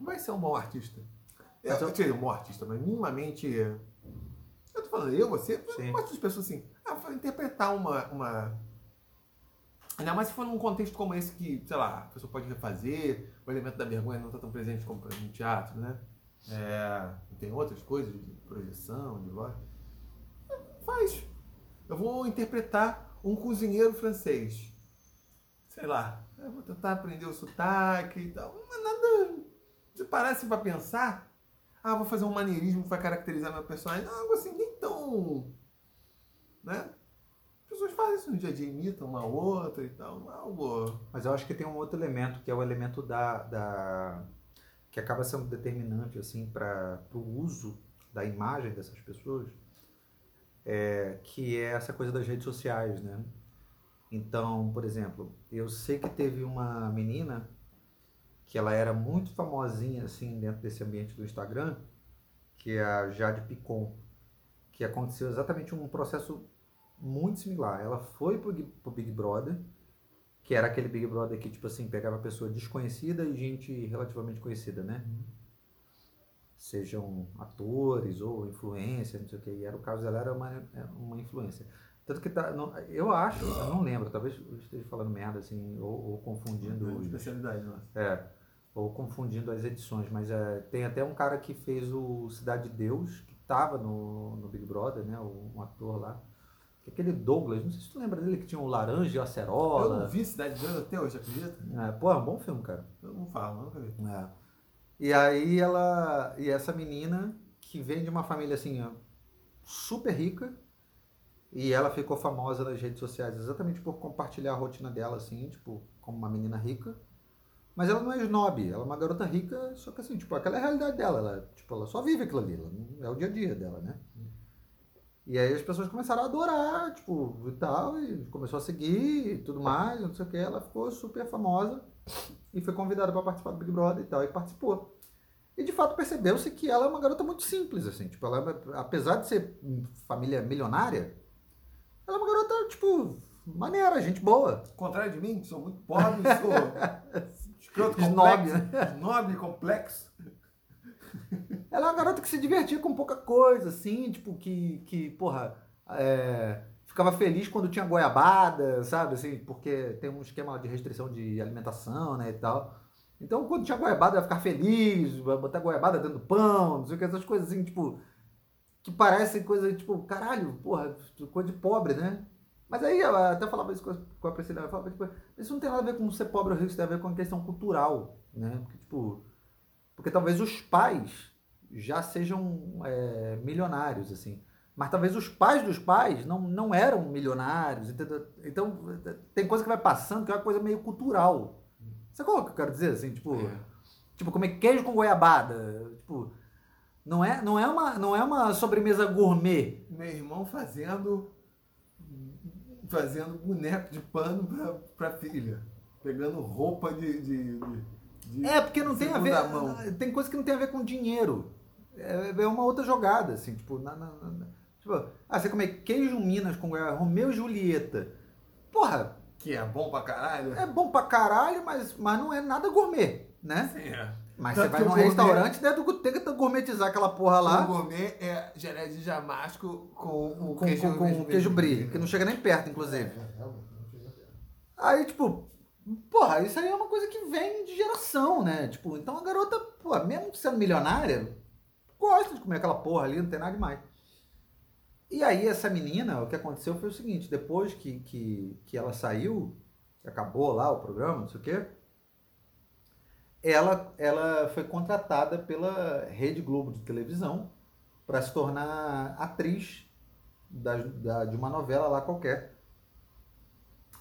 Vai ser um bom artista. Eu, eu tirei um bom artista, mas minimamente. Eu tô falando, eu, você, muitas pessoas assim, ah, interpretar uma, uma. Ainda mais se for num contexto como esse que, sei lá, a pessoa pode refazer, o elemento da vergonha não está tão presente como no teatro, né? É, tem outras coisas de projeção, de voz. Faz. Eu vou interpretar um cozinheiro francês. Sei lá. Eu vou tentar aprender o sotaque e tal. Mas nada. Se parasse para pensar, ah, vou fazer um maneirismo que vai caracterizar meu personagem. Algo assim, nem tão. Né? As pessoas fazem isso no dia a dia, imitam uma outra e tal. Algo. Mas eu acho que tem um outro elemento, que é o elemento da. da que acaba sendo determinante assim para o uso da imagem dessas pessoas, é, que é essa coisa das redes sociais, né? Então, por exemplo, eu sei que teve uma menina que ela era muito famosinha assim dentro desse ambiente do Instagram, que é a Jade Picon, que aconteceu exatamente um processo muito similar. Ela foi pro, pro Big Brother, que era aquele Big Brother que, tipo assim, pegava pessoa desconhecida e gente relativamente conhecida, né? Uhum. Sejam atores ou influência, não sei o que. E era o caso dela, era uma, uma influência. Tanto que tá, não, eu acho, eu não lembro, talvez eu esteja falando merda, assim, ou, ou confundindo. É especialidade nossa. É, ou confundindo as edições, mas é, tem até um cara que fez o Cidade de Deus, que estava no, no Big Brother, né? Um ator lá Aquele Douglas, não sei se tu lembra dele que tinha o Laranja e a Acerola. Eu não vi Cidade de Deus até hoje, acredita? É, pô, é um bom filme, cara. Eu não falo, nunca vi. É. E aí ela. E essa menina que vem de uma família assim, ó, super rica. E ela ficou famosa nas redes sociais exatamente por compartilhar a rotina dela, assim, tipo, como uma menina rica. Mas ela não é snob, ela é uma garota rica, só que assim, tipo, aquela é a realidade dela. Ela, tipo, ela só vive aquilo ali, ela, é o dia a dia dela, né? E aí as pessoas começaram a adorar, tipo, e tal, e começou a seguir e tudo mais, não sei o que. Ela ficou super famosa e foi convidada para participar do Big Brother e tal, e participou. E de fato percebeu-se que ela é uma garota muito simples, assim, tipo, ela, é, apesar de ser família milionária, ela é uma garota, tipo, maneira, gente boa. Ao contrário de mim, sou muito pobre, sou *laughs* escroto, complexo, nobre, complexo. Ela é uma garota que se divertia com pouca coisa, assim, tipo, que, que porra, é, ficava feliz quando tinha goiabada, sabe, assim, porque tem um esquema de restrição de alimentação, né, e tal. Então, quando tinha goiabada, ia ficar feliz, botar goiabada dentro do pão, não sei o que, essas coisas assim, tipo, que parecem coisa, tipo, caralho, porra, coisa de pobre, né? Mas aí, eu até falava isso com a Priscila, eu falava, tipo, isso não tem nada a ver com ser pobre ou rico, isso tem a ver com a questão cultural, né? Porque, tipo, porque talvez os pais já sejam é, milionários, assim. Mas talvez os pais dos pais não, não eram milionários. Entendeu? Então, tem coisa que vai passando que é uma coisa meio cultural. Sabe qual que eu quero dizer? Assim, tipo, é. tipo comer queijo com goiabada. Tipo, não é, não, é uma, não é uma sobremesa gourmet. Meu irmão fazendo fazendo boneco de pano pra, pra filha. Pegando roupa de, de, de é, porque não tem a ver. Mão. Tem coisa que não tem a ver com dinheiro. É, é uma outra jogada, assim, tipo, na, na, na, tipo, ah, você comer queijo Minas com Romeu e Julieta. Porra. Que é bom pra caralho. É bom pra caralho, mas, mas não é nada gourmet, né? Sim, é. Mas Tanto você vai num gourmet, restaurante, deve ter que gourmetizar aquela porra lá. O gourmet é gelé de damasco com o com, queijo, com, com queijo brie, que não chega nem perto, inclusive. É, Aí, tipo, porra, isso aí é uma coisa que vem de geração, né? Tipo, então a garota, pô, mesmo sendo milionária, gosta de comer aquela porra ali, não tem nada demais. E aí essa menina, o que aconteceu foi o seguinte, depois que, que, que ela saiu, acabou lá o programa, não sei o quê, ela, ela foi contratada pela Rede Globo de televisão para se tornar atriz da, da, de uma novela lá qualquer.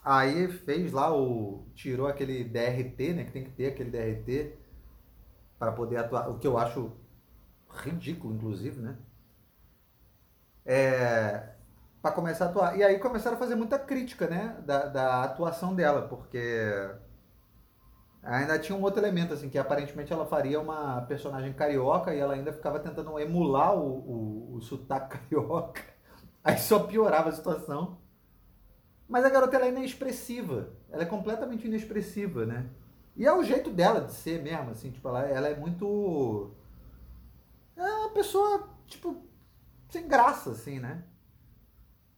Aí fez lá o. tirou aquele DRT, né? Que tem que ter aquele DRT para poder atuar. O que eu acho ridículo, inclusive, né? É, para começar a atuar. E aí começaram a fazer muita crítica, né? Da, da atuação dela, porque ainda tinha um outro elemento, assim, que aparentemente ela faria uma personagem carioca e ela ainda ficava tentando emular o, o, o sotaque *laughs* carioca. Aí só piorava a situação. Mas a garota ela é inexpressiva. Ela é completamente inexpressiva, né? E é o jeito dela de ser mesmo, assim, tipo, ela, ela é muito. É uma pessoa, tipo, sem graça, assim, né?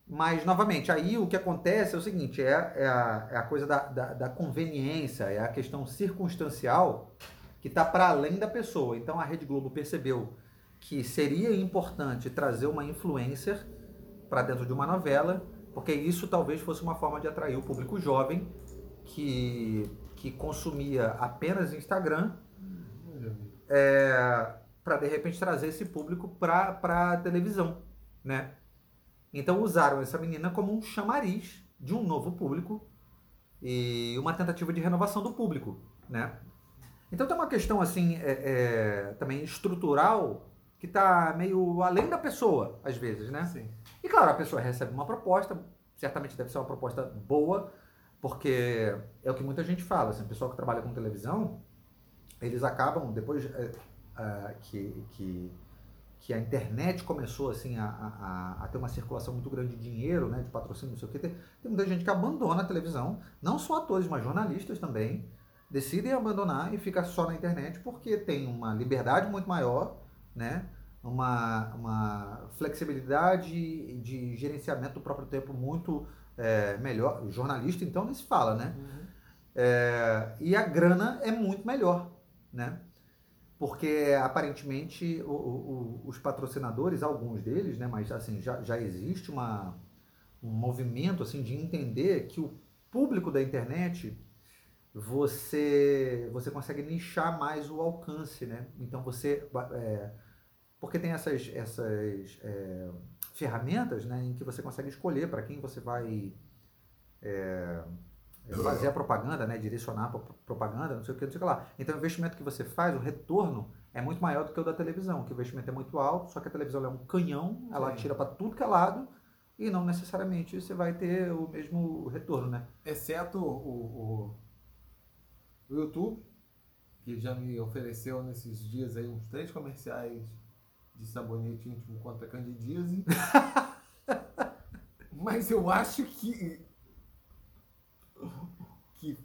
Mas, novamente, aí o que acontece é o seguinte: é, é, a, é a coisa da, da, da conveniência, é a questão circunstancial que está para além da pessoa. Então a Rede Globo percebeu que seria importante trazer uma influencer para dentro de uma novela, porque isso talvez fosse uma forma de atrair o público jovem que, que consumia apenas Instagram, é, para de repente trazer esse público para a televisão, né? Então usaram essa menina como um chamariz de um novo público e uma tentativa de renovação do público, né? Então tem uma questão assim é, é, também estrutural que está meio além da pessoa às vezes, né? Sim. E claro, a pessoa recebe uma proposta, certamente deve ser uma proposta boa, porque é o que muita gente fala, assim, o pessoal que trabalha com televisão, eles acabam depois é, é, que, que que a internet começou assim a, a, a, ter uma circulação muito grande de dinheiro, né, de patrocínio, não sei o que, tem, tem muita gente que abandona a televisão, não só atores, mas jornalistas também, decidem abandonar e fica só na internet porque tem uma liberdade muito maior, né, uma, uma flexibilidade de gerenciamento do próprio tempo muito é, melhor. O jornalista, então, nem se fala, né? Uhum. É, e a grana é muito melhor, né? Porque aparentemente o, o, os patrocinadores, alguns deles, né, mas assim já, já existe uma, um movimento assim de entender que o público da internet você você consegue nichar mais o alcance, né? Então você é, porque tem essas essas é, ferramentas, né, em que você consegue escolher para quem você vai é, fazer a propaganda, né, direcionar a propaganda, não sei o que, não sei o que lá. Então o investimento que você faz, o retorno é muito maior do que o da televisão, que o investimento é muito alto, só que a televisão é um canhão, ela Sim. para tudo que é lado e não necessariamente você vai ter o mesmo retorno, né? Exceto o, o, o YouTube, que já me ofereceu nesses dias aí uns três comerciais de sabonete íntimo contra candidíase. *laughs* Mas eu acho que que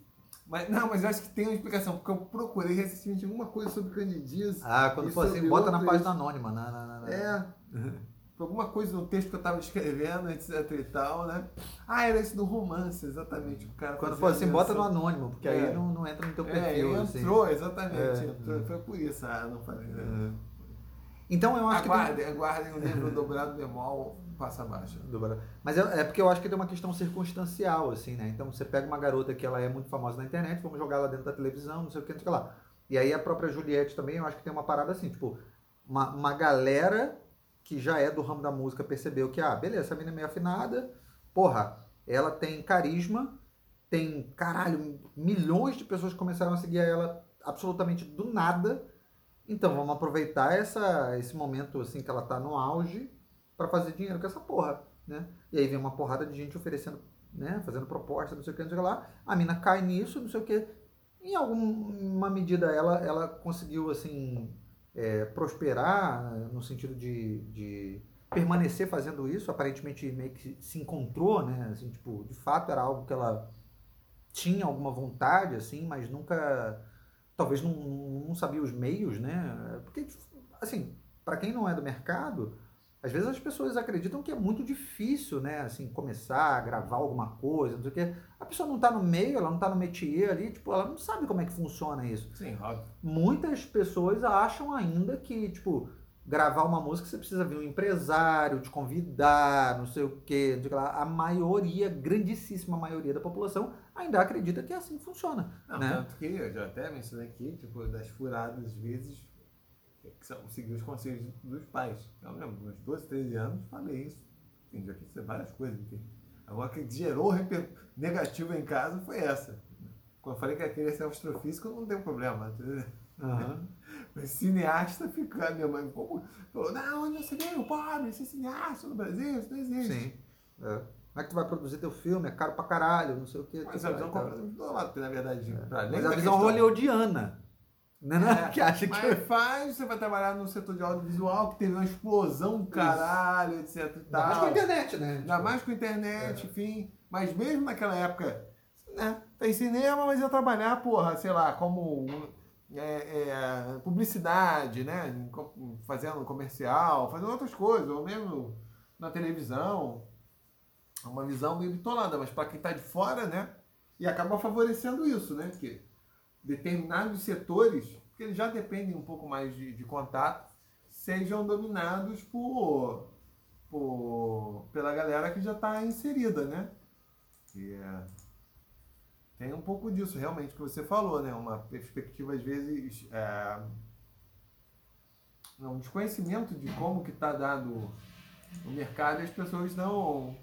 mas, não, mas eu acho que tem uma explicação, porque eu procurei recentemente alguma coisa sobre candidíase. Ah, quando for assim, bota na página anônima. Na, na, na, É. *laughs* alguma coisa no texto que eu estava escrevendo, etc e tal, né? Ah, era esse do romance, exatamente. O cara Quando for assim, bota no anônimo, porque é. aí não, não entra no teu perfil. É, entrou, assim. exatamente. É. Entrou, foi por isso. Ah, não falei. Né? É. Então eu acho aguardem, que. Tem... Aguardem o livro dobrado bemol passa baixa. Mas é, é, porque eu acho que tem uma questão circunstancial, assim, né? Então você pega uma garota que ela é muito famosa na internet, vamos jogar ela dentro da televisão, não sei o que, não sei o que lá. E aí a própria Juliette também, eu acho que tem uma parada assim, tipo, uma, uma galera que já é do ramo da música percebeu que, ah, beleza, essa menina é meio afinada, porra, ela tem carisma, tem, caralho, milhões de pessoas começaram a seguir ela absolutamente do nada. Então vamos aproveitar essa, esse momento assim que ela tá no auge para fazer dinheiro com essa porra, né? E aí vem uma porrada de gente oferecendo, né? Fazendo proposta, não sei o que, não sei o que lá. A mina cai nisso, não sei o que. Em alguma medida ela, ela conseguiu, assim, é, prosperar no sentido de, de permanecer fazendo isso. Aparentemente meio que se encontrou, né? Assim, tipo, de fato era algo que ela tinha alguma vontade, assim, mas nunca... Talvez não, não sabia os meios, né? Porque, assim, para quem não é do mercado às vezes as pessoas acreditam que é muito difícil, né, assim, começar a gravar alguma coisa, não sei o quê. A pessoa não está no meio, ela não está no métier ali, tipo, ela não sabe como é que funciona isso. Sim, óbvio. Muitas pessoas acham ainda que, tipo, gravar uma música você precisa vir um empresário, te convidar, não sei o quê, não sei o que lá. A maioria, grandíssima maioria da população ainda acredita que é assim que funciona. Não, né? tanto que eu já até mencionei aqui, tipo, das furadas vezes que são seguir os conselhos dos pais. Eu lembro, uns 12, 13 anos, falei isso. Entendi aqui várias coisas. Aqui. Agora, que gerou negativo em casa foi essa. Quando eu falei que ia querer ser astrofísico, não deu problema. Uhum. *laughs* Mas cineasta fica, minha mãe como, falou, não, onde você veio, pobre, ser cineasta no Brasil, isso não existe. Sim. É. Como é que tu vai produzir teu filme? É caro pra caralho, não sei o quê. Mas a visão completamente do lado, porque na verdade, é. Mas a visão hollywoodiana. Não, não, é, *laughs* que acha que. Mas faz, você vai trabalhar no setor de audiovisual, que teve uma explosão caralho, etc. Ainda mais com a internet, né? Ainda tipo... mais com a internet, é. enfim. Mas mesmo naquela época, né? Tem cinema, mas ia trabalhar, porra, sei lá, como é, é, publicidade, né? Fazendo comercial, fazendo outras coisas, ou mesmo na televisão. Uma visão meio bitolada, mas para quem está de fora, né? E acaba favorecendo isso, né? Porque determinados setores, que eles já dependem um pouco mais de, de contato, sejam dominados por, por pela galera que já está inserida, né? E, é, tem um pouco disso, realmente, que você falou, né? Uma perspectiva, às vezes, é, um desconhecimento de como que está dado o mercado e as pessoas não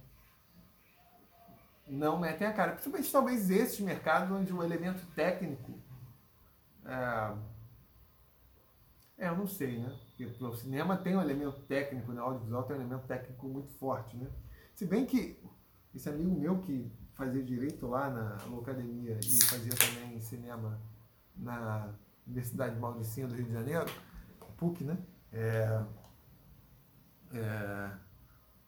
não metem a cara. Principalmente, talvez, esses mercados onde o elemento técnico é, é, eu não sei, né? Porque o cinema tem um elemento técnico, né? o audiovisual tem um elemento técnico muito forte, né? Se bem que esse amigo meu que fazia direito lá na academia e fazia também cinema na Universidade de Maldicinha do Rio de Janeiro, PUC, né? É, é,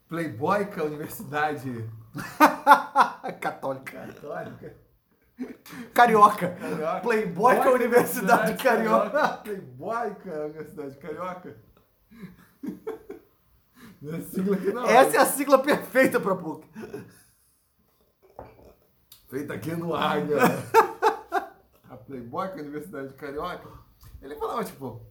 Playboy a Universidade *laughs* Católica. Católica. Carioca. Carioca. Playboy com a Universidade Carioca. Carioca. Playboy com a Universidade Carioca. É sigla aqui não. Essa é a sigla perfeita para PUC. Feita aqui no ar, né? A Playboy com a Universidade Carioca. Ele falava, tipo,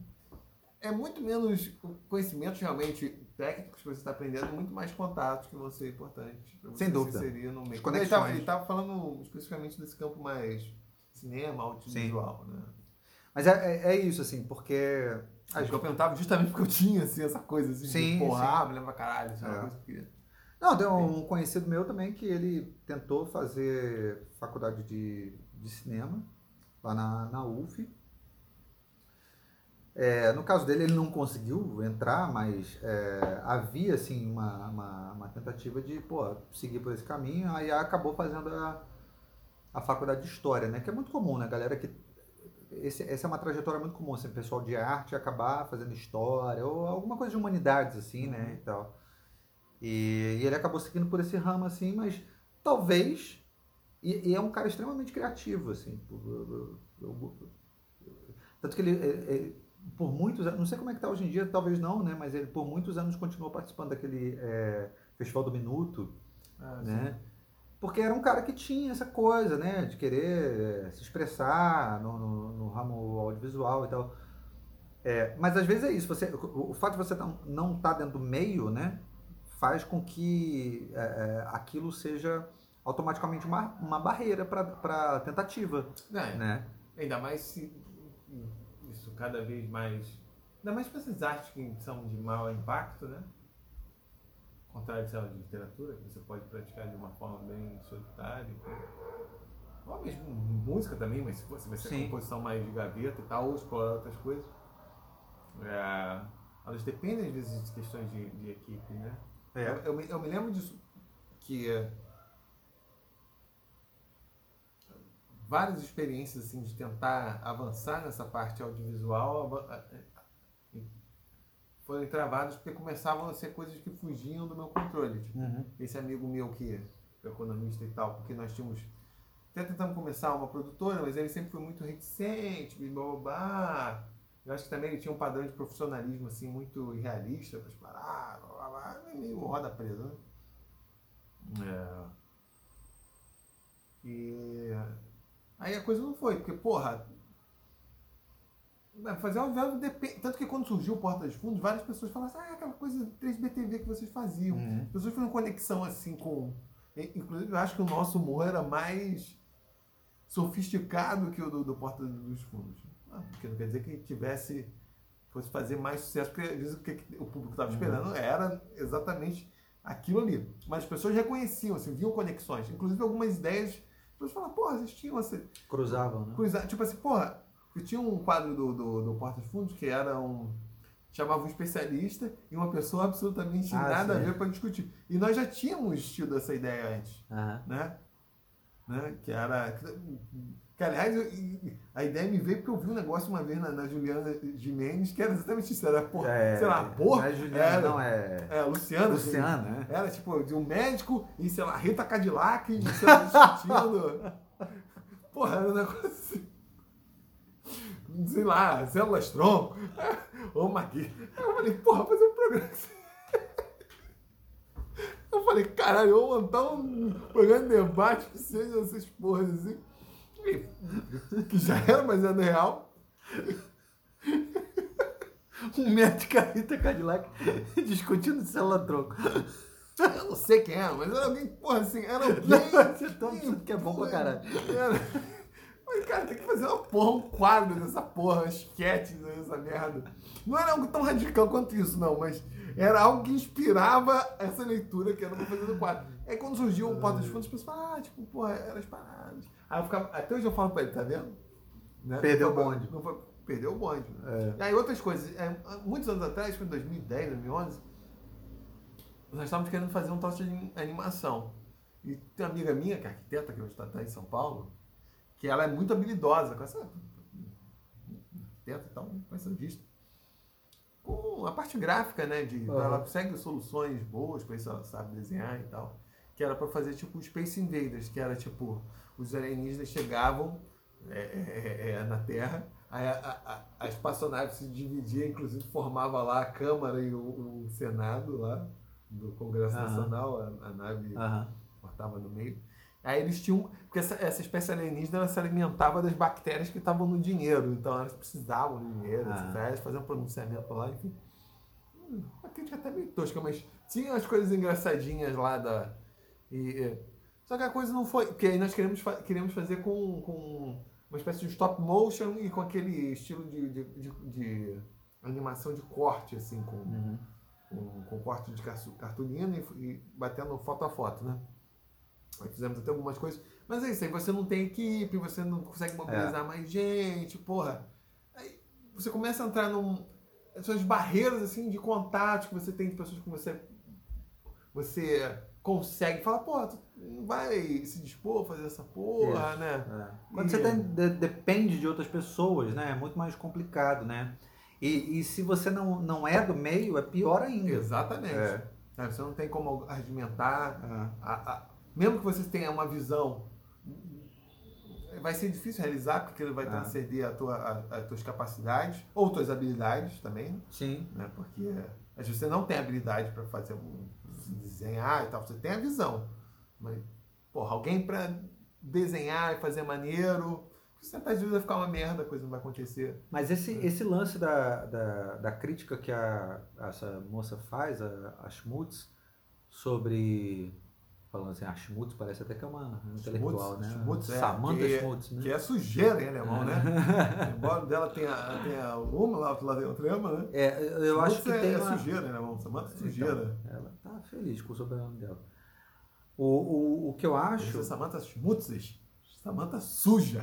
é muito menos conhecimentos realmente técnicos que você está aprendendo, muito mais contatos que vão ser importantes para você Sem dúvida. se no meio. Ele estava tá, falando especificamente desse campo mais cinema, audiovisual, né? Mas é, é, é, isso, assim, porque... Acho que eu perguntava justamente porque eu tinha, assim, essa coisa, assim, sim, de porra, sim. me lembra caralho, assim, é. que... Não, tem um conhecido meu também que ele tentou fazer faculdade de, de cinema lá na, na UF, é, no caso dele, ele não conseguiu entrar, mas é, havia assim, uma, uma, uma, tentativa de pô, seguir por esse caminho, aí acabou fazendo a, a faculdade de História, né? que é muito comum, né? Galera que. Esse, essa é uma trajetória muito comum, assim, pessoal de arte acabar fazendo história, ou alguma coisa de humanidades, assim, né? Uhum. E, tal. E, e, ele acabou seguindo por esse ramo, assim, mas talvez. E, e é um cara extremamente criativo, assim. Tanto que ele, ele por muitos anos, não sei como é que está hoje em dia, talvez não, né? Mas ele por muitos anos continuou participando daquele é, Festival do Minuto, ah, né? Sim. Porque era um cara que tinha essa coisa, né? De querer é, se expressar no, no, no, ramo audiovisual e tal. É, mas às vezes é isso, você, o, o fato de você não estar tá dentro do meio, né? Faz com que é, é aquilo seja automaticamente uma, uma barreira para tentativa, é, né? Ainda mais se cada vez mais. Ainda mais para essas artes que são de maior impacto, né? Ao contrário de, sei lá, de literatura, que você pode praticar de uma forma bem solitária. Então. Ou mesmo música também, mas se fosse vai ser Sim. composição mais de gaveta e tal, ou explorar outras coisas. É, elas dependem às vezes de questões de, de equipe, né? É. Eu, eu, me, eu me lembro disso, que é, várias experiências assim de tentar avançar nessa parte audiovisual foram travadas porque começavam a ser coisas que fugiam do meu controle. Tipo, uhum. Esse amigo meu que é economista e tal, porque nós tínhamos até tentamos começar uma produtora, mas ele sempre foi muito reticente, blá, Eu acho que também ele tinha um padrão de profissionalismo assim muito irrealista para parar, blá, blá, blá, meio roda presa, né? É. E Aí a coisa não foi, porque, porra, fazer um verbo depende. Tanto que quando surgiu o Porta dos Fundos, várias pessoas falaram assim, ah, aquela coisa 3BTV que vocês faziam. Uhum. As pessoas fizeram conexão assim com. Inclusive, eu acho que o nosso humor era mais sofisticado que o do, do Porta dos Fundos. Ah, porque não quer dizer que tivesse. fosse fazer mais sucesso, porque às vezes o que o público estava uhum. esperando era exatamente aquilo ali. Mas as pessoas reconheciam, assim, viam conexões. Inclusive, algumas ideias depois fala, porra, vocês tinham assim. Cruzavam, né? Cruza, tipo assim, porra, eu tinha um quadro do, do, do Porta dos Fundos que era um. chamava um especialista e uma pessoa absolutamente ah, nada sim. a ver para discutir. E nós já tínhamos tido essa ideia antes. Uhum. Né? né? Que era. Que, aliás, eu, a ideia me veio porque eu vi um negócio uma vez na, na Juliana Gimenez que era exatamente isso. Era, porra, é, sei lá, porra. Não é Juliana, era, não, é. É, Luciana. Luciana, assim, né? Era tipo de um médico e, sei lá, Rita Cadillac e, sei lá, *laughs* discutindo. porra, era um negócio assim. Sei lá, células tronco. Ô, Magui. Eu falei, porra, fazer um programa. Eu falei, caralho, eu vou montar um programa de debate que seja essas porras assim. Que já era, mas é real. Um médico Rita Cadillac discutindo célula troco. Eu não sei quem é, mas era alguém, porra, assim, era alguém. Você tá que é bom pra caralho. Era... Mas, cara, tem que fazer uma porra, um quadro dessa porra, uma sketch dessa merda. Não era algo tão radical quanto isso, não, mas era algo que inspirava essa leitura que era pra fazer do quadro. Aí quando surgiu o Porta dos Fundos, as pessoas falaram, ah, tipo, porra, era as paradas. Aí eu ficava, até hoje eu falo pra ele, tá vendo? Né? Perdeu o bonde. Não foi, perdeu o bonde. Né? É. E aí outras coisas, é, muitos anos atrás, foi em 2010, 2011, nós estávamos querendo fazer um troço de animação. E tem uma amiga minha, que é arquiteta, que hoje está tá em São Paulo, que ela é muito habilidosa com essa arquiteta e tal, com essa vista. Com a parte gráfica, né? De, uhum. Ela consegue soluções boas, com isso ela sabe desenhar e tal. Que era para fazer tipo Space Invaders, que era tipo, os alienígenas chegavam é, é, é, é na Terra, a, a, a, espaçonave se dividia, inclusive formava lá a Câmara e o, o Senado lá do Congresso. Nacional, a, a nave uhum. cortava no meio. Aí eles tinham. Porque essa, essa espécie alienígena se alimentava das bactérias que estavam no dinheiro. Então elas precisavam do dinheiro, ah. elas faziam um pronunciamento lá, enfim. Hum, a crítica até meio tosca, mas tinha as coisas engraçadinhas lá da. E, só que a coisa não foi. Porque aí nós queremos, queremos fazer com, com uma espécie de stop motion e com aquele estilo de, de, de, de animação de corte, assim, com, uhum. com, com, corte de cartolina e, e batendo foto a foto, né? Nós fizemos até algumas coisas. Mas é isso, aí você não tem equipe, você não consegue mobilizar é. mais gente, porra. Aí você começa a entrar num. Essas barreiras assim de contato que você tem de pessoas que você. Você consegue falar, pô, tu não vai se dispor a fazer essa porra, né? É. Quando e... você tem, de, depende de outras pessoas, né? É muito mais complicado, né? E, e se você não, não é do meio, é pior ainda. Exatamente. É. é você não tem como argumentar. É. A, a, mesmo que você tenha uma visão, vai ser difícil realizar, porque ele vai transcender a tua, a, as tuas capacidades, ou tuas habilidades também. Sim. Né? Porque às vezes você não tem habilidade para fazer um, desenhar e tal, você tem a visão. Mas, porra, alguém para desenhar e fazer maneiro, você tá vai ficar uma merda, a coisa não vai acontecer. Mas esse, é. esse lance da, da, da, crítica que a, essa moça faz, a, a Schmutz, sobre falando assim, a Schmutz parece até que é uma intelectual, né? Schmutz, é. Samantha que, Schmutz, né? Que é sujeira em alemão, né? Embora dela tenha, tenha uma lá, lá dentro, lembra, né? É, eu Schmutz acho que é, tem é uma... sujeira em alemão, Samantha é sujeira. Então, ela tá feliz com o sobrenome dela. O, o, o que eu acho... Samantha Schmutz, Samantha suja.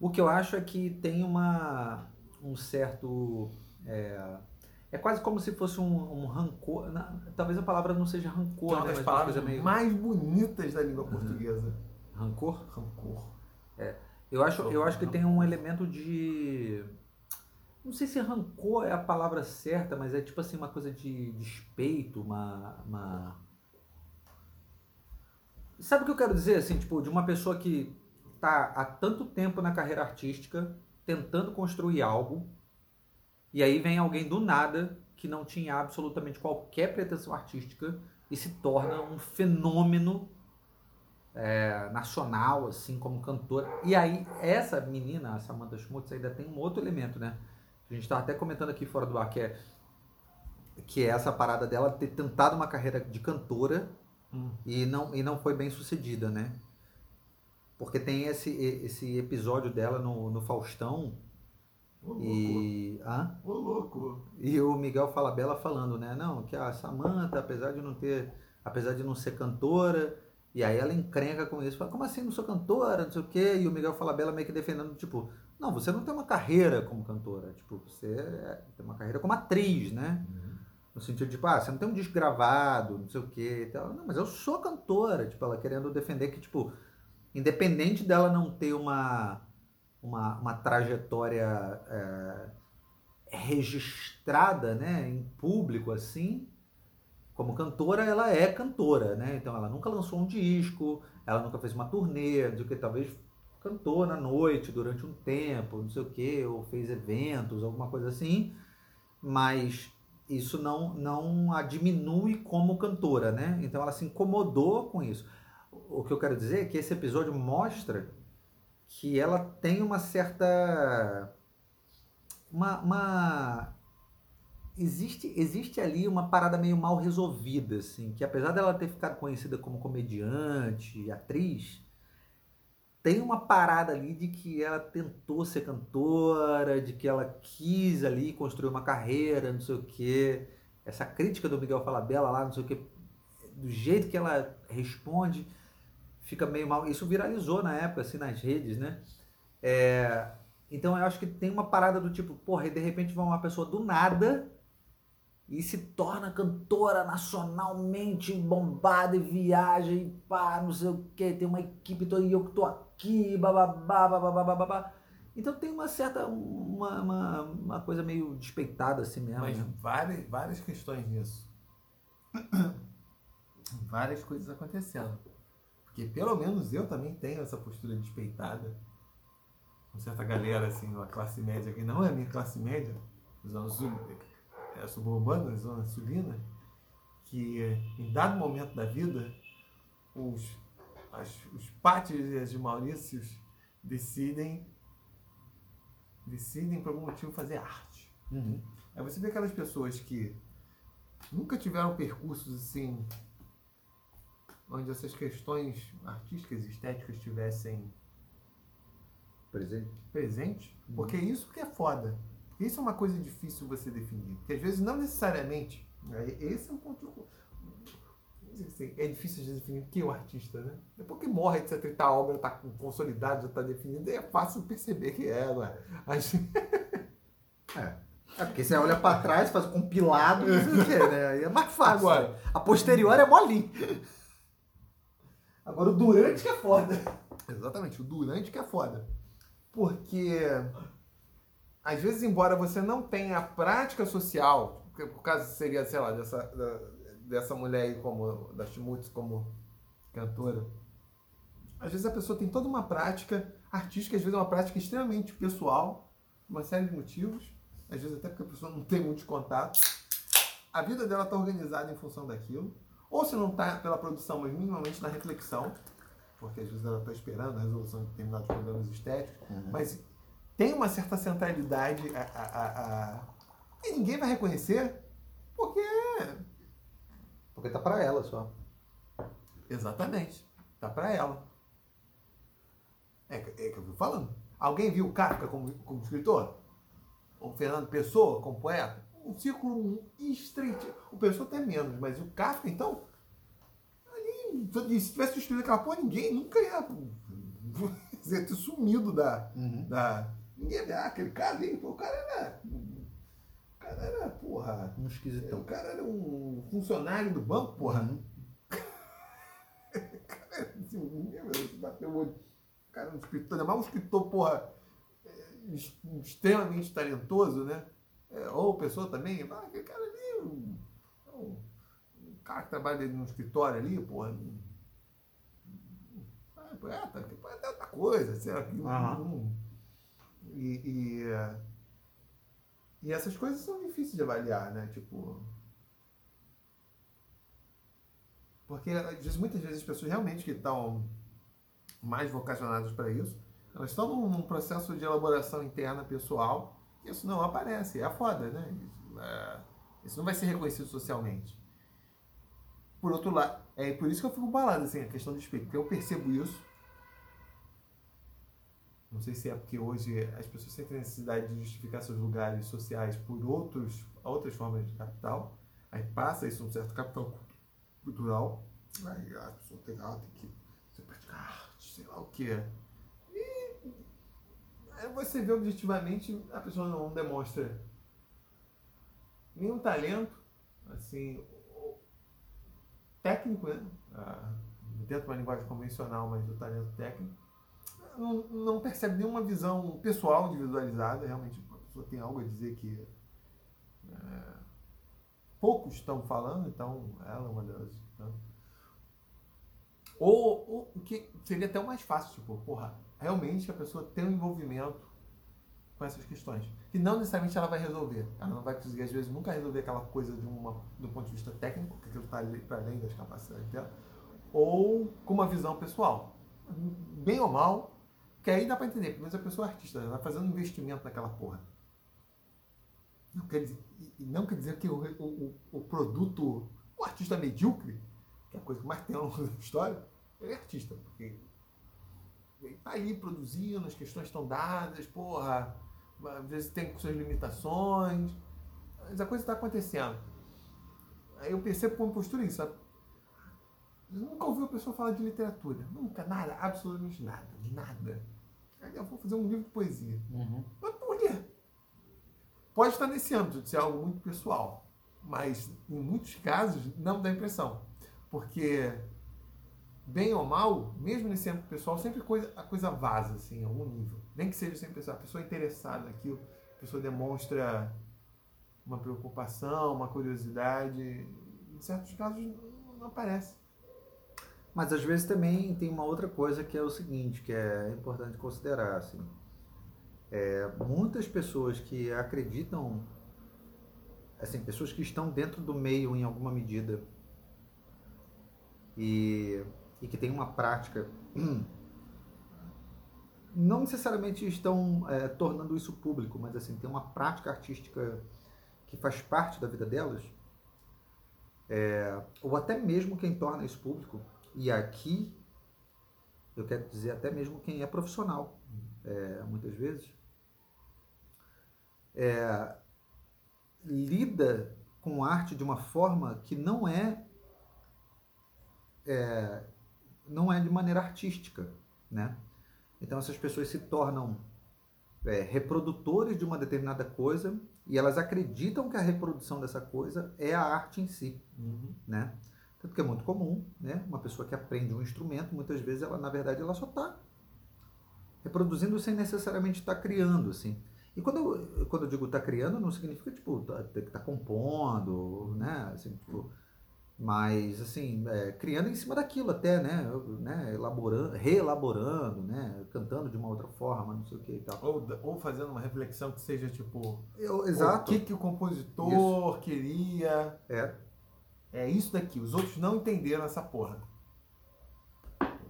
o que eu acho é que tem uma, um certo... É, é quase como se fosse um, um rancor. Na, talvez a palavra não seja rancor, que é uma né? das palavras meio... mais bonitas da língua uhum. portuguesa. Rancor? Rancor. É. Eu acho, eu acho que tem um elemento de. Não sei se rancor é a palavra certa, mas é tipo assim, uma coisa de despeito, uma. uma... Sabe o que eu quero dizer? Assim, tipo, de uma pessoa que está há tanto tempo na carreira artística, tentando construir algo, e aí vem alguém do nada que não tinha absolutamente qualquer pretensão artística e se torna um fenômeno é, nacional, assim, como cantora. E aí, essa menina, a Samantha Schmutz, ainda tem um outro elemento, né? A gente estava até comentando aqui fora do ar, que é, que é essa parada dela ter tentado uma carreira de cantora hum. e, não, e não foi bem sucedida, né? Porque tem esse, esse episódio dela no, no Faustão, Ô, e. Ô, louco! E o Miguel Falabella falando, né? Não, que a Samanta, apesar de não ter. Apesar de não ser cantora, e aí ela encrenca com isso. Fala, como assim não sou cantora? Não sei o quê. E o Miguel Falabella meio que defendendo, tipo, não, você não tem uma carreira como cantora. Tipo, você é, tem uma carreira como atriz, né? Uhum. No sentido de, tipo, ah, você não tem um disco gravado, não sei o quê e tal. Não, mas eu sou cantora. Tipo, ela querendo defender que, tipo, independente dela não ter uma, uma, uma trajetória é, registrada, né, em público, assim, como cantora, ela é cantora, né? Então, ela nunca lançou um disco, ela nunca fez uma turnê, do que talvez cantou na noite durante um tempo, não sei o que, ou fez eventos, alguma coisa assim, mas isso não, não a diminui como cantora, né? Então ela se incomodou com isso. O que eu quero dizer é que esse episódio mostra que ela tem uma certa. Uma, uma, existe, existe ali uma parada meio mal resolvida, assim, que apesar dela ter ficado conhecida como comediante, atriz, tem uma parada ali de que ela tentou ser cantora, de que ela quis ali construir uma carreira, não sei o quê. Essa crítica do Miguel Falabella lá, não sei o quê, do jeito que ela responde, fica meio mal. Isso viralizou na época, assim, nas redes, né? É, então eu acho que tem uma parada do tipo, porra, e de repente vai uma pessoa do nada e se torna cantora nacionalmente bombada e viaja e pá, não sei o que, tem uma equipe toda e eu que tô aqui, bababá, bababá, bababá. Então tem uma certa, uma, uma, uma coisa meio despeitada assim mesmo. Mas né? várias, várias questões nisso. *coughs* várias coisas acontecendo. Porque pelo menos eu também tenho essa postura despeitada. Com certa galera, assim, uma classe média que não é a minha classe média, os anos é, suburbana, zona sulina, que em dado momento da vida, os, as, os pátios e as Maurícios decidem decidem por algum motivo fazer arte. Uhum. Aí você vê aquelas pessoas que nunca tiveram percursos assim onde essas questões artísticas e estéticas estivessem presente, presente uhum. porque é isso que é foda. Isso é uma coisa difícil você definir. Porque às vezes não necessariamente. Né? Esse é um ponto. Assim, é difícil de definir quem é o artista, né? Depois que morre, etc. A obra está consolidada, já está definida, é fácil perceber que é, não é? é. É porque você olha para trás, faz compilado, não sei o quê, né? Aí é mais fácil. Agora, a posterior é molinho. Agora o durante que é foda. Exatamente, o durante que é foda. Porque às vezes, embora você não tenha a prática social, o caso seria, sei lá, dessa, da, dessa mulher aí, como, da Schmutz, como cantora, às vezes a pessoa tem toda uma prática artística, às vezes é uma prática extremamente pessoal, uma série de motivos, às vezes até porque a pessoa não tem muitos contatos. A vida dela está organizada em função daquilo, ou se não está pela produção, mas minimamente na reflexão, porque às vezes ela está esperando a resolução de determinados problemas estéticos, uhum. mas tem uma certa centralidade a, a, a, e ninguém vai reconhecer porque. Porque tá para ela só. Exatamente. Tá para ela. É, é que eu vi falando. Alguém viu Kafka como, como escritor? O Fernando Pessoa como poeta? Um círculo estreito. O Pessoa até menos, mas o Kafka, então. Ali, se tivesse estudado aquela porra, ninguém nunca *laughs* ia ter sumido da, uhum. da, Ninguém vê, ah, aquele cara ali, pô, o cara era. O cara era, porra. Um esquisitão. O cara era um funcionário do banco, porra. Uhum. o *laughs* cara assim, bateu o olho. O cara é um escritor, mais um escritor, porra, é, extremamente talentoso, né? É, ou pessoa também, ah, aquele cara ali, um, um, um cara que trabalha no escritório ali, porra. Ah, é, tá, pode outra coisa, sei lá, uhum. um, e, e, e, essas coisas são difíceis de avaliar, né? Tipo. Porque muitas vezes as pessoas realmente que estão mais vocacionadas para isso, elas estão num, num, processo de elaboração interna pessoal, isso não aparece, é foda, né? Isso, é, isso não vai ser reconhecido socialmente. Por outro lado, é por isso que eu fico balado, assim, a questão do espelho, porque eu percebo isso não sei se é porque hoje as pessoas sentem necessidade de justificar seus lugares sociais por outros, outras formas de capital. Aí passa isso um certo capital cultural. Aí a pessoa tem, ah, tem que praticar arte, sei lá o quê. E aí você vê objetivamente, a pessoa não demonstra nenhum talento, assim, técnico, né? Ah, dentro de uma linguagem convencional, mas do talento técnico, não, não percebe nenhuma visão pessoal individualizada, realmente a pessoa tem algo a dizer que é, poucos estão falando, então ela é uma delas. Então. Ou o que seria até o mais fácil, tipo, porra, realmente a pessoa tem um envolvimento com essas questões. Que não necessariamente ela vai resolver. Ela não vai conseguir, às vezes, nunca resolver aquela coisa de uma, do ponto de vista técnico, que aquilo está para além das capacidades dela, ou com uma visão pessoal. Bem ou mal, que aí dá para entender, pelo menos a pessoa é artista, ela está fazendo um investimento naquela porra. Não quer dizer, não quer dizer que o, o, o produto, o artista medíocre, que é a coisa que mais tem ao longo da história, ele é artista, porque está aí produzindo, as questões estão dadas, porra, às vezes tem suas limitações, mas a coisa está acontecendo. Aí eu percebo como postura isso. Eu nunca ouvi uma pessoa falar de literatura. Nunca, nada, absolutamente nada, nada. Aí eu vou fazer um livro de poesia. Uhum. Mas por quê? Pode estar nesse âmbito de ser algo muito pessoal, mas em muitos casos não dá impressão. Porque, bem ou mal, mesmo nesse âmbito pessoal, sempre coisa, a coisa vaza, assim, em algum nível. Nem que seja sem pessoa, a pessoa é interessada naquilo, a pessoa demonstra uma preocupação, uma curiosidade. Em certos casos não aparece. Mas às vezes também tem uma outra coisa que é o seguinte, que é importante considerar, assim. É, muitas pessoas que acreditam, assim, pessoas que estão dentro do meio em alguma medida e, e que têm uma prática, *clears throat* não necessariamente estão é, tornando isso público, mas assim, tem uma prática artística que faz parte da vida delas, é, ou até mesmo quem torna isso público, e aqui eu quero dizer até mesmo quem é profissional, é, muitas vezes, é, lida com arte de uma forma que não é, é, não é de maneira artística, né? Então essas pessoas se tornam é, reprodutores de uma determinada coisa e elas acreditam que a reprodução dessa coisa é a arte em si, uhum. né? Tanto que é muito comum, né? Uma pessoa que aprende um instrumento, muitas vezes ela, na verdade, ela só está reproduzindo sem necessariamente estar tá criando, assim. E quando eu, quando eu digo estar tá criando, não significa, tipo, tá, tá compondo, né? Assim, tipo, mas, assim, é, criando em cima daquilo até, né? né? Elaborando, reelaborando, né? Cantando de uma outra forma, não sei o que e tal. Ou, ou fazendo uma reflexão que seja, tipo... Eu, exato. O que, que o compositor Isso. queria... É. É isso daqui. Os outros não entenderam essa porra.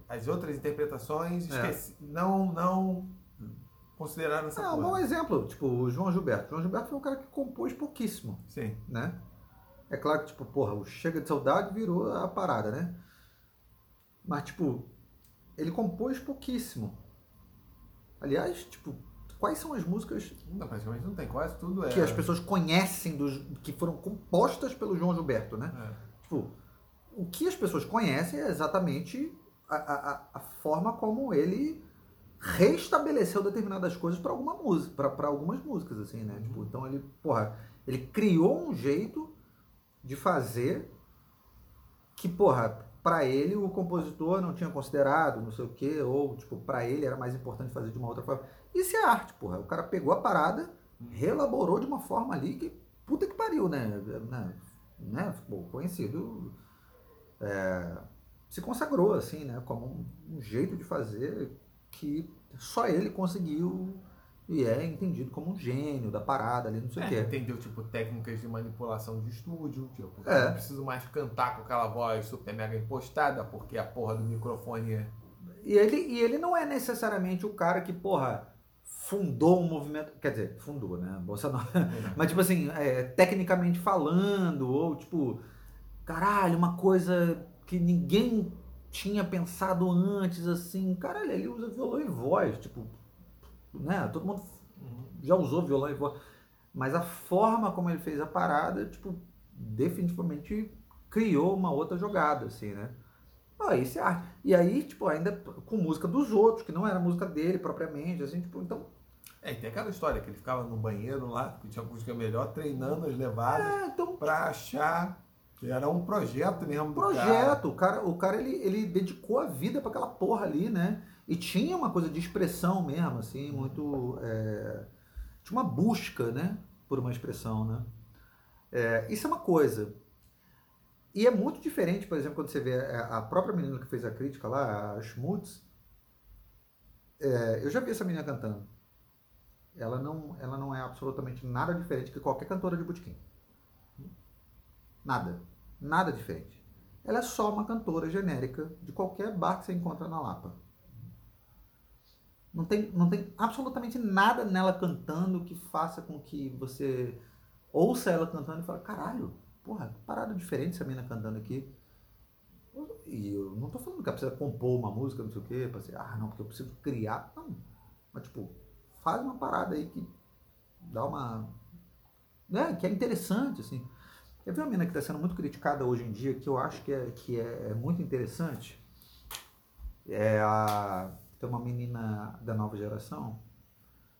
As outras interpretações, é. esqueci, não, não consideraram essa ah, porra. Um bom exemplo, tipo, o João Gilberto. O João Gilberto foi um cara que compôs pouquíssimo. Sim. Né? É claro que, tipo, porra, o Chega de Saudade virou a parada, né? Mas, tipo, ele compôs pouquíssimo. Aliás, tipo, quais são as músicas. Não, praticamente não tem, quase tudo é. Que as pessoas conhecem, dos, que foram compostas pelo João Gilberto, né? É. Tipo, o que as pessoas conhecem é exatamente a, a, a forma como ele restabeleceu determinadas coisas para alguma música, para algumas músicas, assim, né? Uhum. Tipo, então ele, porra, ele criou um jeito de fazer que, porra, para ele o compositor não tinha considerado, não sei o quê, ou, tipo, para ele era mais importante fazer de uma outra forma. Isso é arte, porra. O cara pegou a parada, relaborou de uma forma ali que, puta que pariu, né? né? né? Conhecido, é, se consagrou, assim, né? Como um, um jeito de fazer que só ele conseguiu e é entendido como um gênio da parada ali, não sei o é, quê. Entendeu, tipo, técnicas de manipulação de estúdio, tipo, é. não preciso mais cantar com aquela voz super mega impostada, porque a porra do microfone é... E ele, e ele não é necessariamente o cara que, porra, fundou um movimento, quer dizer, fundou, né? Bolsa Nova. É. Mas, tipo assim, é, tecnicamente falando, ou tipo, caralho, uma coisa que ninguém tinha pensado antes, assim, caralho, ele usa violão e voz, tipo, né? Todo mundo já usou violão e voz. Mas a forma como ele fez a parada, tipo, definitivamente criou uma outra jogada, assim, né? Ah, isso é arte. E aí, tipo, ainda com música dos outros, que não era música dele propriamente, assim, tipo, então. É, tem aquela história que ele ficava no banheiro lá, que tinha acústica melhor, treinando as levadas é, então... pra achar era um projeto mesmo do projeto. cara. O cara, o cara ele, ele dedicou a vida para aquela porra ali, né? E tinha uma coisa de expressão mesmo, assim, muito. É... Tinha uma busca, né? Por uma expressão, né? É, isso é uma coisa. E é muito diferente, por exemplo, quando você vê a própria menina que fez a crítica lá, a Schmutz. É, eu já vi essa menina cantando. Ela não, ela não é absolutamente nada diferente que qualquer cantora de botequim. Nada. Nada diferente. Ela é só uma cantora genérica de qualquer bar que você encontra na Lapa. Não tem, não tem absolutamente nada nela cantando que faça com que você ouça ela cantando e fale, caralho, porra, parada diferente essa menina cantando aqui. E eu não tô falando que ela precisa compor uma música, não sei o quê, pra ser, ah, não, porque eu preciso criar. Não. Mas, tipo, faz uma parada aí que dá uma. né, que é interessante, assim. Quer ver uma menina que está sendo muito criticada hoje em dia, que eu acho que é, que é, é muito interessante? É a. Tem uma menina da nova geração,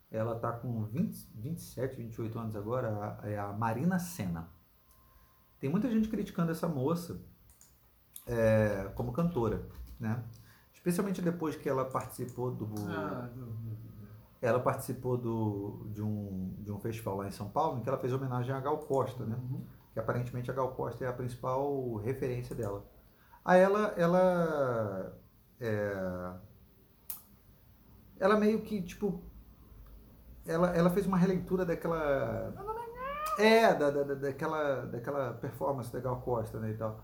ela está com 20, 27, 28 anos agora, é a Marina Senna. Tem muita gente criticando essa moça é, como cantora, né? Especialmente depois que ela participou do. Ah, ela participou do, de, um, de um festival lá em São Paulo, em que ela fez homenagem a Gal Costa, né? Uhum. Que aparentemente a Gal Costa é a principal referência dela. Aí ela, ela, é, ela meio que, tipo, ela, ela fez uma releitura daquela. É, da, da, daquela, daquela performance da Gal Costa, né, e tal.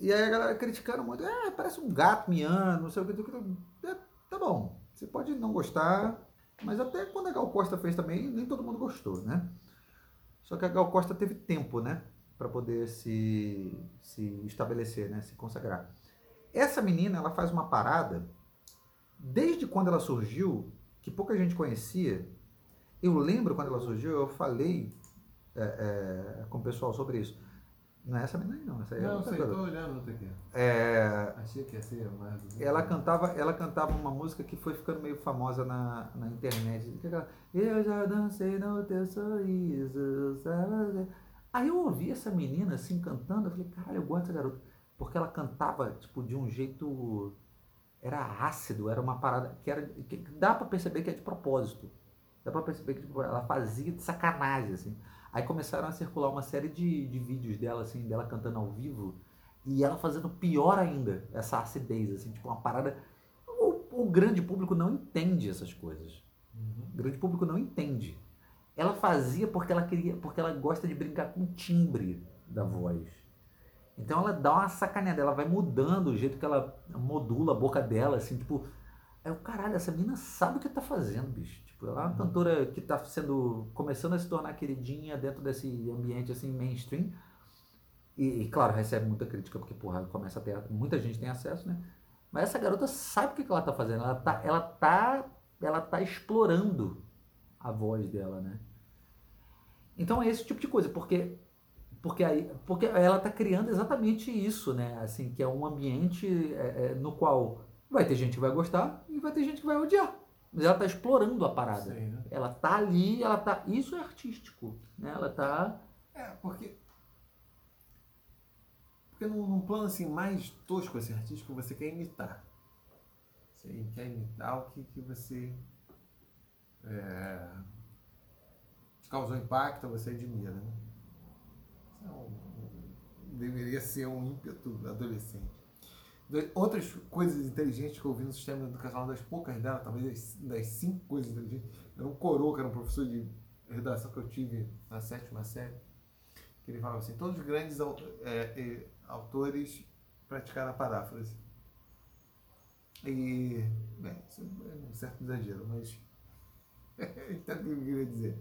E aí a galera criticando muito, é, parece um gato miando, não sei o que. É, tá bom, você pode não gostar, mas até quando a Gal Costa fez também, nem todo mundo gostou, né? Só que a Gal Costa teve tempo, né? Para poder se, se estabelecer, né? Se consagrar. Essa menina, ela faz uma parada, desde quando ela surgiu, que pouca gente conhecia. Eu lembro quando ela surgiu, eu falei é, é, com o pessoal sobre isso. Não é essa menina aí, não. Essa aí é não, sei, tô olhando outra aqui. É... Achei que ia ser mais... Ela cantava, ela cantava uma música que foi ficando meio famosa na, na internet. Eu já dancei no teu sorriso. Aí eu ouvi essa menina assim cantando, eu falei, caralho, eu gosto dessa garota. Porque ela cantava, tipo, de um jeito... Era ácido, era uma parada que era... Que dá pra perceber que é de propósito. Dá pra perceber que tipo, ela fazia de sacanagem, assim. Aí começaram a circular uma série de, de vídeos dela, assim, dela cantando ao vivo, e ela fazendo pior ainda, essa acidez, assim, tipo, uma parada. O, o grande público não entende essas coisas. Uhum. O grande público não entende. Ela fazia porque ela queria, porque ela gosta de brincar com o timbre da voz. Então ela dá uma sacaneada, ela vai mudando o jeito que ela modula a boca dela, assim, tipo. Aí o caralho, essa menina sabe o que tá fazendo, bicho. Tipo, ela é uma uhum. cantora que está sendo começando a se tornar queridinha dentro desse ambiente assim mainstream. E, e, claro, recebe muita crítica porque porra, começa a ter muita gente tem acesso, né? Mas essa garota sabe o que, que ela está fazendo. Ela tá, ela tá, ela tá explorando a voz dela, né? Então é esse tipo de coisa, porque porque aí, porque ela está criando exatamente isso, né? Assim, que é um ambiente é, é, no qual vai ter gente que vai gostar e vai ter gente que vai odiar. Mas ela está explorando a parada. Né? Ela está ali, ela tá. Isso é artístico. Né? Ela está. É, porque. Porque num, num, plano assim mais tosco, assim, artístico, você quer imitar. Você quer imitar o que, que você. É, causou impacto, você admira. Né? É deveria ser um ímpeto adolescente. Outras coisas inteligentes que eu ouvi no sistema educacional, das poucas dela, talvez das, cinco coisas inteligentes, era um coroa, que era um professor de redação que eu tive na sétima série, que ele falava assim, todos os grandes é, é, autores praticaram a paráfrase. E, bem, isso é um certo exagero, mas *laughs* entendo o que eu queria dizer.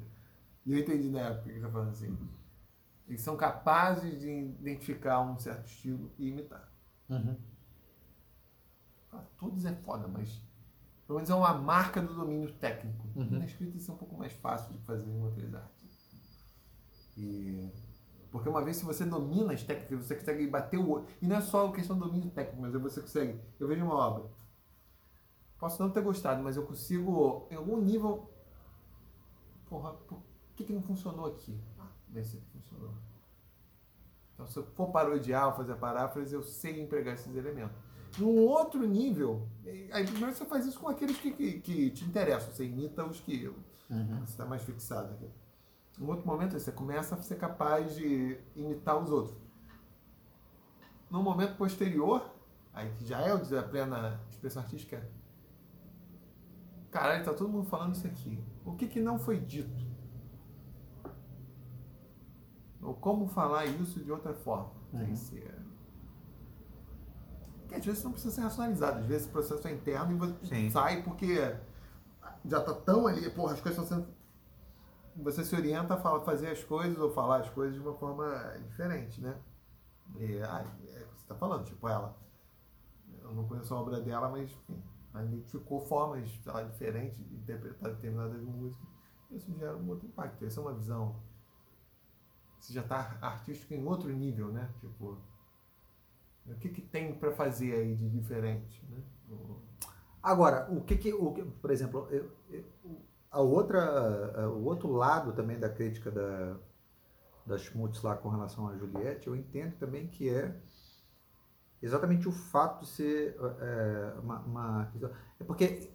E eu entendi na época que ele estava falando assim. Eles são capazes de identificar um certo estilo e imitar. Uhum todos é foda, mas pelo menos é uma marca do domínio técnico. Uhum. Na escrita isso é um pouco mais fácil de fazer em outras artes. E porque uma vez se você domina as técnicas, você consegue bater o olho. E não é só a questão do domínio técnico, mas você consegue. Eu vejo uma obra. Posso não ter gostado, mas eu consigo, em algum nível, porra, por que, que não funcionou aqui? Nesse aqui funcionou. Então, se eu for parodiar, fazer paráfrase, eu sei empregar esses elementos. Num outro nível, aí primeiro você faz isso com aqueles que, que, que te interessam, você imita os que uhum. você está mais fixado aqui. Num outro momento, você começa a ser capaz de imitar os outros. No momento posterior, aí que já é o da plena expressão artística, caralho, tá todo mundo falando isso aqui. O que, que não foi dito? Ou como falar isso de outra forma? Uhum. ser. Que às vezes não precisa ser racionalizado, às vezes o processo é interno e você Sim. sai porque já tá tão ali, porra, as coisas estão sendo. Você se orienta a fazer as coisas ou falar as coisas de uma forma diferente, né? E, ah, é o que você está falando, tipo, ela. Eu não conheço a obra dela, mas enfim, identificou formas ela, diferentes de interpretar determinadas músicas. Isso gera um outro impacto. Essa é uma visão você já está artístico em outro nível, né? Tipo, o que, que tem para fazer aí de diferente, né? Agora, o que que, o, por exemplo, eu, eu, a outra, o outro lado também da crítica da, da Schmutz lá com relação a Juliette, eu entendo também que é exatamente o fato de ser é, uma, uma, é porque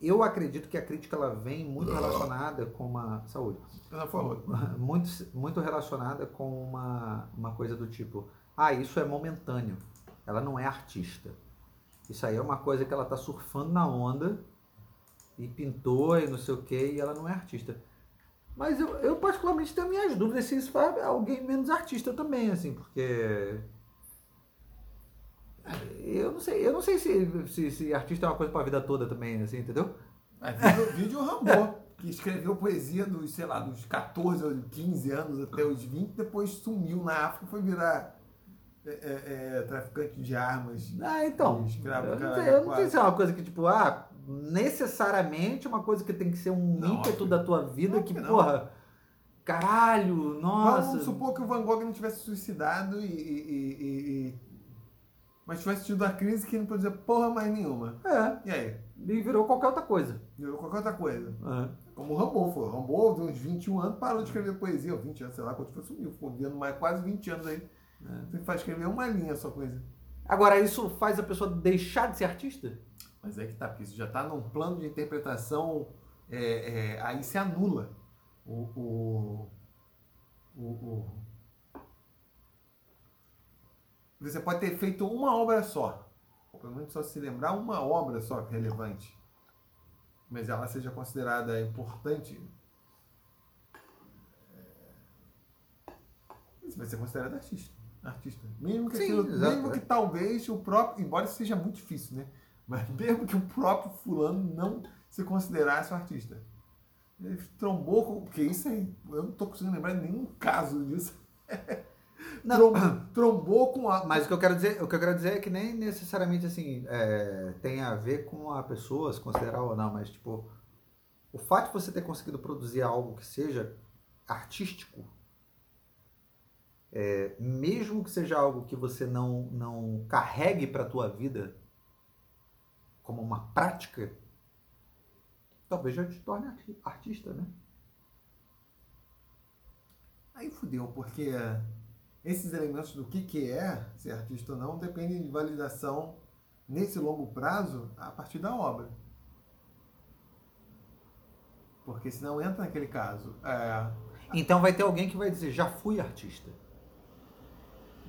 eu acredito que a crítica ela vem muito relacionada com uma saúde. *laughs* Muito muito relacionada com uma, uma coisa do tipo ah isso é momentâneo ela não é artista. Isso aí é uma coisa que ela está surfando na onda e pintou e não sei o que e ela não é artista. Mas eu, eu particularmente tenho minhas dúvidas se isso faz alguém menos artista também assim porque eu não sei, eu não sei se, se, se artista é uma coisa para a vida toda também, assim, entendeu? Mas vídeo, vídeo Rambo, que escreveu poesia dos, sei lá, dos 14 ou 15 anos até os 20, depois sumiu na África, foi virar é, é, é, traficante de armas. Ah, então. Escravo, eu, não sei, eu não sei se é uma coisa que, tipo, ah, necessariamente uma coisa que tem que ser um não, ímpeto da tua vida não, que, que porra. Caralho, nossa. Vamos supor que o Van Gogh não tivesse suicidado e, e, e, e mas tivesse tido a crise que não podia porra mais nenhuma. É. E aí? E virou qualquer outra coisa. Virou qualquer outra coisa. É. Como o Rambo foi. O Rambo, de uns 21 anos, parou de escrever poesia. Ou 20 anos, sei lá, quando foi sumiu. Ficou vivendo mais quase 20 anos aí. É. Você faz escrever uma linha só coisa. Agora, isso faz a pessoa deixar de ser artista? Mas é que tá, porque isso já está num plano de interpretação, é, é, aí se anula o, o, o, o você pode ter feito uma obra só. Ou pelo menos só se lembrar uma obra só relevante. Mas ela seja considerada importante. Você vai ser considerado artista. artista. Mesmo que, Sim, aquilo, mesmo que talvez o próprio. Embora seja muito difícil, né? Mas mesmo que o próprio fulano não se considerasse um artista. Ele trombou com. Porque isso aí. Eu não estou conseguindo lembrar de nenhum caso disso. *laughs* Não. trombou com a. Mas o que eu quero dizer, o que eu quero dizer é que nem necessariamente assim é, tem a ver com a pessoa se considerar ou não, mas tipo o fato de você ter conseguido produzir algo que seja artístico, é, mesmo que seja algo que você não não carregue para a tua vida como uma prática, talvez já te torne artista, né? Aí fudeu, porque esses elementos do que, que é ser artista ou não dependem de validação nesse longo prazo a partir da obra. Porque senão entra naquele caso. É... Então vai ter alguém que vai dizer, já fui artista.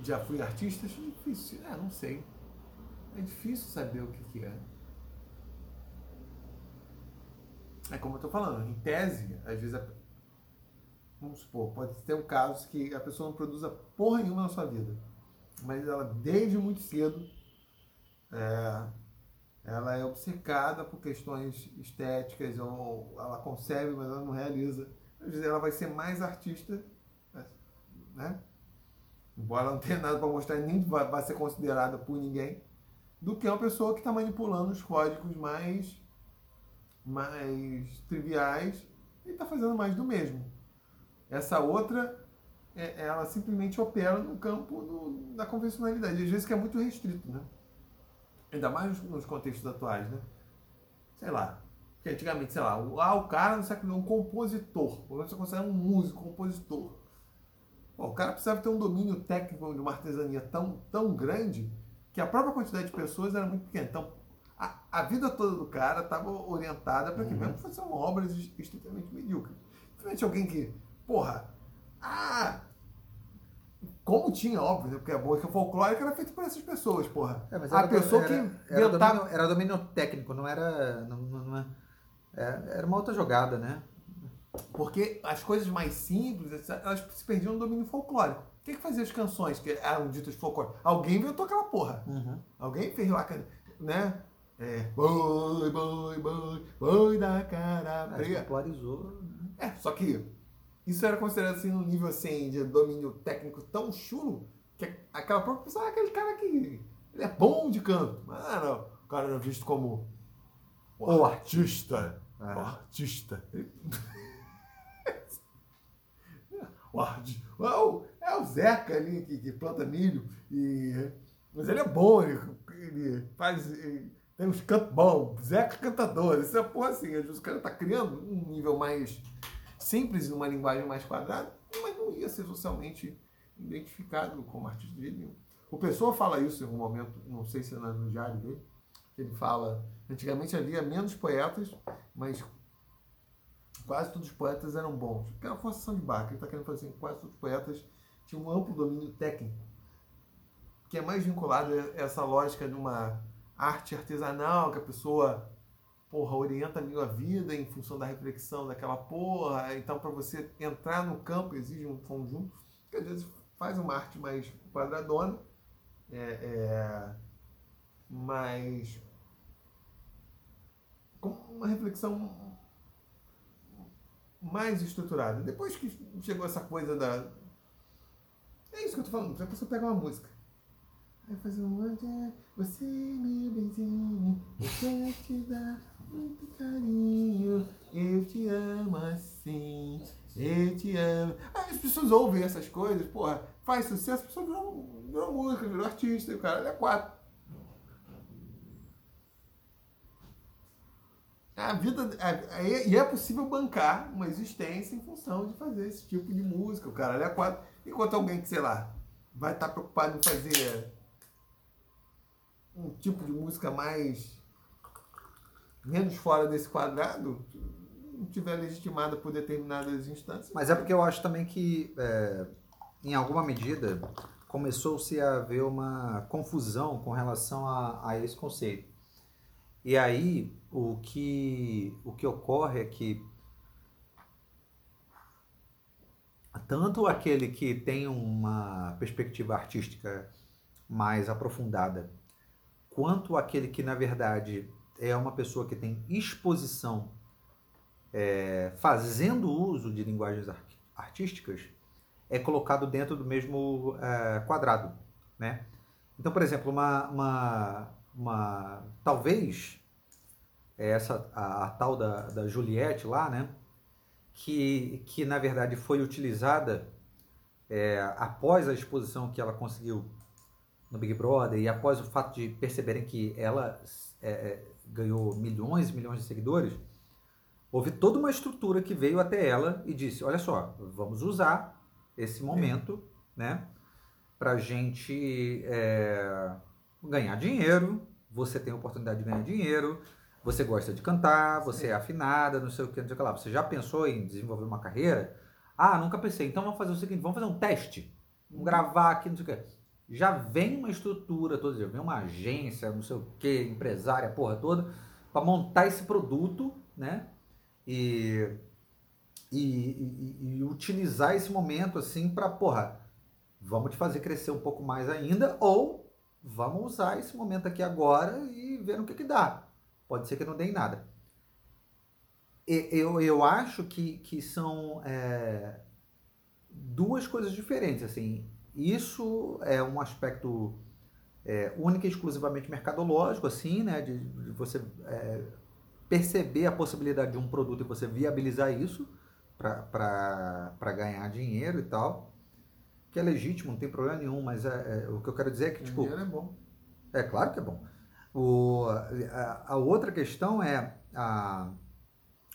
Já fui artista? Acho difícil. É, não sei. É difícil saber o que, que é. É como eu estou falando, em tese, às vezes Vamos supor, pode ter um caso que a pessoa não produza porra nenhuma na sua vida, mas ela desde muito cedo é, ela é obcecada por questões estéticas, ou ela concebe, mas ela não realiza. Ela vai ser mais artista, né? embora não tenha nada para mostrar, nem vai, vai ser considerada por ninguém, do que uma pessoa que está manipulando os códigos mais, mais triviais e está fazendo mais do mesmo. Essa outra, é, ela simplesmente opera no campo do, da convencionalidade, às vezes que é muito restrito, né? Ainda mais nos contextos atuais, né? Sei lá, Porque antigamente, sei lá, o, ah, o cara no século um compositor. Você considera um músico, compositor. Bom, o cara precisava ter um domínio técnico de uma artesania tão, tão grande que a própria quantidade de pessoas era muito pequena. Então, a, a vida toda do cara estava orientada para que uhum. mesmo fosse uma obra estritamente medíocre. Diferente alguém que, porra, ah, como tinha, óbvio, né? porque a música folclórica era feita por essas pessoas, porra. É, a pessoa era, que era, era, domínio, era domínio técnico, não era. Não, não, é, era uma outra jogada, né? Porque as coisas mais simples, elas se perdiam no domínio folclórico. Quem que fazia as canções que eram ditas folclóricas? Alguém inventou aquela porra. Uhum. Alguém fez lá, né? É, boi, boi, boi, boi da cara preta. É, popularizou. Né? É, só que isso era considerado assim um nível assim de domínio técnico tão chulo que aquela própria pessoa, ah, aquele cara que ele é bom de canto. Mas ah, não, o cara era visto como o artista. É. O artista. o artista. *laughs* É o, é o Zeca ali que, que, planta milho. E, mas ele é bom, ele, ele faz. Ele tem uns cantos bons. Zeca cantador. Isso é porra assim. Às vezes o cara tá criando um nível mais simples, numa linguagem mais quadrada, mas não ia ser socialmente identificado como artista de nenhum. O Pessoa fala isso em um momento, não sei se é no diário dele, que ele fala, antigamente havia menos poetas, mas quase todos os poetas eram bons. Que era uma forçação de barca. Ele está querendo fazer assim, quase todos os poetas tinham um amplo domínio técnico, que é mais vinculado a essa lógica de uma arte artesanal, que a pessoa porra, orienta a vida em função da reflexão daquela porra. Então, para você entrar no campo, exige um conjunto que às vezes faz uma arte mais quadradona, é, é, mais. com uma reflexão mais estruturada. Depois que chegou essa coisa da. É isso que eu tô falando. A pessoa pega uma música. Aí faz um. Você, meu eu quero te dar muito carinho, eu te amo assim, eu te amo. Aí as pessoas ouvem essas coisas, porra, faz sucesso, a pessoa virou, virou música, virou artista, o cara é quatro. A vida. e é possível bancar uma existência em função de fazer esse tipo de música. O cara é quatro. Enquanto alguém que, sei lá, vai estar preocupado em fazer um tipo de música mais menos fora desse quadrado, não tiver legitimada por determinadas instâncias. Mas é porque eu acho também que, é, em alguma medida, começou-se a haver uma confusão com relação a, a esse conceito. E aí, o que, o que ocorre é que tanto aquele que tem uma perspectiva artística mais aprofundada, quanto aquele que, na verdade, é uma pessoa que tem exposição é, fazendo uso de linguagens artísticas, é colocado dentro do mesmo é, quadrado, né? Então, por exemplo, uma, uma, uma talvez essa a, a, tal da, da Juliette lá, né? Que, que na verdade foi utilizada é, após a exposição que ela conseguiu no Big Brother e após o fato de perceberem que ela é, é ganhou milhões e milhões de seguidores, houve toda uma estrutura que veio até ela e disse: olha só, vamos usar esse momento, é. né, para gente é, ganhar dinheiro. Você tem a oportunidade de ganhar dinheiro. Você gosta de cantar, você é, é afinada, não sei o que, não sei o que lá. Você já pensou em desenvolver uma carreira? Ah, nunca pensei. Então vamos fazer o seguinte: vamos fazer um teste. Vamos gravar aqui, não sei o que já vem uma estrutura toda, já vem uma agência, não sei o que, empresária, porra toda, para montar esse produto, né? E, e, e, e utilizar esse momento assim para, porra, vamos te fazer crescer um pouco mais ainda, ou vamos usar esse momento aqui agora e ver no que, que dá. Pode ser que não dê em nada. Eu, eu acho que, que são é, duas coisas diferentes, assim isso é um aspecto é, único e exclusivamente mercadológico, assim, né? De, de você é, perceber a possibilidade de um produto e você viabilizar isso para ganhar dinheiro e tal. Que é legítimo, não tem problema nenhum, mas é, é o que eu quero dizer é que, tipo... Dinheiro é bom. É claro que é bom. O, a, a outra questão é a,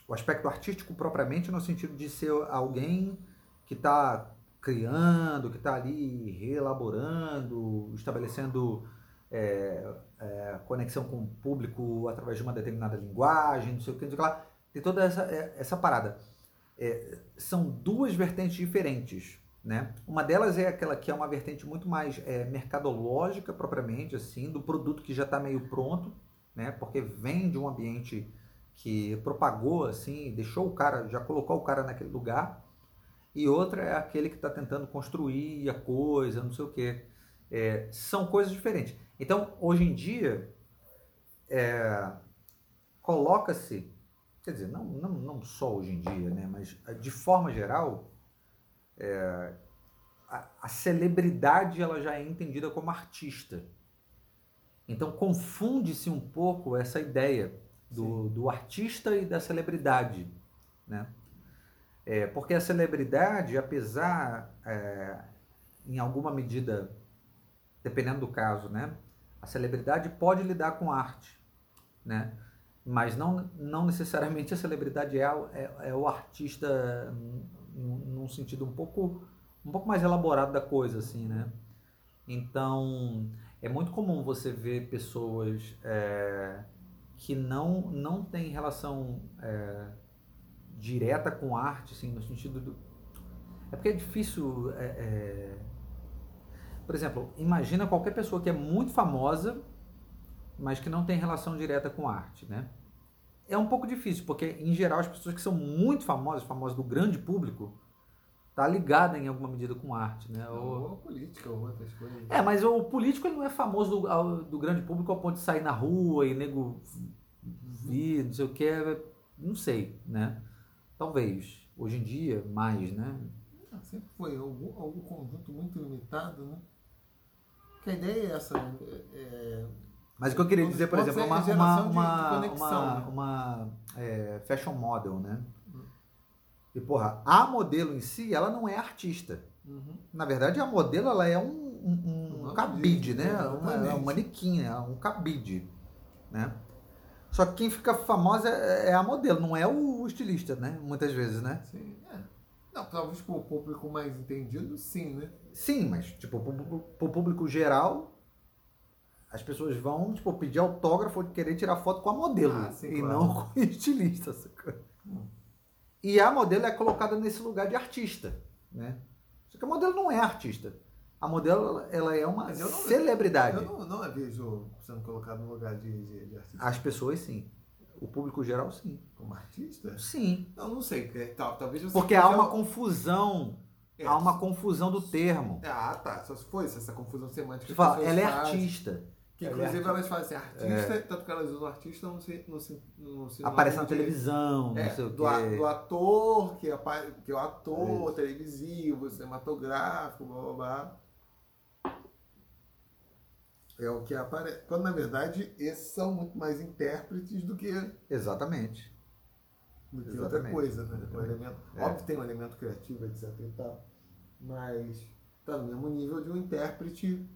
o aspecto artístico propriamente no sentido de ser alguém que está criando, que está ali reelaborando, estabelecendo é, é, conexão com o público através de uma determinada linguagem, não sei o que, não sei o que lá. Tem toda essa, é, essa parada. É, são duas vertentes diferentes. Né? Uma delas é aquela que é uma vertente muito mais é, mercadológica propriamente, assim, do produto que já está meio pronto, né? porque vem de um ambiente que propagou, assim, deixou o cara, já colocou o cara naquele lugar, e outra é aquele que está tentando construir a coisa, não sei o quê. É, são coisas diferentes. Então, hoje em dia, é, coloca-se, quer dizer, não, não, não só hoje em dia, né, mas de forma geral, é, a, a, celebridade ela já é entendida como artista. Então confunde-se um pouco essa ideia do, do artista e da celebridade, né? É, porque a celebridade, apesar, é, em alguma medida, dependendo do caso, né? A celebridade pode lidar com arte, né? Mas não, não necessariamente a celebridade é, é, é o artista num sentido um pouco, um pouco mais elaborado da coisa, assim, né? Então, é muito comum você ver pessoas é, que não, não têm relação é, direta com arte, assim, no sentido do... É porque é difícil... É, é, por exemplo, imagina qualquer pessoa que é muito famosa, mas que não tem relação direta com arte, né? é um pouco difícil, porque em geral as pessoas que são muito famosas, famosas do grande público, tá ligada em alguma medida com arte, né? Ou, ou política, ou outras coisas. É, mas o político ele não é famoso do, do grande público ao ponto de sair na rua e nego vir, não sei o que, não sei, né? Talvez. Hoje em dia, mais, né? Ah, sempre foi algum, algum conjunto muito limitado, né? Que a ideia é essa, né? É, mas o que eu queria dizer, por exemplo, uma, uma, uma, uma, né? uma é, fashion model, né? Hum. E, porra, a modelo em si, ela não é artista. Uhum. Na verdade, a modelo, ela é um, um, um cabide, né? Uma, é um manequim, é um cabide, né? Só que quem fica famosa é, é a modelo, não é o estilista, né? Muitas vezes, né? Sim, é. Não, talvez para o público mais entendido, sim, né? Sim, mas, tipo, para o público geral, as pessoas vão, tipo, pedir autógrafo ou querer tirar foto com a modelo ah, sim, e claro. não *laughs* com o estilista. Hum. E a modelo é colocada nesse lugar de artista, né? Só que a modelo não é artista. A modelo, ela é uma eu não, celebridade. Eu não, não a vejo sendo colocada no lugar de, de, de, artista. As pessoas, sim. O público geral, sim. Como artista? Sim. Não, não sei. É, talvez você Porque há uma confusão é. Há uma confusão do termo. Ah, tá. Só se foi essa confusão semântica. Fala, ela é artista. Que inclusive elas fazem artista, é. tanto que elas usam artista no, no, no, no Aparece na televisão, é, não sei o do, quê. do ator, que é, que é o ator é. televisivo, cinematográfico, blá blá blá. É o que aparece. Quando na verdade esses são muito mais intérpretes do que. Exatamente. Do que Exatamente. outra coisa, né? Um elemento, é. Óbvio que tem um elemento criativo, etc. E tal, mas está no mesmo nível de um intérprete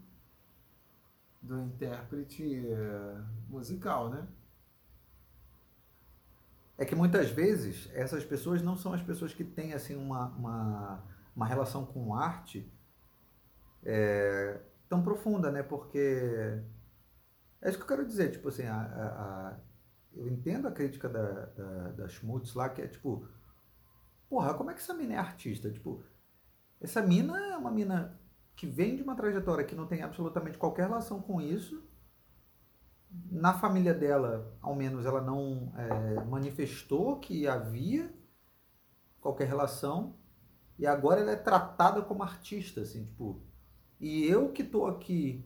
do intérprete eh, musical, né? É que muitas vezes essas pessoas não são as pessoas que têm assim uma, uma, uma relação com arte é, tão profunda, né? Porque é isso que eu quero dizer, tipo assim, a, a, a eu entendo a crítica da, da, da Schmutz lá, que é tipo, porra, como é que essa mina é artista? Tipo, essa mina é uma mina que vem de uma trajetória que não tem absolutamente qualquer relação com isso. Na família dela, ao menos, ela não é, manifestou que havia qualquer relação. E agora ela é tratada como artista, assim, tipo. E eu que tô aqui,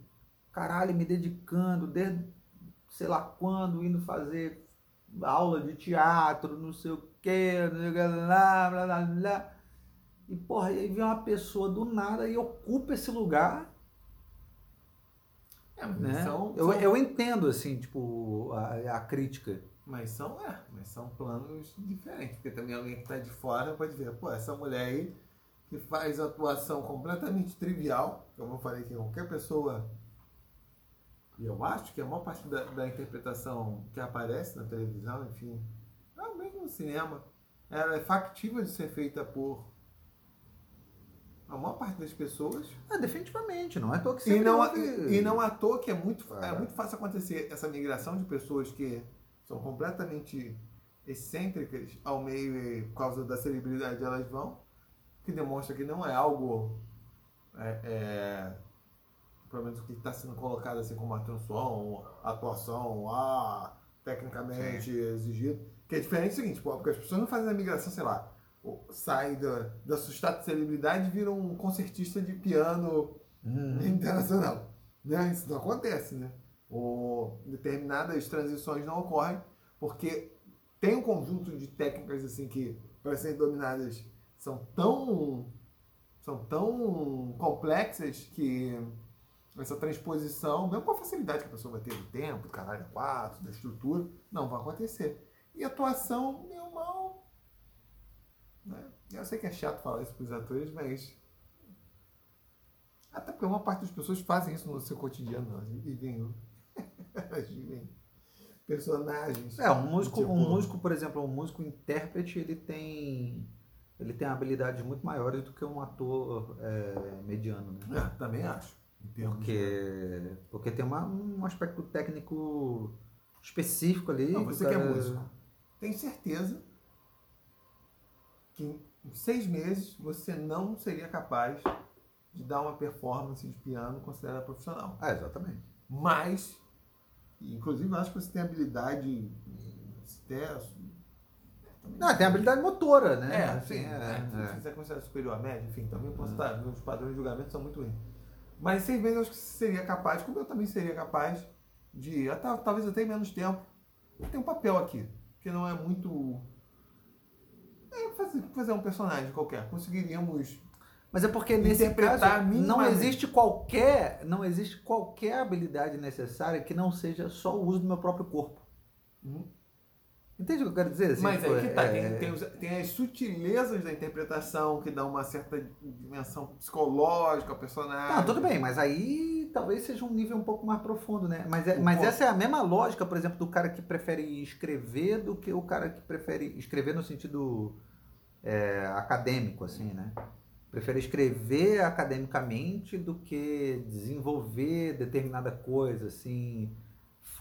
caralho, me dedicando desde sei lá quando, indo fazer aula de teatro, não sei o quê, blá, blá, blá, blá e, porra, aí vem uma pessoa do nada e ocupa esse lugar. É, né? São, eu, são... eu entendo, assim, tipo, a, a crítica. Mas são, é, mas são planos diferentes. Porque também alguém que está de fora pode ver, pô, essa mulher aí que faz atuação completamente trivial, como eu falei que qualquer pessoa. E eu acho que a maior parte da, da interpretação que aparece na televisão, enfim, ah, mesmo no cinema, ela é factível de ser feita por a maior parte das pessoas. Ah, definitivamente, não é à toa que E não, houve- e, e não à toa que é muito, é É. muito fácil acontecer essa migração de pessoas que são completamente excêntricas ao meio e por causa da celebridade elas vão, que demonstra que não é algo, é, é, pelo menos que está sendo colocado assim como atenção, atuação, ah, tecnicamente exigido, que é diferente do seguinte, porque as pessoas não fazem a migração, sei lá, sai da, da sua status de celebridade e vira um concertista de piano Hum. internacional. Né? Isso não acontece, né? Ou determinadas transições não ocorrem porque tem um conjunto de técnicas assim que para serem dominadas são tão são tão complexas que essa transposição, mesmo com a facilidade que a pessoa vai ter do tempo, do caralho quatro, da estrutura, não vai acontecer. E atuação, meu mal. Né? Eu sei que é chato falar isso para os atores, mas até porque uma parte das pessoas fazem isso no seu cotidiano. Elas vivem, *laughs* elas vivem personagens. É, um músico, Tipo, um músico, por exemplo, um músico intérprete, ele tem ele tem habilidades muito maiores do que um ator é, mediano, né? É, também acho. Em de- Porque, porque tem uma, um aspecto técnico específico ali. Não, você que é músico. Tem certeza que em seis meses você não seria capaz de dar uma performance de piano considerada profissional. Ah, exatamente. Mas, inclusive, acho que você tem habilidade até Não, tem habilidade motora, né? É, Assim, sim. é, É, é. Se quiser considerar superior à média, enfim, também posso estar. Meus padrões de julgamento são muito ruins. Mas seis meses eu acho que você seria capaz, como eu também seria capaz, de. Até, talvez até em menos tempo. Tem um papel aqui, que não é muito. É, fazer, fazer um personagem qualquer. Conseguiríamos. Mas é porque nesse caso não existe qualquer não existe qualquer habilidade necessária que não seja só o uso do meu próprio corpo. Uhum. Entende o que eu quero dizer? Assim, Mas tipo, aí que tá, é- tem, tem, os- tem as sutilezas da interpretação que dão uma certa dimensão psicológica ao personagem. Não, tudo bem, mas aí talvez seja um nível um pouco mais profundo, né? Mas, é- mas ponto- essa é a mesma lógica, por exemplo, do cara que prefere escrever do que o cara que prefere escrever no sentido é, acadêmico, assim, né? Prefere escrever academicamente do que desenvolver determinada coisa, assim,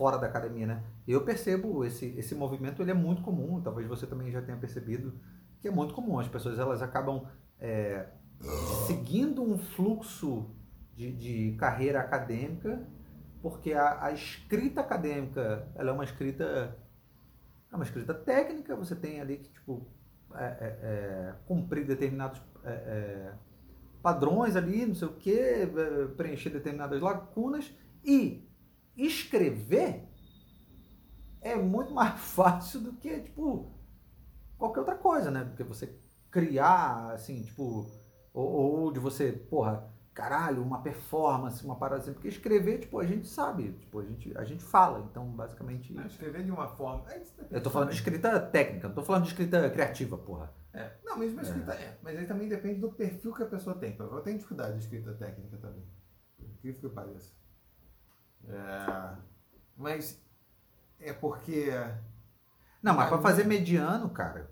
fora da academia, né? Eu percebo esse, esse movimento, ele é muito comum, talvez você também já tenha percebido, que é muito comum. As pessoas, elas acabam é, seguindo um fluxo de, de carreira acadêmica, porque a, a escrita acadêmica, ela é uma escrita é uma escrita técnica, você tem ali que, tipo, é, é, é, cumprir determinados é, é, padrões ali, não sei o que, preencher determinadas lacunas e escrever é muito mais *laughs* fácil do que, tipo, qualquer outra coisa, né? Porque você criar, assim, tipo, ou, ou de você, porra, caralho, uma performance, uma parada assim, porque escrever, tipo, a gente sabe, tipo, a gente, a gente fala, então, basicamente... Ah, Escrever de uma forma. é, Eu tô falando de escrita técnica, não tô falando de escrita criativa, porra. É. Não, mesmo a escrita é. Mas aí também depende do perfil que a pessoa tem. Eu tenho dificuldade de escrita técnica também. Por incrível que pareça. É, mas é porque. Não, mas não. fazer mediano, cara,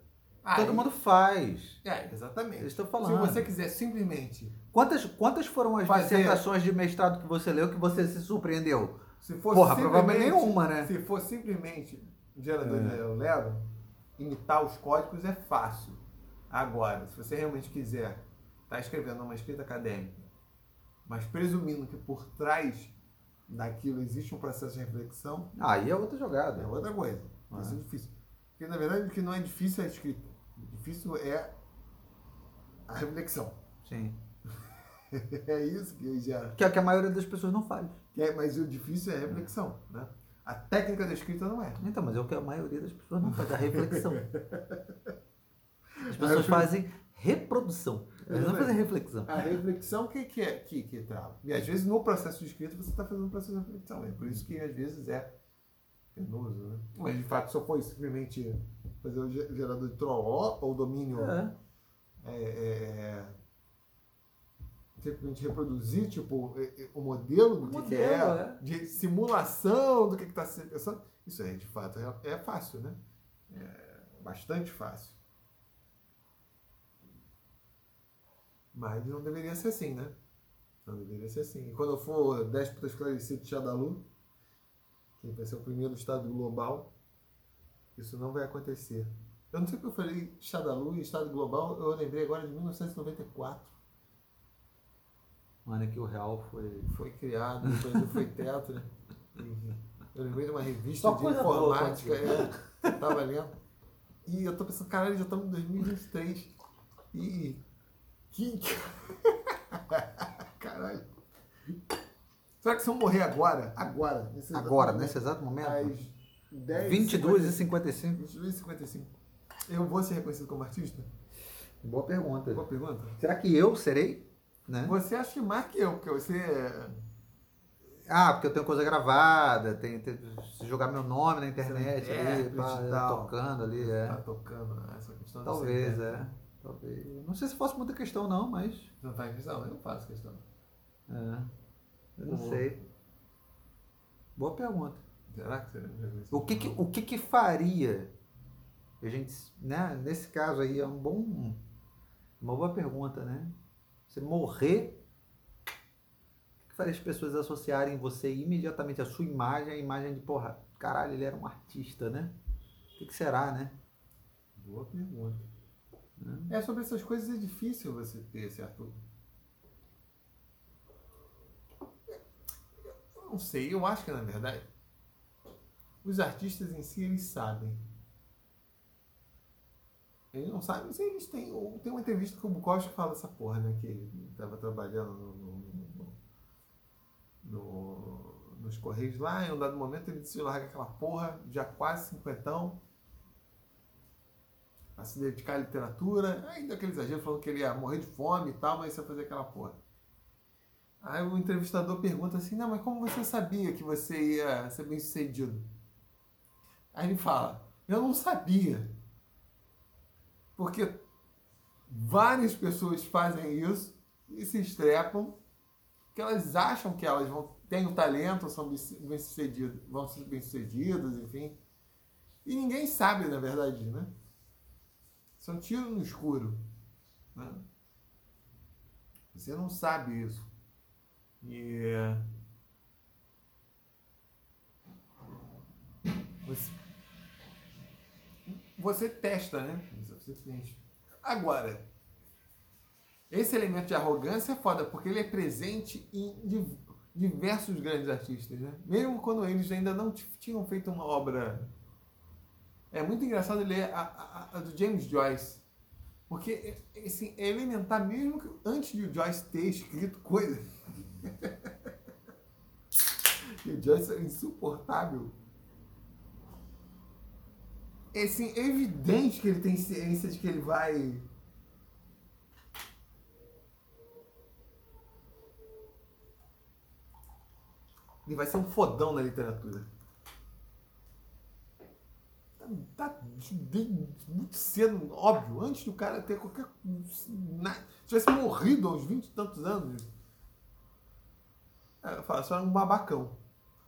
todo Aí- mundo faz. É, exatamente. Eu estou Se falando. você quiser simplesmente. Quantas, quantas foram as Fazer- dissertações de mestrado que você leu que você se surpreendeu? Se for Porra, simplesmente- provavelmente nenhuma, né? Se for simplesmente gerador É. de imitar os códigos é fácil. Agora, se você realmente quiser estar tá escrevendo uma escrita acadêmica, mas presumindo que por trás daquilo existe um processo de reflexão, Aí é outra jogada. é outra coisa. Vai ser difícil. Porque na verdade o que não é difícil é a escrita. O difícil é a reflexão. Sim. *laughs* É isso que já. Que é o que a maioria das pessoas não faz. que é- mas o difícil é a reflexão. Né? A técnica da escrita não é. Então, mas é o que a maioria das pessoas não faz, a reflexão. *laughs* As pessoas fazem reprodução. Não fazem reflexão. A reflexão que, que, é, que, que trava. E às vezes no processo de escrita você está fazendo um processo de reflexão. É por isso que às vezes é penoso, né? Mas de fato só foi simplesmente fazer o ge- gerador de trolló ou domínio É. é, é, simplesmente reproduzir tipo, é, é, o modelo do que, que modelo, é, é. de simulação do que está se pensando. Isso aí, de fato, é, é fácil, né? É, Bastante fácil. Mas não deveria ser assim, né? Não deveria ser assim. E quando eu for déspota esclarecido de Xadalu, que vai ser o primeiro estado global, isso não vai acontecer. Eu não sei porque eu falei Xadalu e Estado Global, eu lembrei agora de 1994. O ano que o real foi... Foi criado, o Brasil foi teto, né? Eu lembrei de uma revista Só de informática, é, eu tava lendo. E eu tô pensando, caralho, já estamos em 2023. E. Que. *laughs* caralho. Será que se eu morrer agora? Agora. Nesse agora, momento, nesse exato momento? Às 10 22 e 55. 22 e 55. Eu vou ser reconhecido como artista? Boa pergunta. Boa pergunta. Será que eu serei? Né? Você acha que mais que eu, porque você é ah, porque eu tenho coisa gravada, tem, tem jogar meu nome na internet é, ali, pá, tocando ali, é. Tá tocando, essa questão Talvez, é. Talvez. Não sei se fosse muita questão não, mas. Não faz questão, eu não faço questão. É. Eu não Boa. sei. Boa pergunta. Será que você o que, que o que, que faria? A gente, né, nesse caso aí é um bom uma boa pergunta, né? Você morrer faria as pessoas associarem você imediatamente a sua imagem, a imagem de, porra, caralho, ele era um artista, né? O que, que será, né? Boa pergunta. É. é, sobre essas coisas é difícil você ter, certo? Eu não sei, eu acho que na verdade os artistas em si eles sabem. Eles não sabem, se eles têm. Tem uma entrevista com o Bukowski que fala essa porra, né? Que ele estava trabalhando no, no no, nos Correios lá, em um dado momento ele decidiu largar aquela porra, já quase cinquentão, a se dedicar à literatura, ainda aquele exagero, falando que ele ia morrer de fome e tal, mas ia fazer aquela porra. Aí o entrevistador pergunta assim, não, mas como você sabia que você ia ser bem sucedido? Aí ele fala, eu não sabia. Porque várias pessoas fazem isso e se estrepam que elas acham que elas vão têm o talento, são bem sucedidas, vão ser bem sucedidas, enfim. E ninguém sabe, na verdade, né? São tiros no escuro. Né? Você não sabe isso. E você, você testa, né? Você testa. Agora, esse elemento de arrogância é foda, porque ele é presente em diversos grandes artistas, né? Mesmo quando eles ainda não tinham feito uma obra. É muito engraçado ler a, a, a do James Joyce. Porque assim, é elementar mesmo que antes de o Joyce ter escrito coisa. *laughs* e o Joyce é insuportável. É assim, é evidente que ele tem ciência de que ele vai Ele vai ser um fodão na literatura. Tá, muito cedo, óbvio, antes do cara ter qualquer. Se tivesse morrido aos 20 e tantos anos. É, eu falo, só era um babacão.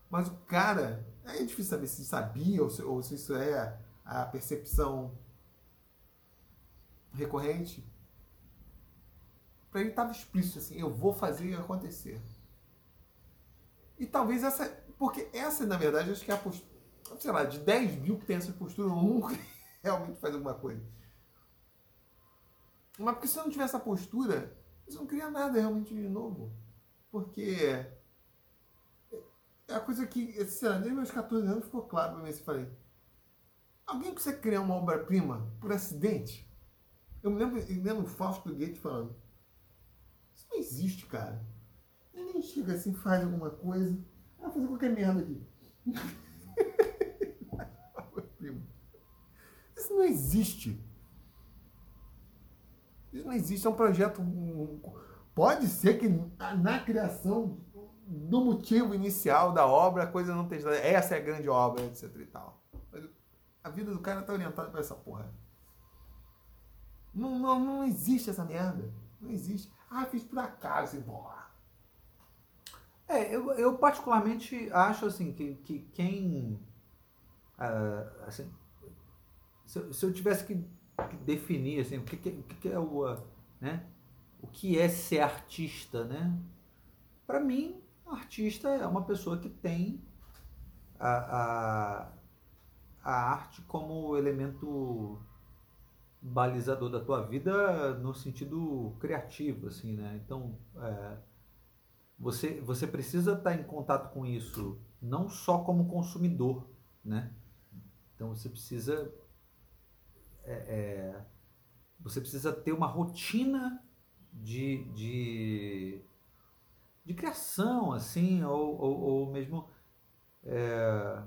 Mas o cara. É difícil saber se sabia ou se, ou se isso é a percepção recorrente. Para ele estava explícito assim: eu vou fazer acontecer. E talvez essa. Porque essa, na verdade, acho que é a postura. Sei lá, de 10 mil que tem essa postura, um *laughs* realmente faz alguma coisa. Mas porque se não tiver essa postura, você não cria nada realmente de novo. Porque. É a coisa que, sei lá, desde meus 14 anos ficou claro pra mim. Assim, falei: alguém consegue criar uma obra-prima por acidente? Eu me lembro, eu lembro o Fausto Goethe falando: Isso não existe, cara. Ele chega assim, faz alguma coisa. Ah, fazer qualquer merda aqui. Isso não existe. Isso não existe. É um projeto. Pode ser que na criação do motivo inicial da obra a coisa não esteja. Essa é a grande obra, etc e tal. Mas a vida do cara está orientada para essa porra. Não, não, não existe essa merda. Não existe. Ah, fiz por acaso. Porra. É, eu, eu particularmente acho assim que, que quem uh, assim, se, se eu tivesse que, definir assim, o que, que, que, é o, né? O que é ser artista, né? Para mim, artista é uma pessoa que tem a, a, a arte como elemento balizador da tua vida no sentido criativo, assim, né? Então, é, você, você precisa estar em contato com isso não só como consumidor, né? Então, você precisa é, é, você precisa ter uma rotina de, de, de criação, assim, ou, ou, ou mesmo. É,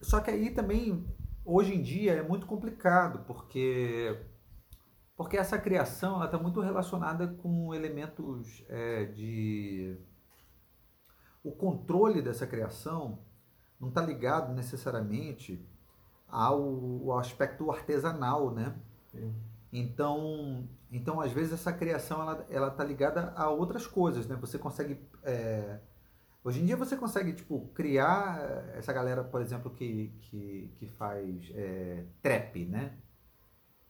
só que aí também, hoje em dia, é muito complicado, porque, porque essa criação está muito relacionada com elementos é, de. O controle dessa criação não está ligado necessariamente ao, ao aspecto artesanal, né? Sim. Então, então, às vezes, essa criação ela, ela tá ligada a outras coisas, né? Você consegue... É... Hoje em dia você consegue, tipo, criar essa galera, por exemplo, que, que, que faz é, trap, né?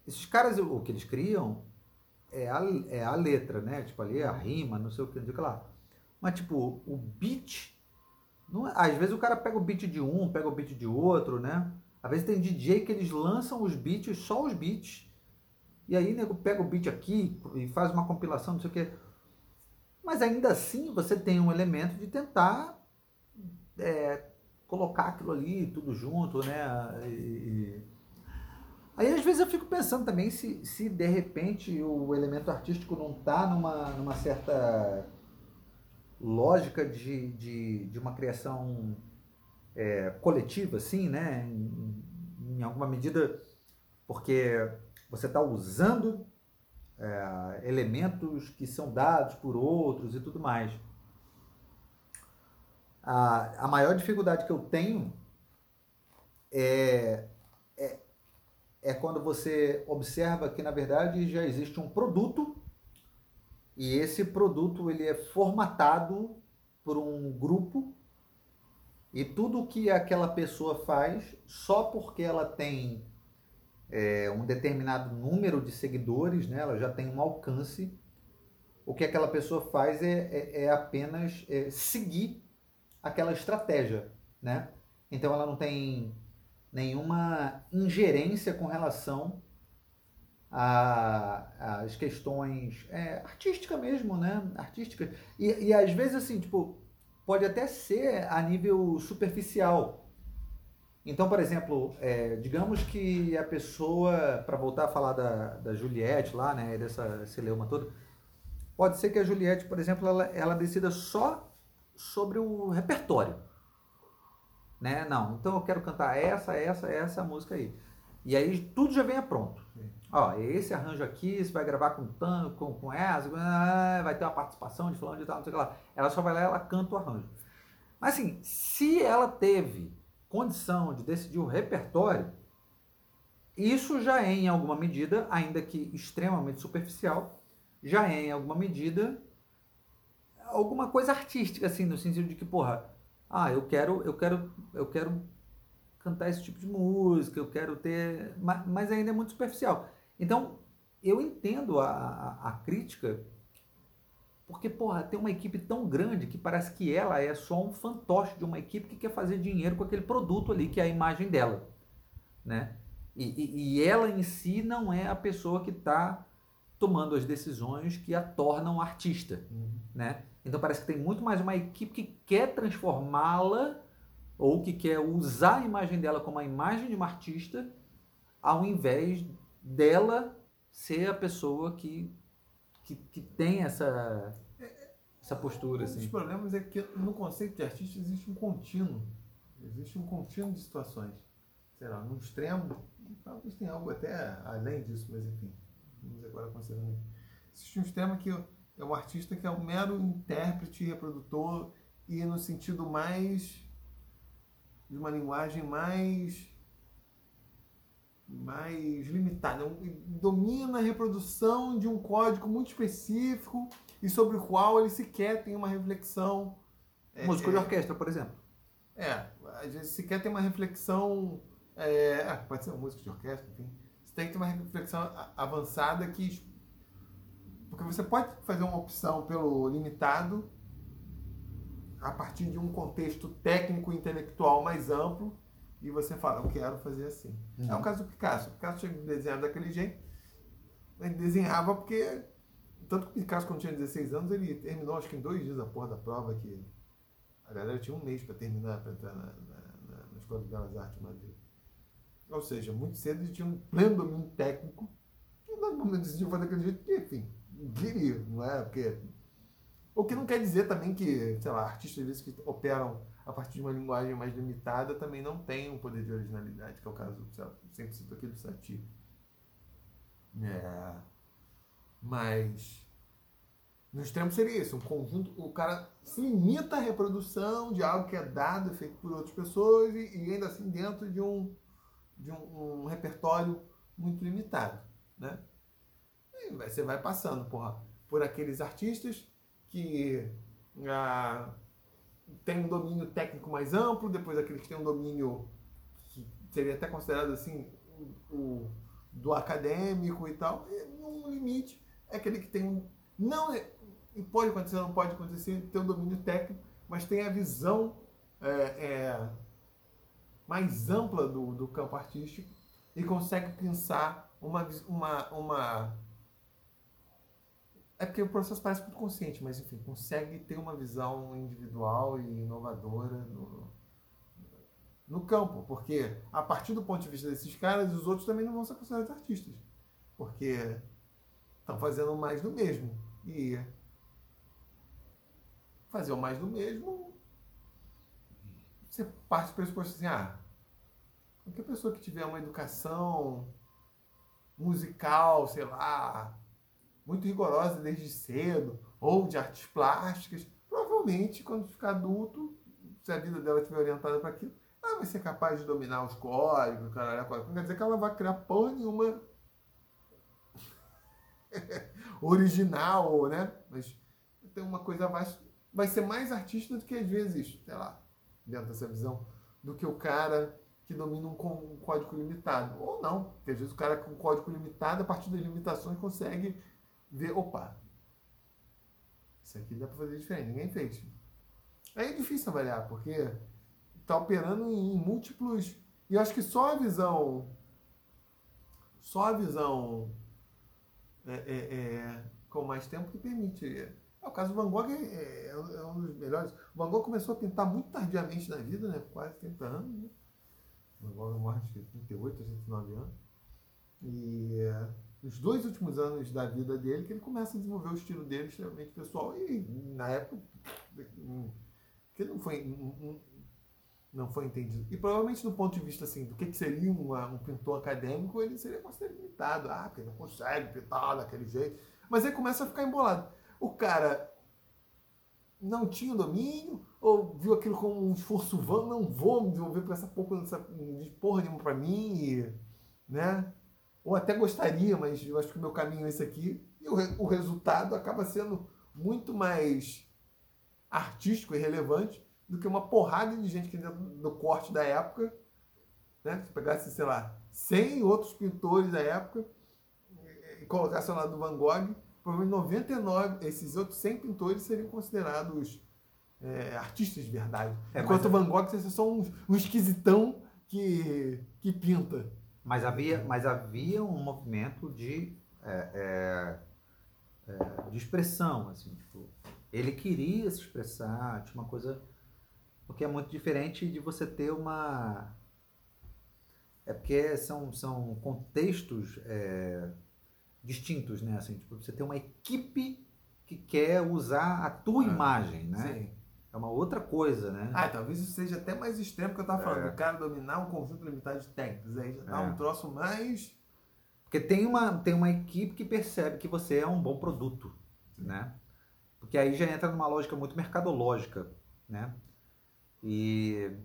Esses caras, o que eles criam é a, é a letra, né? Tipo, ali a rima, não sei o que, não sei o que lá. Mas, tipo, o beat... Não é, às vezes o cara pega o beat de um, pega o beat de outro, né? Às vezes tem DJ que eles lançam os beats, só os beats, e aí nego pega o beat aqui e faz uma compilação, não sei o quê. Mas ainda assim você tem um elemento de tentar é, colocar aquilo ali, tudo junto, né? E, Aí às vezes eu fico pensando também se, se de repente o elemento artístico não está numa, numa certa lógica de, de, de uma criação é, coletiva, assim, né? Em, em, alguma medida, porque você está usando é, elementos que são dados por outros e tudo mais. A, a maior dificuldade que eu tenho é, é, é quando você observa que, na verdade, já existe um produto e esse produto ele é formatado por um grupo e tudo que aquela pessoa faz, só porque ela tem é, um determinado número de seguidores, né, ela já tem um alcance, o que aquela pessoa faz é, é, é apenas é, seguir aquela estratégia. Né? Então ela não tem nenhuma ingerência com relação às questões é, artísticas mesmo, né? Artísticas. E, e às vezes assim, tipo, pode até ser a nível superficial. Então, por exemplo, é, digamos que a pessoa, para voltar a falar da, da Juliette lá, né, dessa celeuma toda, pode ser que a Juliette, por exemplo, ela, ela decida só sobre o repertório. Né? Não, então eu quero cantar essa, essa, essa música aí. E aí tudo já vem pronto. Ó, esse arranjo aqui, você vai gravar com tanto, com, com essa, vai ter uma participação de fulano de tal, não sei o que lá. Ela só vai lá e ela canta o arranjo. Mas assim, se ela teve condição de decidir o repertório, isso já é em alguma medida, ainda que extremamente superficial, já é em alguma medida alguma coisa artística, assim, no sentido de que, porra, ah, eu quero, eu quero, eu quero cantar esse tipo de música, eu quero ter. Mas ainda é muito superficial. Então, eu entendo a, a, a, crítica, porque, porra, tem uma equipe tão grande que parece que ela é só um fantoche de uma equipe que quer fazer dinheiro com aquele produto ali, que é a imagem dela, né? E, e, e ela em si não é a pessoa que está tomando as decisões que a tornam artista, uhum. né? Então parece que tem muito mais uma equipe que quer transformá-la ou que quer usar a imagem dela como a imagem de uma artista, ao invés dela ser a pessoa que, que, que tem essa, essa postura. Um assim. dos problemas é que no conceito de artista existe um contínuo. Existe um contínuo de situações. Sei lá, no extremo, talvez tenha algo até além disso, mas enfim, vamos agora considerando. Existe um extremo que é um artista que é um mero intérprete, reprodutor, e no sentido mais de uma linguagem mais mais limitada, domina a reprodução de um código muito específico e sobre o qual ele sequer tem uma reflexão. É, Músico é, de orquestra, por exemplo. É, às vezes sequer tem uma reflexão É, ah, pode ser uma música de orquestra, enfim. Você tem que ter uma reflexão avançada que. Porque você pode fazer uma opção pelo limitado a partir de um contexto técnico e intelectual mais amplo e você fala, eu quero fazer assim. Uhum. É o caso do Picasso. O Picasso tinha desenhado daquele jeito, ele desenhava porque. Tanto que o Picasso, quando tinha 16 anos, ele terminou, acho que em dois dias, a porra da prova, que a galera tinha um mês para terminar, para entrar na, na, na, Escola de Belas Artes de Madrid. Ou seja, muito cedo ele tinha um pleno domínio técnico, e no momento decidiu fazer daquele jeito, que, enfim, diria, não é? Porque. O que não quer dizer também que, sei lá, artistas vezes que operam a partir de uma linguagem mais limitada também não têm um poder de originalidade, que é o caso, sempre cito aqui do Satie. É. Mas. No extremo seria isso, um conjunto. O cara se limita à reprodução de algo que é dado, feito por outras pessoas, e, e ainda assim dentro de um, de um, um, repertório muito limitado. Né? E você vai passando porra, por aqueles artistas que ah, tem um domínio técnico mais amplo, depois aqueles que têm um domínio que seria até considerado assim o, do acadêmico e tal, e um limite é aquele que tem um. Não, e pode acontecer, não pode acontecer, tem um domínio técnico, mas tem a visão é, é, mais ampla do, do campo artístico e consegue pensar uma, uma, uma. É porque o processo parece muito consciente, mas enfim, consegue ter uma visão individual e inovadora no, no campo, porque a partir do ponto de vista desses caras, os outros também não vão ser considerados artistas, porque estão fazendo mais do mesmo. E fazer o mais do mesmo, você parte do pressuposto assim, ah, qualquer pessoa que tiver uma educação musical, sei lá, muito rigorosa desde cedo, ou de artes plásticas, provavelmente quando ficar adulto, se a vida dela estiver orientada para aquilo, ela vai ser capaz de dominar os códigos, caralho. Não quer dizer que ela vai criar porra nenhuma *laughs* original, né? Mas tem uma coisa mais. Vai ser mais artista do que às vezes, sei lá, dentro dessa visão, do que o cara que domina um, um código limitado. Ou não, porque às vezes o cara com código limitado, a partir das limitações, consegue ver, opa, isso aqui dá para fazer diferente, ninguém fez. Aí é difícil avaliar, porque está operando em múltiplos. E eu acho que só a visão. Só a visão é, é, é, com mais tempo que permite. É, o caso do Van Gogh é, é, é, um dos melhores. O Van Gogh começou a pintar muito tardiamente na vida, né? quase 30 anos. Né? O Van Gogh morre de 38, 39 anos. E os dois últimos anos da vida dele que ele começa a desenvolver o estilo dele extremamente pessoal. E na época, que não foi não foi entendido. E provavelmente do ponto de vista assim, do que, seria uma, um pintor acadêmico, ele seria considerado limitado. Ah, porque não consegue pintar daquele jeito. Mas aí começa a ficar embolado. O cara não tinha domínio, ou viu aquilo como um esforço vão, não vou me desenvolver para essa porra, essa porra nenhuma para mim, e, né? Ou até gostaria, mas eu acho que o meu caminho é esse aqui. E o, o resultado acaba sendo muito mais artístico e relevante do que uma porrada de gente que dentro do corte da época, né? Se pegasse, sei lá, 100 outros pintores da época e colocasse ao lado do Van Gogh, provavelmente 99, esses outros 100 pintores seriam considerados é, artistas de verdade. É, Enquanto o Van Gogh seria só um, um esquisitão que, que pinta. Mas havia, mas havia um movimento de, é, é, é de expressão, assim, tipo, ele queria se expressar, tinha uma coisa porque é muito diferente de você ter uma. É porque são, são contextos é, distintos, né? Assim, tipo, você tem uma equipe que quer usar a tua ah, imagem, né? Sim. É uma outra coisa, né? Ah, talvez isso seja até mais extremo que eu tava falando. É. O cara dominar um conjunto limitado de técnicos. Aí já dá é. um troço mais. Porque tem uma, tem uma equipe que percebe que você é um bom produto, né? Porque aí já entra numa lógica muito mercadológica, né? E,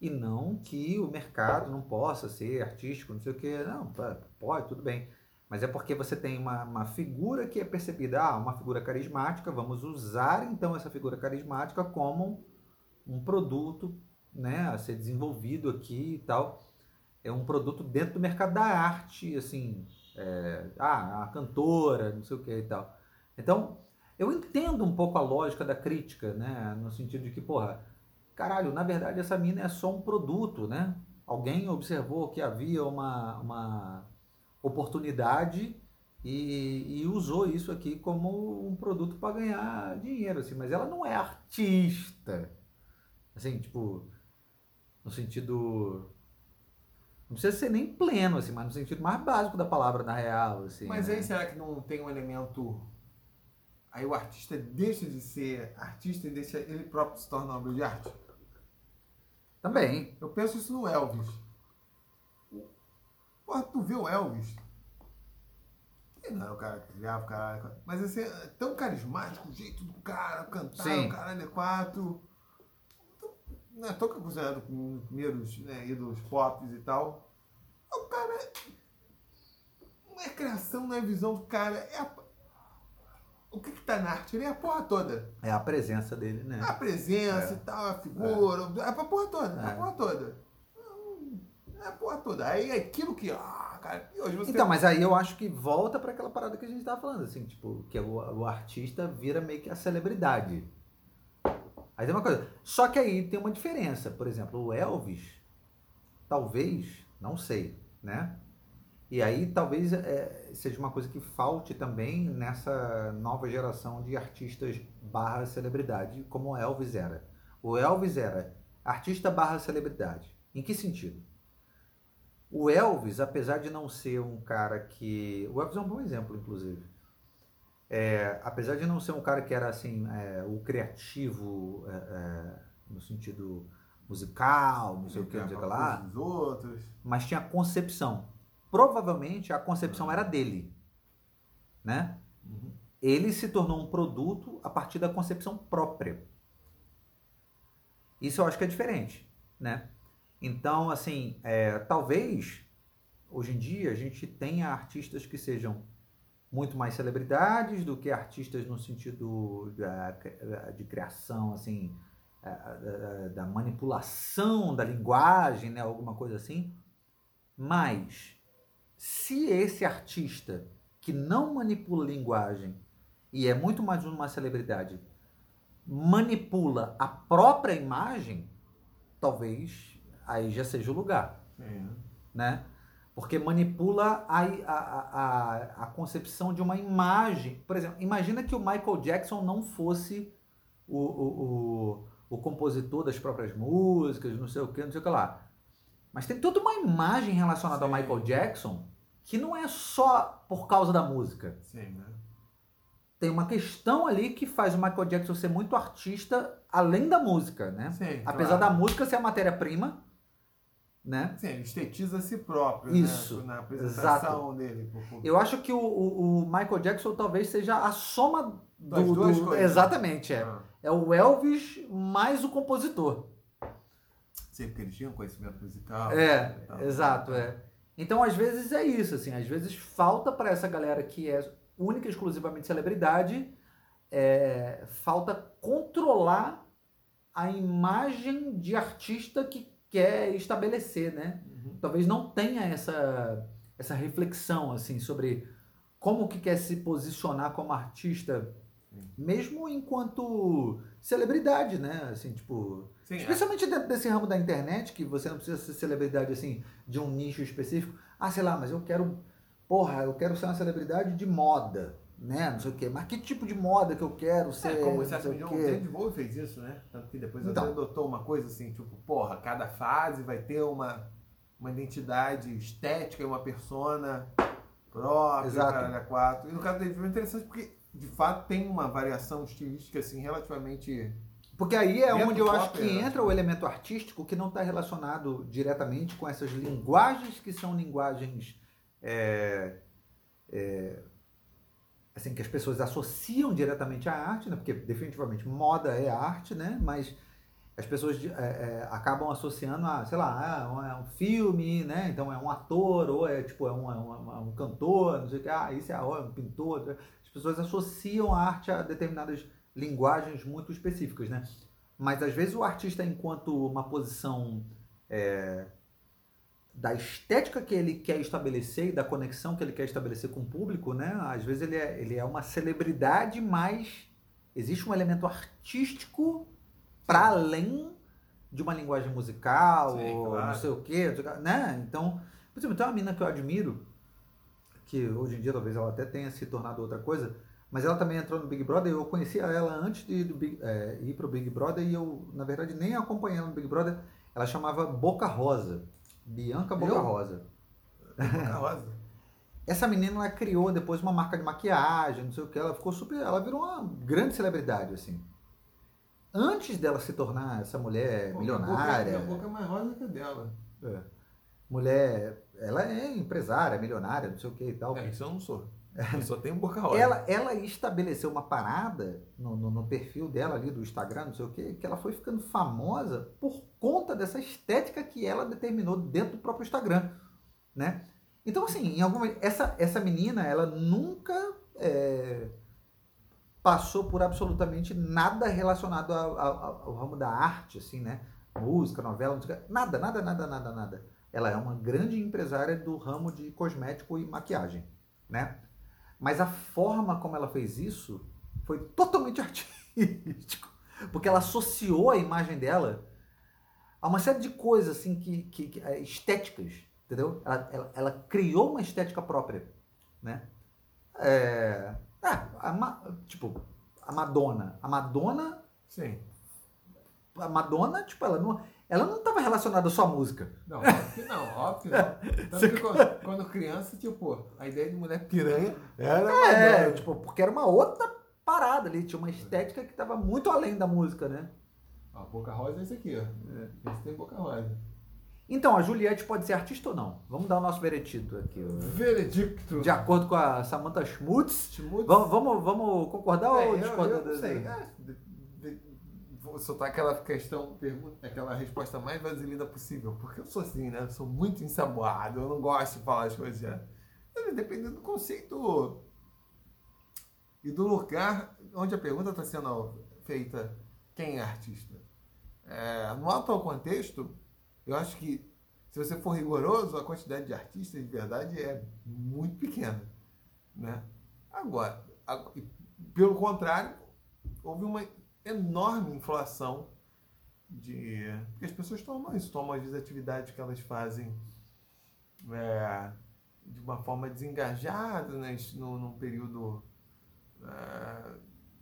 e não que o mercado não possa ser artístico, não sei o que. Não, pode, tudo bem. Mas é porque você tem uma, uma figura que é percebida, ah, uma figura carismática, vamos usar então essa figura carismática como um produto né, a ser desenvolvido aqui e tal. é um produto dentro do mercado da arte, assim, é, ah, a cantora, não sei o que e tal. Então, eu entendo um pouco a lógica da crítica, né? No sentido de que, porra, caralho, na verdade essa mina é só um produto, né? Alguém observou que havia uma, uma oportunidade e, e usou isso aqui como um produto para ganhar dinheiro, assim. Mas ela não é artista, assim, tipo, no sentido não precisa ser nem pleno, assim, mas no sentido mais básico da palavra, na real, assim. Mas né? aí será que não tem um elemento aí o artista deixa de ser artista e deixa ele próprio se tornar obra de arte? Também. Eu penso isso no Elvis. Porra, tu viu o Elvis? Ele não era o cara que criava o caralho. Mas esse é tão carismático, o jeito do cara, cantar, Sim. o caralho é quatro. Não é tão considerado como um dos primeiros né, ídolos pop e tal. O cara. Não é criação, não é visão do cara. É a, o que, que tá na arte? Ele é a porra toda. É a presença dele, né? A presença é. e tal, a figura. É, é a porra toda. É. a porra toda. É porra toda. Aí é aquilo que. Ah, cara, hoje você... Então, mas aí eu acho que volta para aquela parada que a gente tava falando, assim, tipo, que o, o artista vira meio que a celebridade. Aí tem uma coisa. Só que aí tem uma diferença. Por exemplo, o Elvis, talvez, não sei, né? E aí talvez é, seja uma coisa que falte também nessa nova geração de artistas barra celebridade, como o Elvis era. O Elvis era artista barra celebridade. Em que sentido? O Elvis, apesar de não ser um cara que. O Elvis é um bom exemplo, inclusive. É, apesar de não ser um cara que era assim, é, o criativo é, é no sentido musical, não sei o que, não sei o que lá. Mas tinha concepção provavelmente a concepção era dele, né? Uhum. Ele se tornou um produto a partir da concepção própria. Isso eu acho que é diferente, né? Então, assim, é, talvez hoje em dia a gente tenha artistas que sejam muito mais celebridades do que artistas no sentido de, de criação, assim, é, da manipulação da linguagem, né? Alguma coisa assim. Mas se esse artista que não manipula linguagem e é muito mais uma celebridade manipula a própria imagem, talvez aí já seja o lugar. É. Né? Porque manipula a, a, a, a concepção de uma imagem. Por exemplo, imagina que o Michael Jackson não fosse o, o, o, o compositor das próprias músicas, não sei o que, não sei o que lá. Mas tem toda uma imagem relacionada Sim. ao Michael Jackson que não é só por causa da música. Sim, né? Tem uma questão ali que faz o Michael Jackson ser muito artista além da música, né? Sim, Apesar claro. da música ser a matéria-prima, né? Sim, ele estetiza a si próprio, né? Isso, né? Na apresentação exato. dele. Eu acho que o, o, Michael Jackson talvez seja a soma do, das duas do, coisas. Exatamente, é. Ah. É o Elvis mais o compositor. Sim, porque eles tinham conhecimento musical. É, exato, é. Então, às vezes é isso, assim, às vezes falta para essa galera que é única e exclusivamente celebridade, é, falta controlar a imagem de artista que quer estabelecer, né? Uhum. Talvez não tenha essa, essa reflexão, assim, sobre como que quer se posicionar como artista, mesmo enquanto celebridade, né? Assim, tipo, Sim, é. Especialmente é. dentro desse ramo da internet, que você não precisa ser celebridade assim de um nicho específico. Ah, sei lá, mas eu quero. Porra, eu quero ser uma celebridade de moda, né? Não sei o quê. Mas que tipo de moda que eu quero ser? É, como você acha que o David Bowie fez isso, né? Tanto que depois então, adotou uma coisa assim, tipo, porra, cada fase vai ter uma, uma identidade estética e uma persona própria, Exato. caralho, quatro. E no caso do David Bowie é interessante porque, de fato, tem uma variação estilística assim relativamente porque aí é onde eu acho que né? entra o elemento artístico que não está relacionado diretamente com essas linguagens que são linguagens é, é, assim que as pessoas associam diretamente à arte, né? Porque definitivamente moda é arte, né? Mas as pessoas é, é acabam associando a, sei lá, é um filme, né? Então é um ator ou é tipo é um, é um, é um cantor, não sei o que, ah, isso é um pintor. As pessoas associam a arte a determinadas linguagens muito específicas, né? Mas às vezes o artista, enquanto uma posição é, da estética que ele quer estabelecer e da conexão que ele quer estabelecer com o público, né? Às vezes ele é, ele é uma celebridade, mas existe um elemento artístico para além de uma linguagem musical, Sim, ou claro. não sei o quê, né? Então, por exemplo, tem uma mina que eu admiro, que hoje em dia talvez ela até tenha se tornado outra coisa, mas ela também entrou no Big Brother, eu conhecia ela antes de ir, Big, é, ir pro Big Brother e eu, na verdade, nem acompanhei ela no Big Brother, ela chamava Boca Rosa, Bianca Boca eu? Rosa. Boca Rosa? *laughs* Essa menina ela criou depois uma marca de maquiagem, não sei o que, ela ficou super, ela virou uma grande celebridade, assim antes dela se tornar essa mulher Pô, milionária. A boca, boca é mais rosa que a dela. É. Mulher, ela é empresária, milionária, não sei o que e tal. É, isso eu não sou. Só tenho boca rosa. Ela, ela estabeleceu uma parada no, no, no, perfil dela ali do Instagram, não sei o que, que ela foi ficando famosa por conta dessa estética que ela determinou dentro do próprio Instagram, né? Então, assim, em alguma essa essa menina, ela nunca é, passou por absolutamente nada relacionado ao, ao, ao, ramo da arte, assim, né? Música, novela, música, nada, nada, nada, nada, nada. Ela é uma grande empresária do ramo de cosmético e maquiagem, né? Mas a forma como ela fez isso foi totalmente *laughs* artístico, porque ela associou a imagem dela a uma série de coisas assim que, que, que é, estéticas, entendeu? Ela, ela, ela, criou uma estética própria, né? É, é, a, tipo, a Madonna. A Madonna. Sim. A Madonna, tipo, ela não. Ela não estava relacionada só à música. Não, óbvio que não, óbvio que não. Tanto que quando, quando, criança, tipo, a ideia de mulher piranha era é, tipo, porque era uma outra parada ali, tinha uma estética que estava muito além da música, né? A Boca Rosa é esse aqui, ó. É. Esse tem Boca Rosa. Então, a Juliette pode ser artista ou não? Vamos dar o nosso veredito aqui. Veredicto. De acordo com a Samantha Schmutz. Schmutz. Vamos, vamos, vamos concordar é, ou discordar? Eu, eu não sei. É, soltar aquela questão, pergunta, aquela resposta mais vaselina possível. Porque eu sou assim, né? Eu sou muito ensaboado. Eu não gosto de falar as coisas. Já. Dependendo do conceito e do lugar onde a pergunta está sendo feita, quem é artista? É, no atual contexto eu acho que, se você for rigoroso, a quantidade de artistas de verdade é muito pequena. Né? Agora, pelo contrário, houve uma enorme inflação de. Porque as pessoas tomam isso, tomam as atividades que elas fazem é, de uma forma desengajada né, no, num período. É,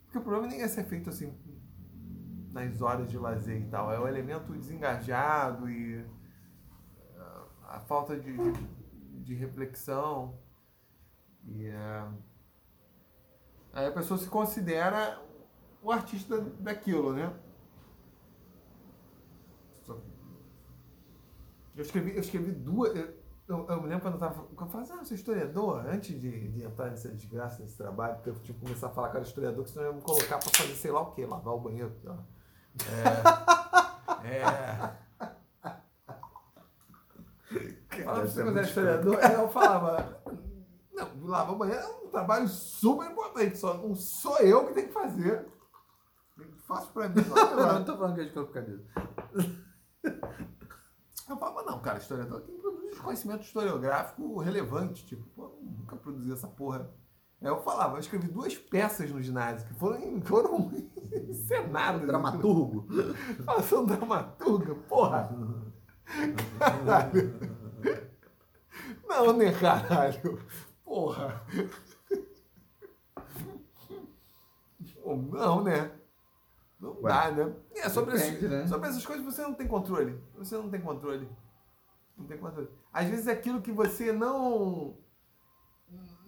porque o problema nem é ser feito assim nas horas de lazer e tal. É o elemento desengajado e uh, a falta de, de, de reflexão. E uh, aí a pessoa se considera o artista daquilo, né? Eu escrevi, eu escrevi duas. Eu, eu, eu me lembro quando eu tava. Quando eu falava, ah, eu sou historiador, antes de, de entrar nessa desgraça, nesse trabalho, porque eu tinha que começar a falar que era historiador, que senão eu ia me colocar para fazer sei lá o que, lavar o banheiro. É. é. Cara, se você é historiador, eu falava. Não, lavar banheiro é um trabalho super importante, só não sou eu que tenho que fazer. Faço pra mim. *laughs* Não, eu não tô falando que é de corpo cabeça. *laughs* Eu falava, não, cara, historiador tem que produzir conhecimento historiográfico relevante. Tipo, pô, nunca produzi essa porra. Aí eu falava, eu escrevi duas peças no ginásio que foram, foram *laughs* encenadas. Dramaturgo. Nossa, um dramaturgo, porra. Caralho. Não, né, caralho? Porra. Não, né? Não Ué, dá, né? É, sobre, depende, né? sobre essas coisas você não tem controle. Você não tem controle. Não tem controle. Às vezes é aquilo que você não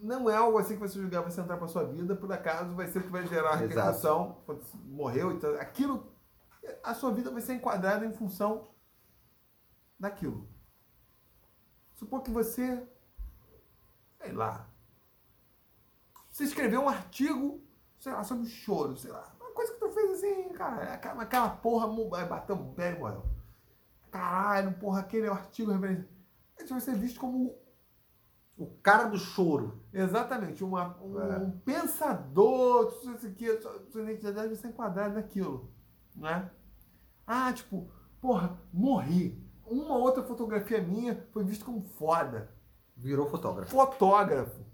não é algo assim que você julgar, você entrar para sua vida, por acaso vai ser o que vai gerar repercussão, morreu, então aquilo, a sua vida vai ser enquadrada em função daquilo. Supor que você, sei lá, você escreveu um artigo, sei lá, sobre choro, sei lá, tu fez assim, cara, aquela, aquela porra bateu bem morreu. Caralho, porra, aquele artigo referência. Aí vai ser visto como o cara do choro. Exatamente. Uma, um, é. um pensador, isso aqui, sua identidade vai ser enquadrada naquilo. Né? Ah, tipo, porra, morri. uma outra fotografia minha foi vista como foda. Virou fotógrafo. Fotógrafo.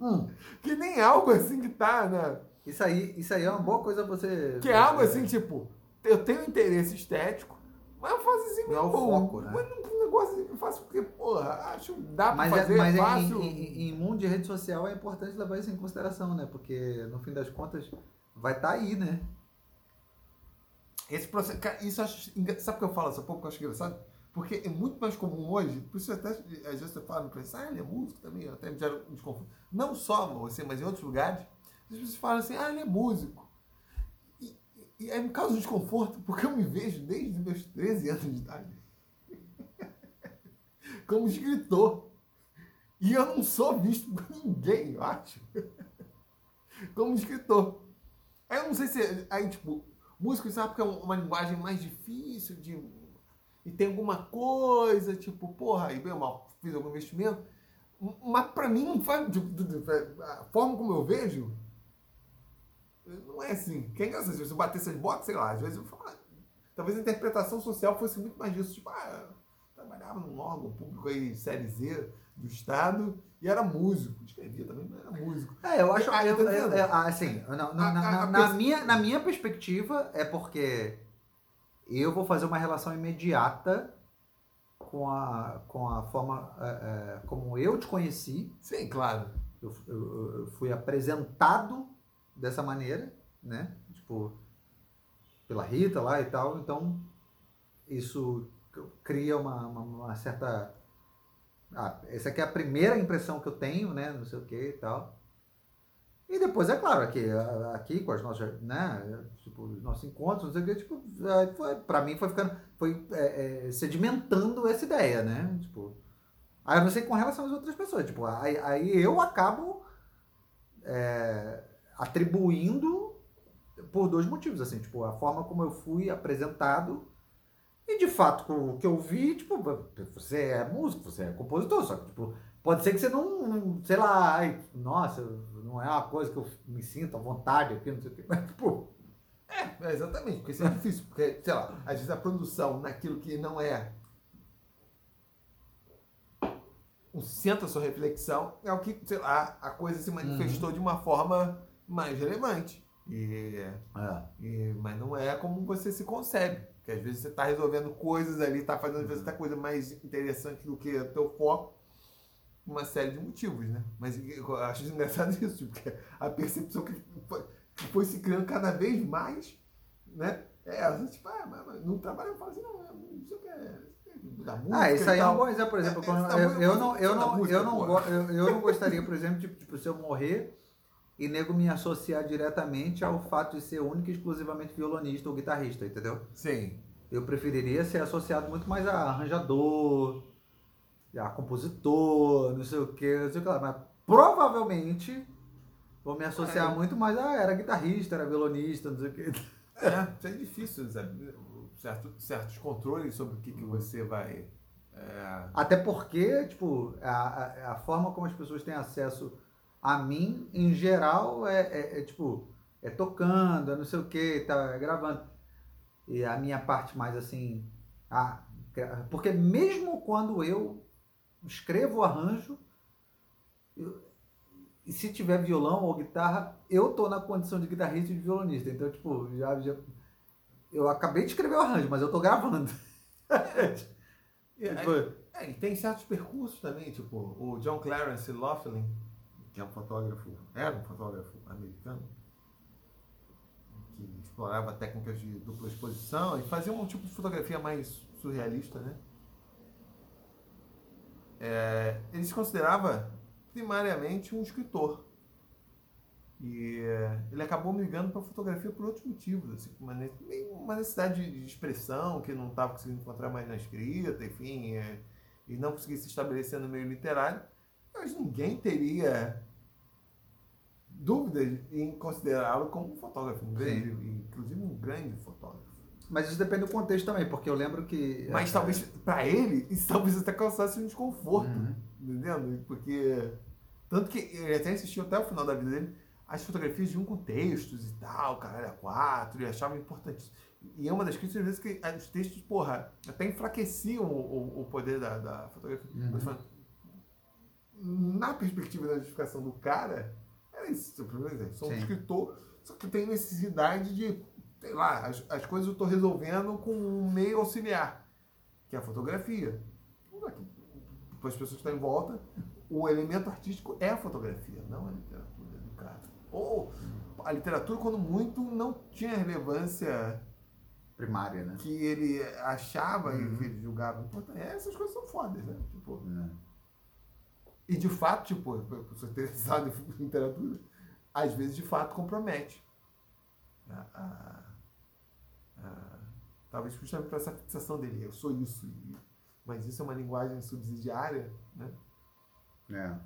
Hum, que nem algo assim que tá, né? Isso aí, isso aí é uma boa coisa você. Que é algo assim, tipo, eu tenho interesse estético, mas eu faço assim, não é o foco, né? Mas não um negócio assim que eu faço porque, porra, acho que dá pra mas fazer é, mas fácil. Em, em, em, mundo de rede social é importante levar isso em consideração, né? Porque no fim das contas vai estar tá aí, né? Esse processo, cara, isso acho, sabe o que eu falo essa pouco que eu acho engraçado? Porque é muito mais comum hoje, por isso até às vezes você fala preço, ah, ele é músico também, até me gera um desconforto. Não só você, mas em outros lugares, as pessoas falam assim, ah, ele é músico. E, e, me causa um desconforto, porque eu me vejo desde meus 13 anos de idade *laughs* como escritor. E eu não sou visto por ninguém, eu acho, *laughs* como escritor. Aí eu não sei se. Aí, tipo, músico sabe que é uma linguagem mais difícil de. E tem alguma coisa, tipo, porra, aí bem mal, fiz algum investimento. Mas pra mim não faz. Tipo, a forma como eu vejo. Não é assim. Que é engraçado, se você bater essas botas, sei lá, às vezes eu falo. Ah, talvez a interpretação social fosse muito mais disso. Tipo, ah, trabalhava num órgão público aí, série Z do Estado, e era músico. Escrevia também, mas era músico. É, eu acho. Ah, eu, eu, eu, assim, na, na, na, na, minha, na minha perspectiva, é porque eu vou fazer uma relação imediata com a, com a forma é, é, como eu te conheci. Sim, claro. Eu, eu, eu, fui apresentado dessa maneira, né? Tipo, pela Rita lá e tal. Então, isso cria uma, uma, uma certa. Ah, essa aqui é a primeira impressão que eu tenho, né? Não sei o que e tal. E depois, é claro, aqui, aqui com as nossas, né, tipo, os nossos encontros, não sei o que, tipo, foi, pra mim foi ficando, foi é, é, sedimentando essa ideia, né, tipo, aí sei com relação às outras pessoas, tipo, aí, aí eu acabo é, atribuindo por dois motivos, assim, tipo, a forma como eu fui apresentado e de fato, o que eu vi, tipo, você é músico, você é compositor, só que, tipo, pode ser que você não, sei lá, ai, nossa, não é uma coisa que eu me sinto à vontade aqui, não sei o quê, mas, tipo. É, é exatamente, porque isso é difícil, porque, sei lá, às vezes a produção naquilo que não é o centro da sua reflexão é o que, sei lá, a coisa se manifestou uhum. de uma forma mais relevante. E, é. e, mas não é como você se concebe. Porque às vezes você está resolvendo coisas ali, está fazendo às vezes até coisa mais interessante do que o teu foco, uma série de motivos, né? Mas eu acho engraçado isso, porque a percepção que foi, que foi se criando cada vez mais, né? É essa, tipo, ah, mas no trabalho eu falo assim, não, não sei o que é. Ah, isso aí é um bom exemplo, por exemplo. É, eu, não, eu, não, eu, não, eu, eu não gostaria, por exemplo, de, tipo, se eu morrer e nego me associar diretamente ao fato de ser único e exclusivamente violonista ou guitarrista, entendeu? Sim. Eu preferiria ser associado muito mais a arranjador, a compositor, não sei o que, não sei o que lá. Mas provavelmente vou me associar é. muito mais a era guitarrista, era violonista, não sei o que. É, *laughs* é difícil, sabe? Certo, certos controles sobre o que, que você vai. É... Até porque, tipo, a, a, a forma como as pessoas têm acesso a mim, em geral, é, é, é tipo, é tocando, é não sei o que, tá é gravando. E a minha parte mais assim, a, porque mesmo quando eu escrevo o arranjo, eu, e se tiver violão ou guitarra, eu tô na condição de guitarrista e de violonista. Então, tipo, já, já eu acabei de escrever o arranjo, mas eu tô gravando. tipo, *laughs* é, tem certos percursos também, tipo, o John Clarence Laughlin, que é um fotógrafo, era um fotógrafo americano, que explorava técnicas de dupla exposição e fazia um tipo de fotografia mais surrealista, né? É, ele se considerava primariamente um escritor. E é, ele acabou migrando para a fotografia por outros motivos, assim, uma, uma necessidade de expressão que não estava conseguindo encontrar mais na escrita, enfim, é, e não conseguia se estabelecer no meio literário. Mas ninguém teria dúvidas em considerá-lo como um fotógrafo, um grande, inclusive um grande fotógrafo. Mas isso depende do contexto também, porque eu lembro que. Mas é, talvez, para ele, isso talvez até causasse um desconforto, uhum. entendendo? Porque. Tanto que ele até insistiu até o final da vida dele as fotografias vinham com textos e tal, caralho, a quatro, e achava importante. E é uma das críticas, às vezes, que os textos, porra, até enfraqueciam o, o, o poder da, da fotografia. Uhum. Mas, na perspectiva da justificação do cara, era isso. Sou um escritor, só que tem necessidade de, sei lá, as, as coisas eu estou resolvendo com um meio auxiliar, que é a fotografia. Para as pessoas que estão em volta, o elemento artístico é a fotografia, não a literatura do cara. Ou a literatura, quando muito, não tinha relevância primária, né? Que ele achava uhum. e que ele julgava importante. Essas coisas são fodas, né? Tipo, é. E de fato, tipo, sou interessado *laughs* em literatura, às vezes de fato compromete. A, a, a, talvez justamente por essa fixação dele. Eu sou isso. mas isso é uma linguagem subsidiária, né? É.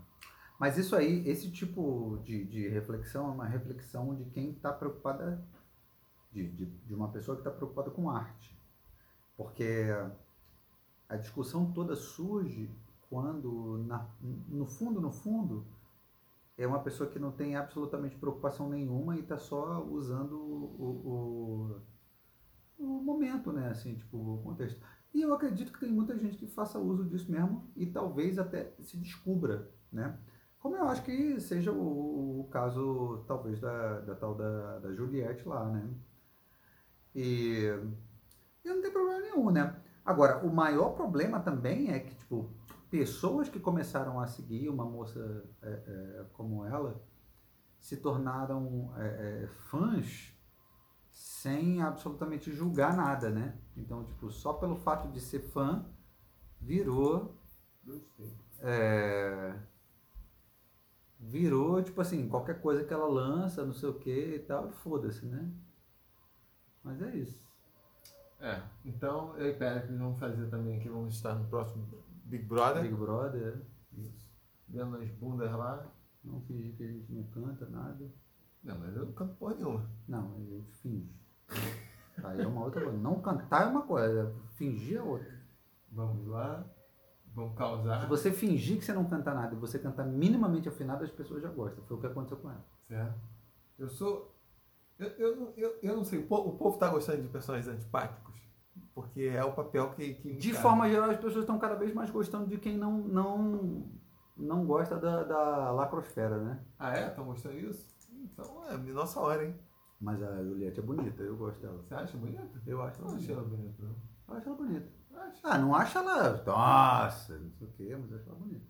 Mas isso aí, esse tipo de, de reflexão é uma reflexão de quem está preocupada, de, de, de, uma pessoa que está preocupada com arte. Porque a discussão toda surge quando, na, no fundo, no fundo, é uma pessoa que não tem absolutamente preocupação nenhuma e está só usando o, o, momento, né? Assim, tipo, o contexto. E eu acredito que tem muita gente que faça uso disso mesmo e talvez até se descubra, né? Como eu acho que seja o, o caso, talvez, da, da tal da, da Juliette lá, né? E, e não tem problema nenhum, né? Agora, o maior problema também é que, tipo, pessoas que começaram a seguir uma moça é, é, como ela se tornaram é, é fãs sem absolutamente julgar nada, né? Então, tipo, só pelo fato de ser fã, virou... É, virou, tipo assim, qualquer coisa que ela lança, não sei o que e tal, foda-se, né? Mas é isso. É, então eu e Péricles vamos fazer também aqui, vamos estar no próximo Big Brother. Big Brother, é. Isso. Vendo as bundas lá. Não fingir que a gente não canta nada. Não, mas eu não canto porra nenhuma. Não, a gente finge. Aí é uma outra coisa. Não cantar é uma coisa, fingir é outra. Vamos lá. Vamos causar. Se você fingir que você não canta nada e você cantar minimamente afinado, as pessoas já gostam. Foi o que aconteceu com ela. Certo. Eu sou. Eu, eu, eu, eu não sei, o povo, o povo tá gostando de personagens antipáticos? Porque é o papel que. que de forma geral, as pessoas estão cada vez mais gostando de quem não, não, não gosta da, da lacrosfera, né? Ah, é? Estão gostando disso? Então é nossa hora, hein? Mas a Juliette é bonita, eu gosto dela. Você acha bonita? Eu acho ela bonita. Acho ela bonita, não. Eu acho ela bonita. Ah, não acho ela. Nossa, não sei o quê, mas acho ela bonita.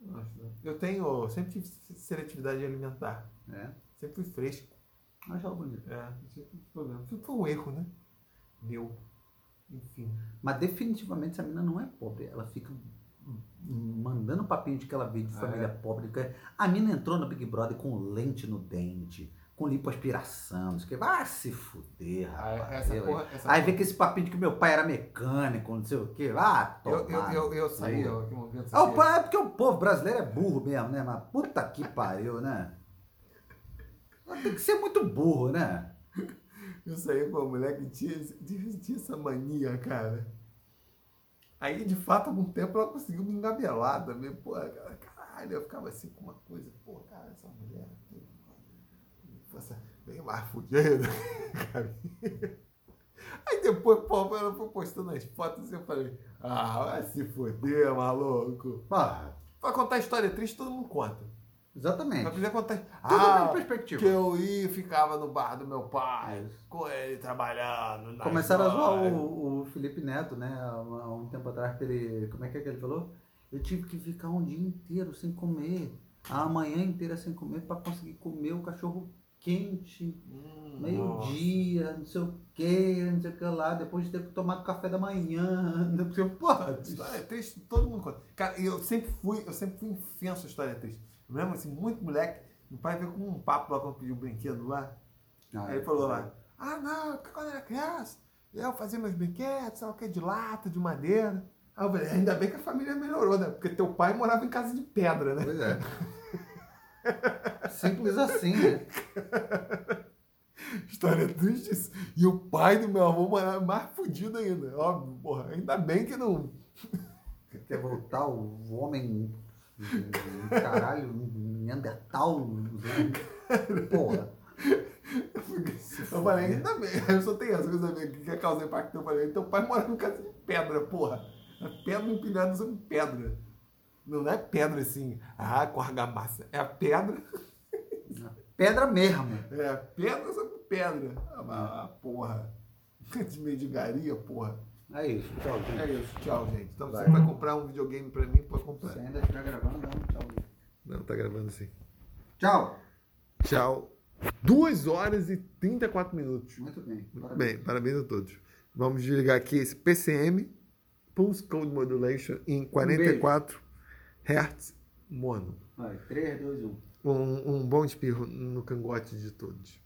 Nossa, eu tenho. Sempre tive seletividade alimentar. É. Sempre fui fresco. Acho ela bonita. É, sempre tive problema. Foi um erro, né? Meu. Enfim. Mas definitivamente essa menina não é pobre. Ela fica mandando papinho de que ela veio de ah, família é. pobre. A menina entrou no Big Brother com lente no dente com lipoaspiração, não sei o que. Vai se fuder, ah, rapaz. Essa porra, aí vem com esse papinho de que meu pai era mecânico, não sei o que. Ah, eu, eu, eu, eu saí, eu, que é, o, é porque o povo brasileiro é burro mesmo, né? Mas puta que pariu, né? Tem que ser muito burro, né? Eu saí com uma mulher que tinha, tinha essa mania, cara. Aí, de fato, algum tempo ela conseguiu me engabelar também. Pô, caralho, eu ficava assim com uma coisa. Pô, cara, essa mulher fosse bem mais fudida. *laughs* Aí depois, pô, ela foi postando as fotos e eu falei, ah, vai se fuder, maluco. Ah, pra contar história triste, todo mundo conta. Exatamente. Pra quiser contar. Tudo ah, perspectiva. Que eu ia e ficava no bar do meu pai, Isso. com ele trabalhando. Começaram a zoar o, o, Felipe Neto, né? Há um tempo atrás que ele. Como é que é que ele falou? Eu tive que ficar um dia inteiro sem comer. A manhã inteira sem comer para conseguir comer o cachorro quente, hum, meio-dia, não sei o que, não sei o que lá, depois de ter tomado café da manhã, *laughs* não sei o Porra, história é triste, todo mundo conta. Cara, eu sempre fui, eu sempre fui infenso a história triste. Lembro assim, muito moleque, meu pai veio com um papo lá quando pediu um brinquedo lá. Ah, aí ele falou lá, ah não, porque quando eu era criança, eu fazia meus brinquedos, sabe o que, de lata, de madeira. Aí eu falei, ainda bem que a família melhorou, né? Porque teu pai morava em casa de pedra, né? Pois é. *laughs* Simples assim, né? *laughs* História triste. E o pai do meu avô era mais fudido ainda. Óbvio, porra. Ainda bem que não. Quer voltar o homem. Caralho, Neandertal. Né? Porra. Eu falei, ainda bem, *laughs* eu só tenho essa coisa que quer causar impacto. Eu falei, teu pai mora no casa de pedra, porra. É pedra empilhada sobre pedra. Não é pedra assim, ah, com argamassa. É a pedra. Pedra mesmo. É, pedra sobre pedra. Ah, ah porra. De medigaria, porra. É isso, tchau, gente. É isso, tchau, gente. Então vai. você vai comprar um videogame pra mim, pode comprar. Você ainda está gravando, não? Tchau. Não, tá gravando sim. Tchau. Tchau. 2 horas e 34 minutos. Muito bem. Muito parabéns. bem, parabéns a todos. Vamos desligar aqui esse PCM, Pulse Code Modulation, em 44 um Hz mono. Vai, 3, 2, 1. Um, um bom espirro no cangote de todos.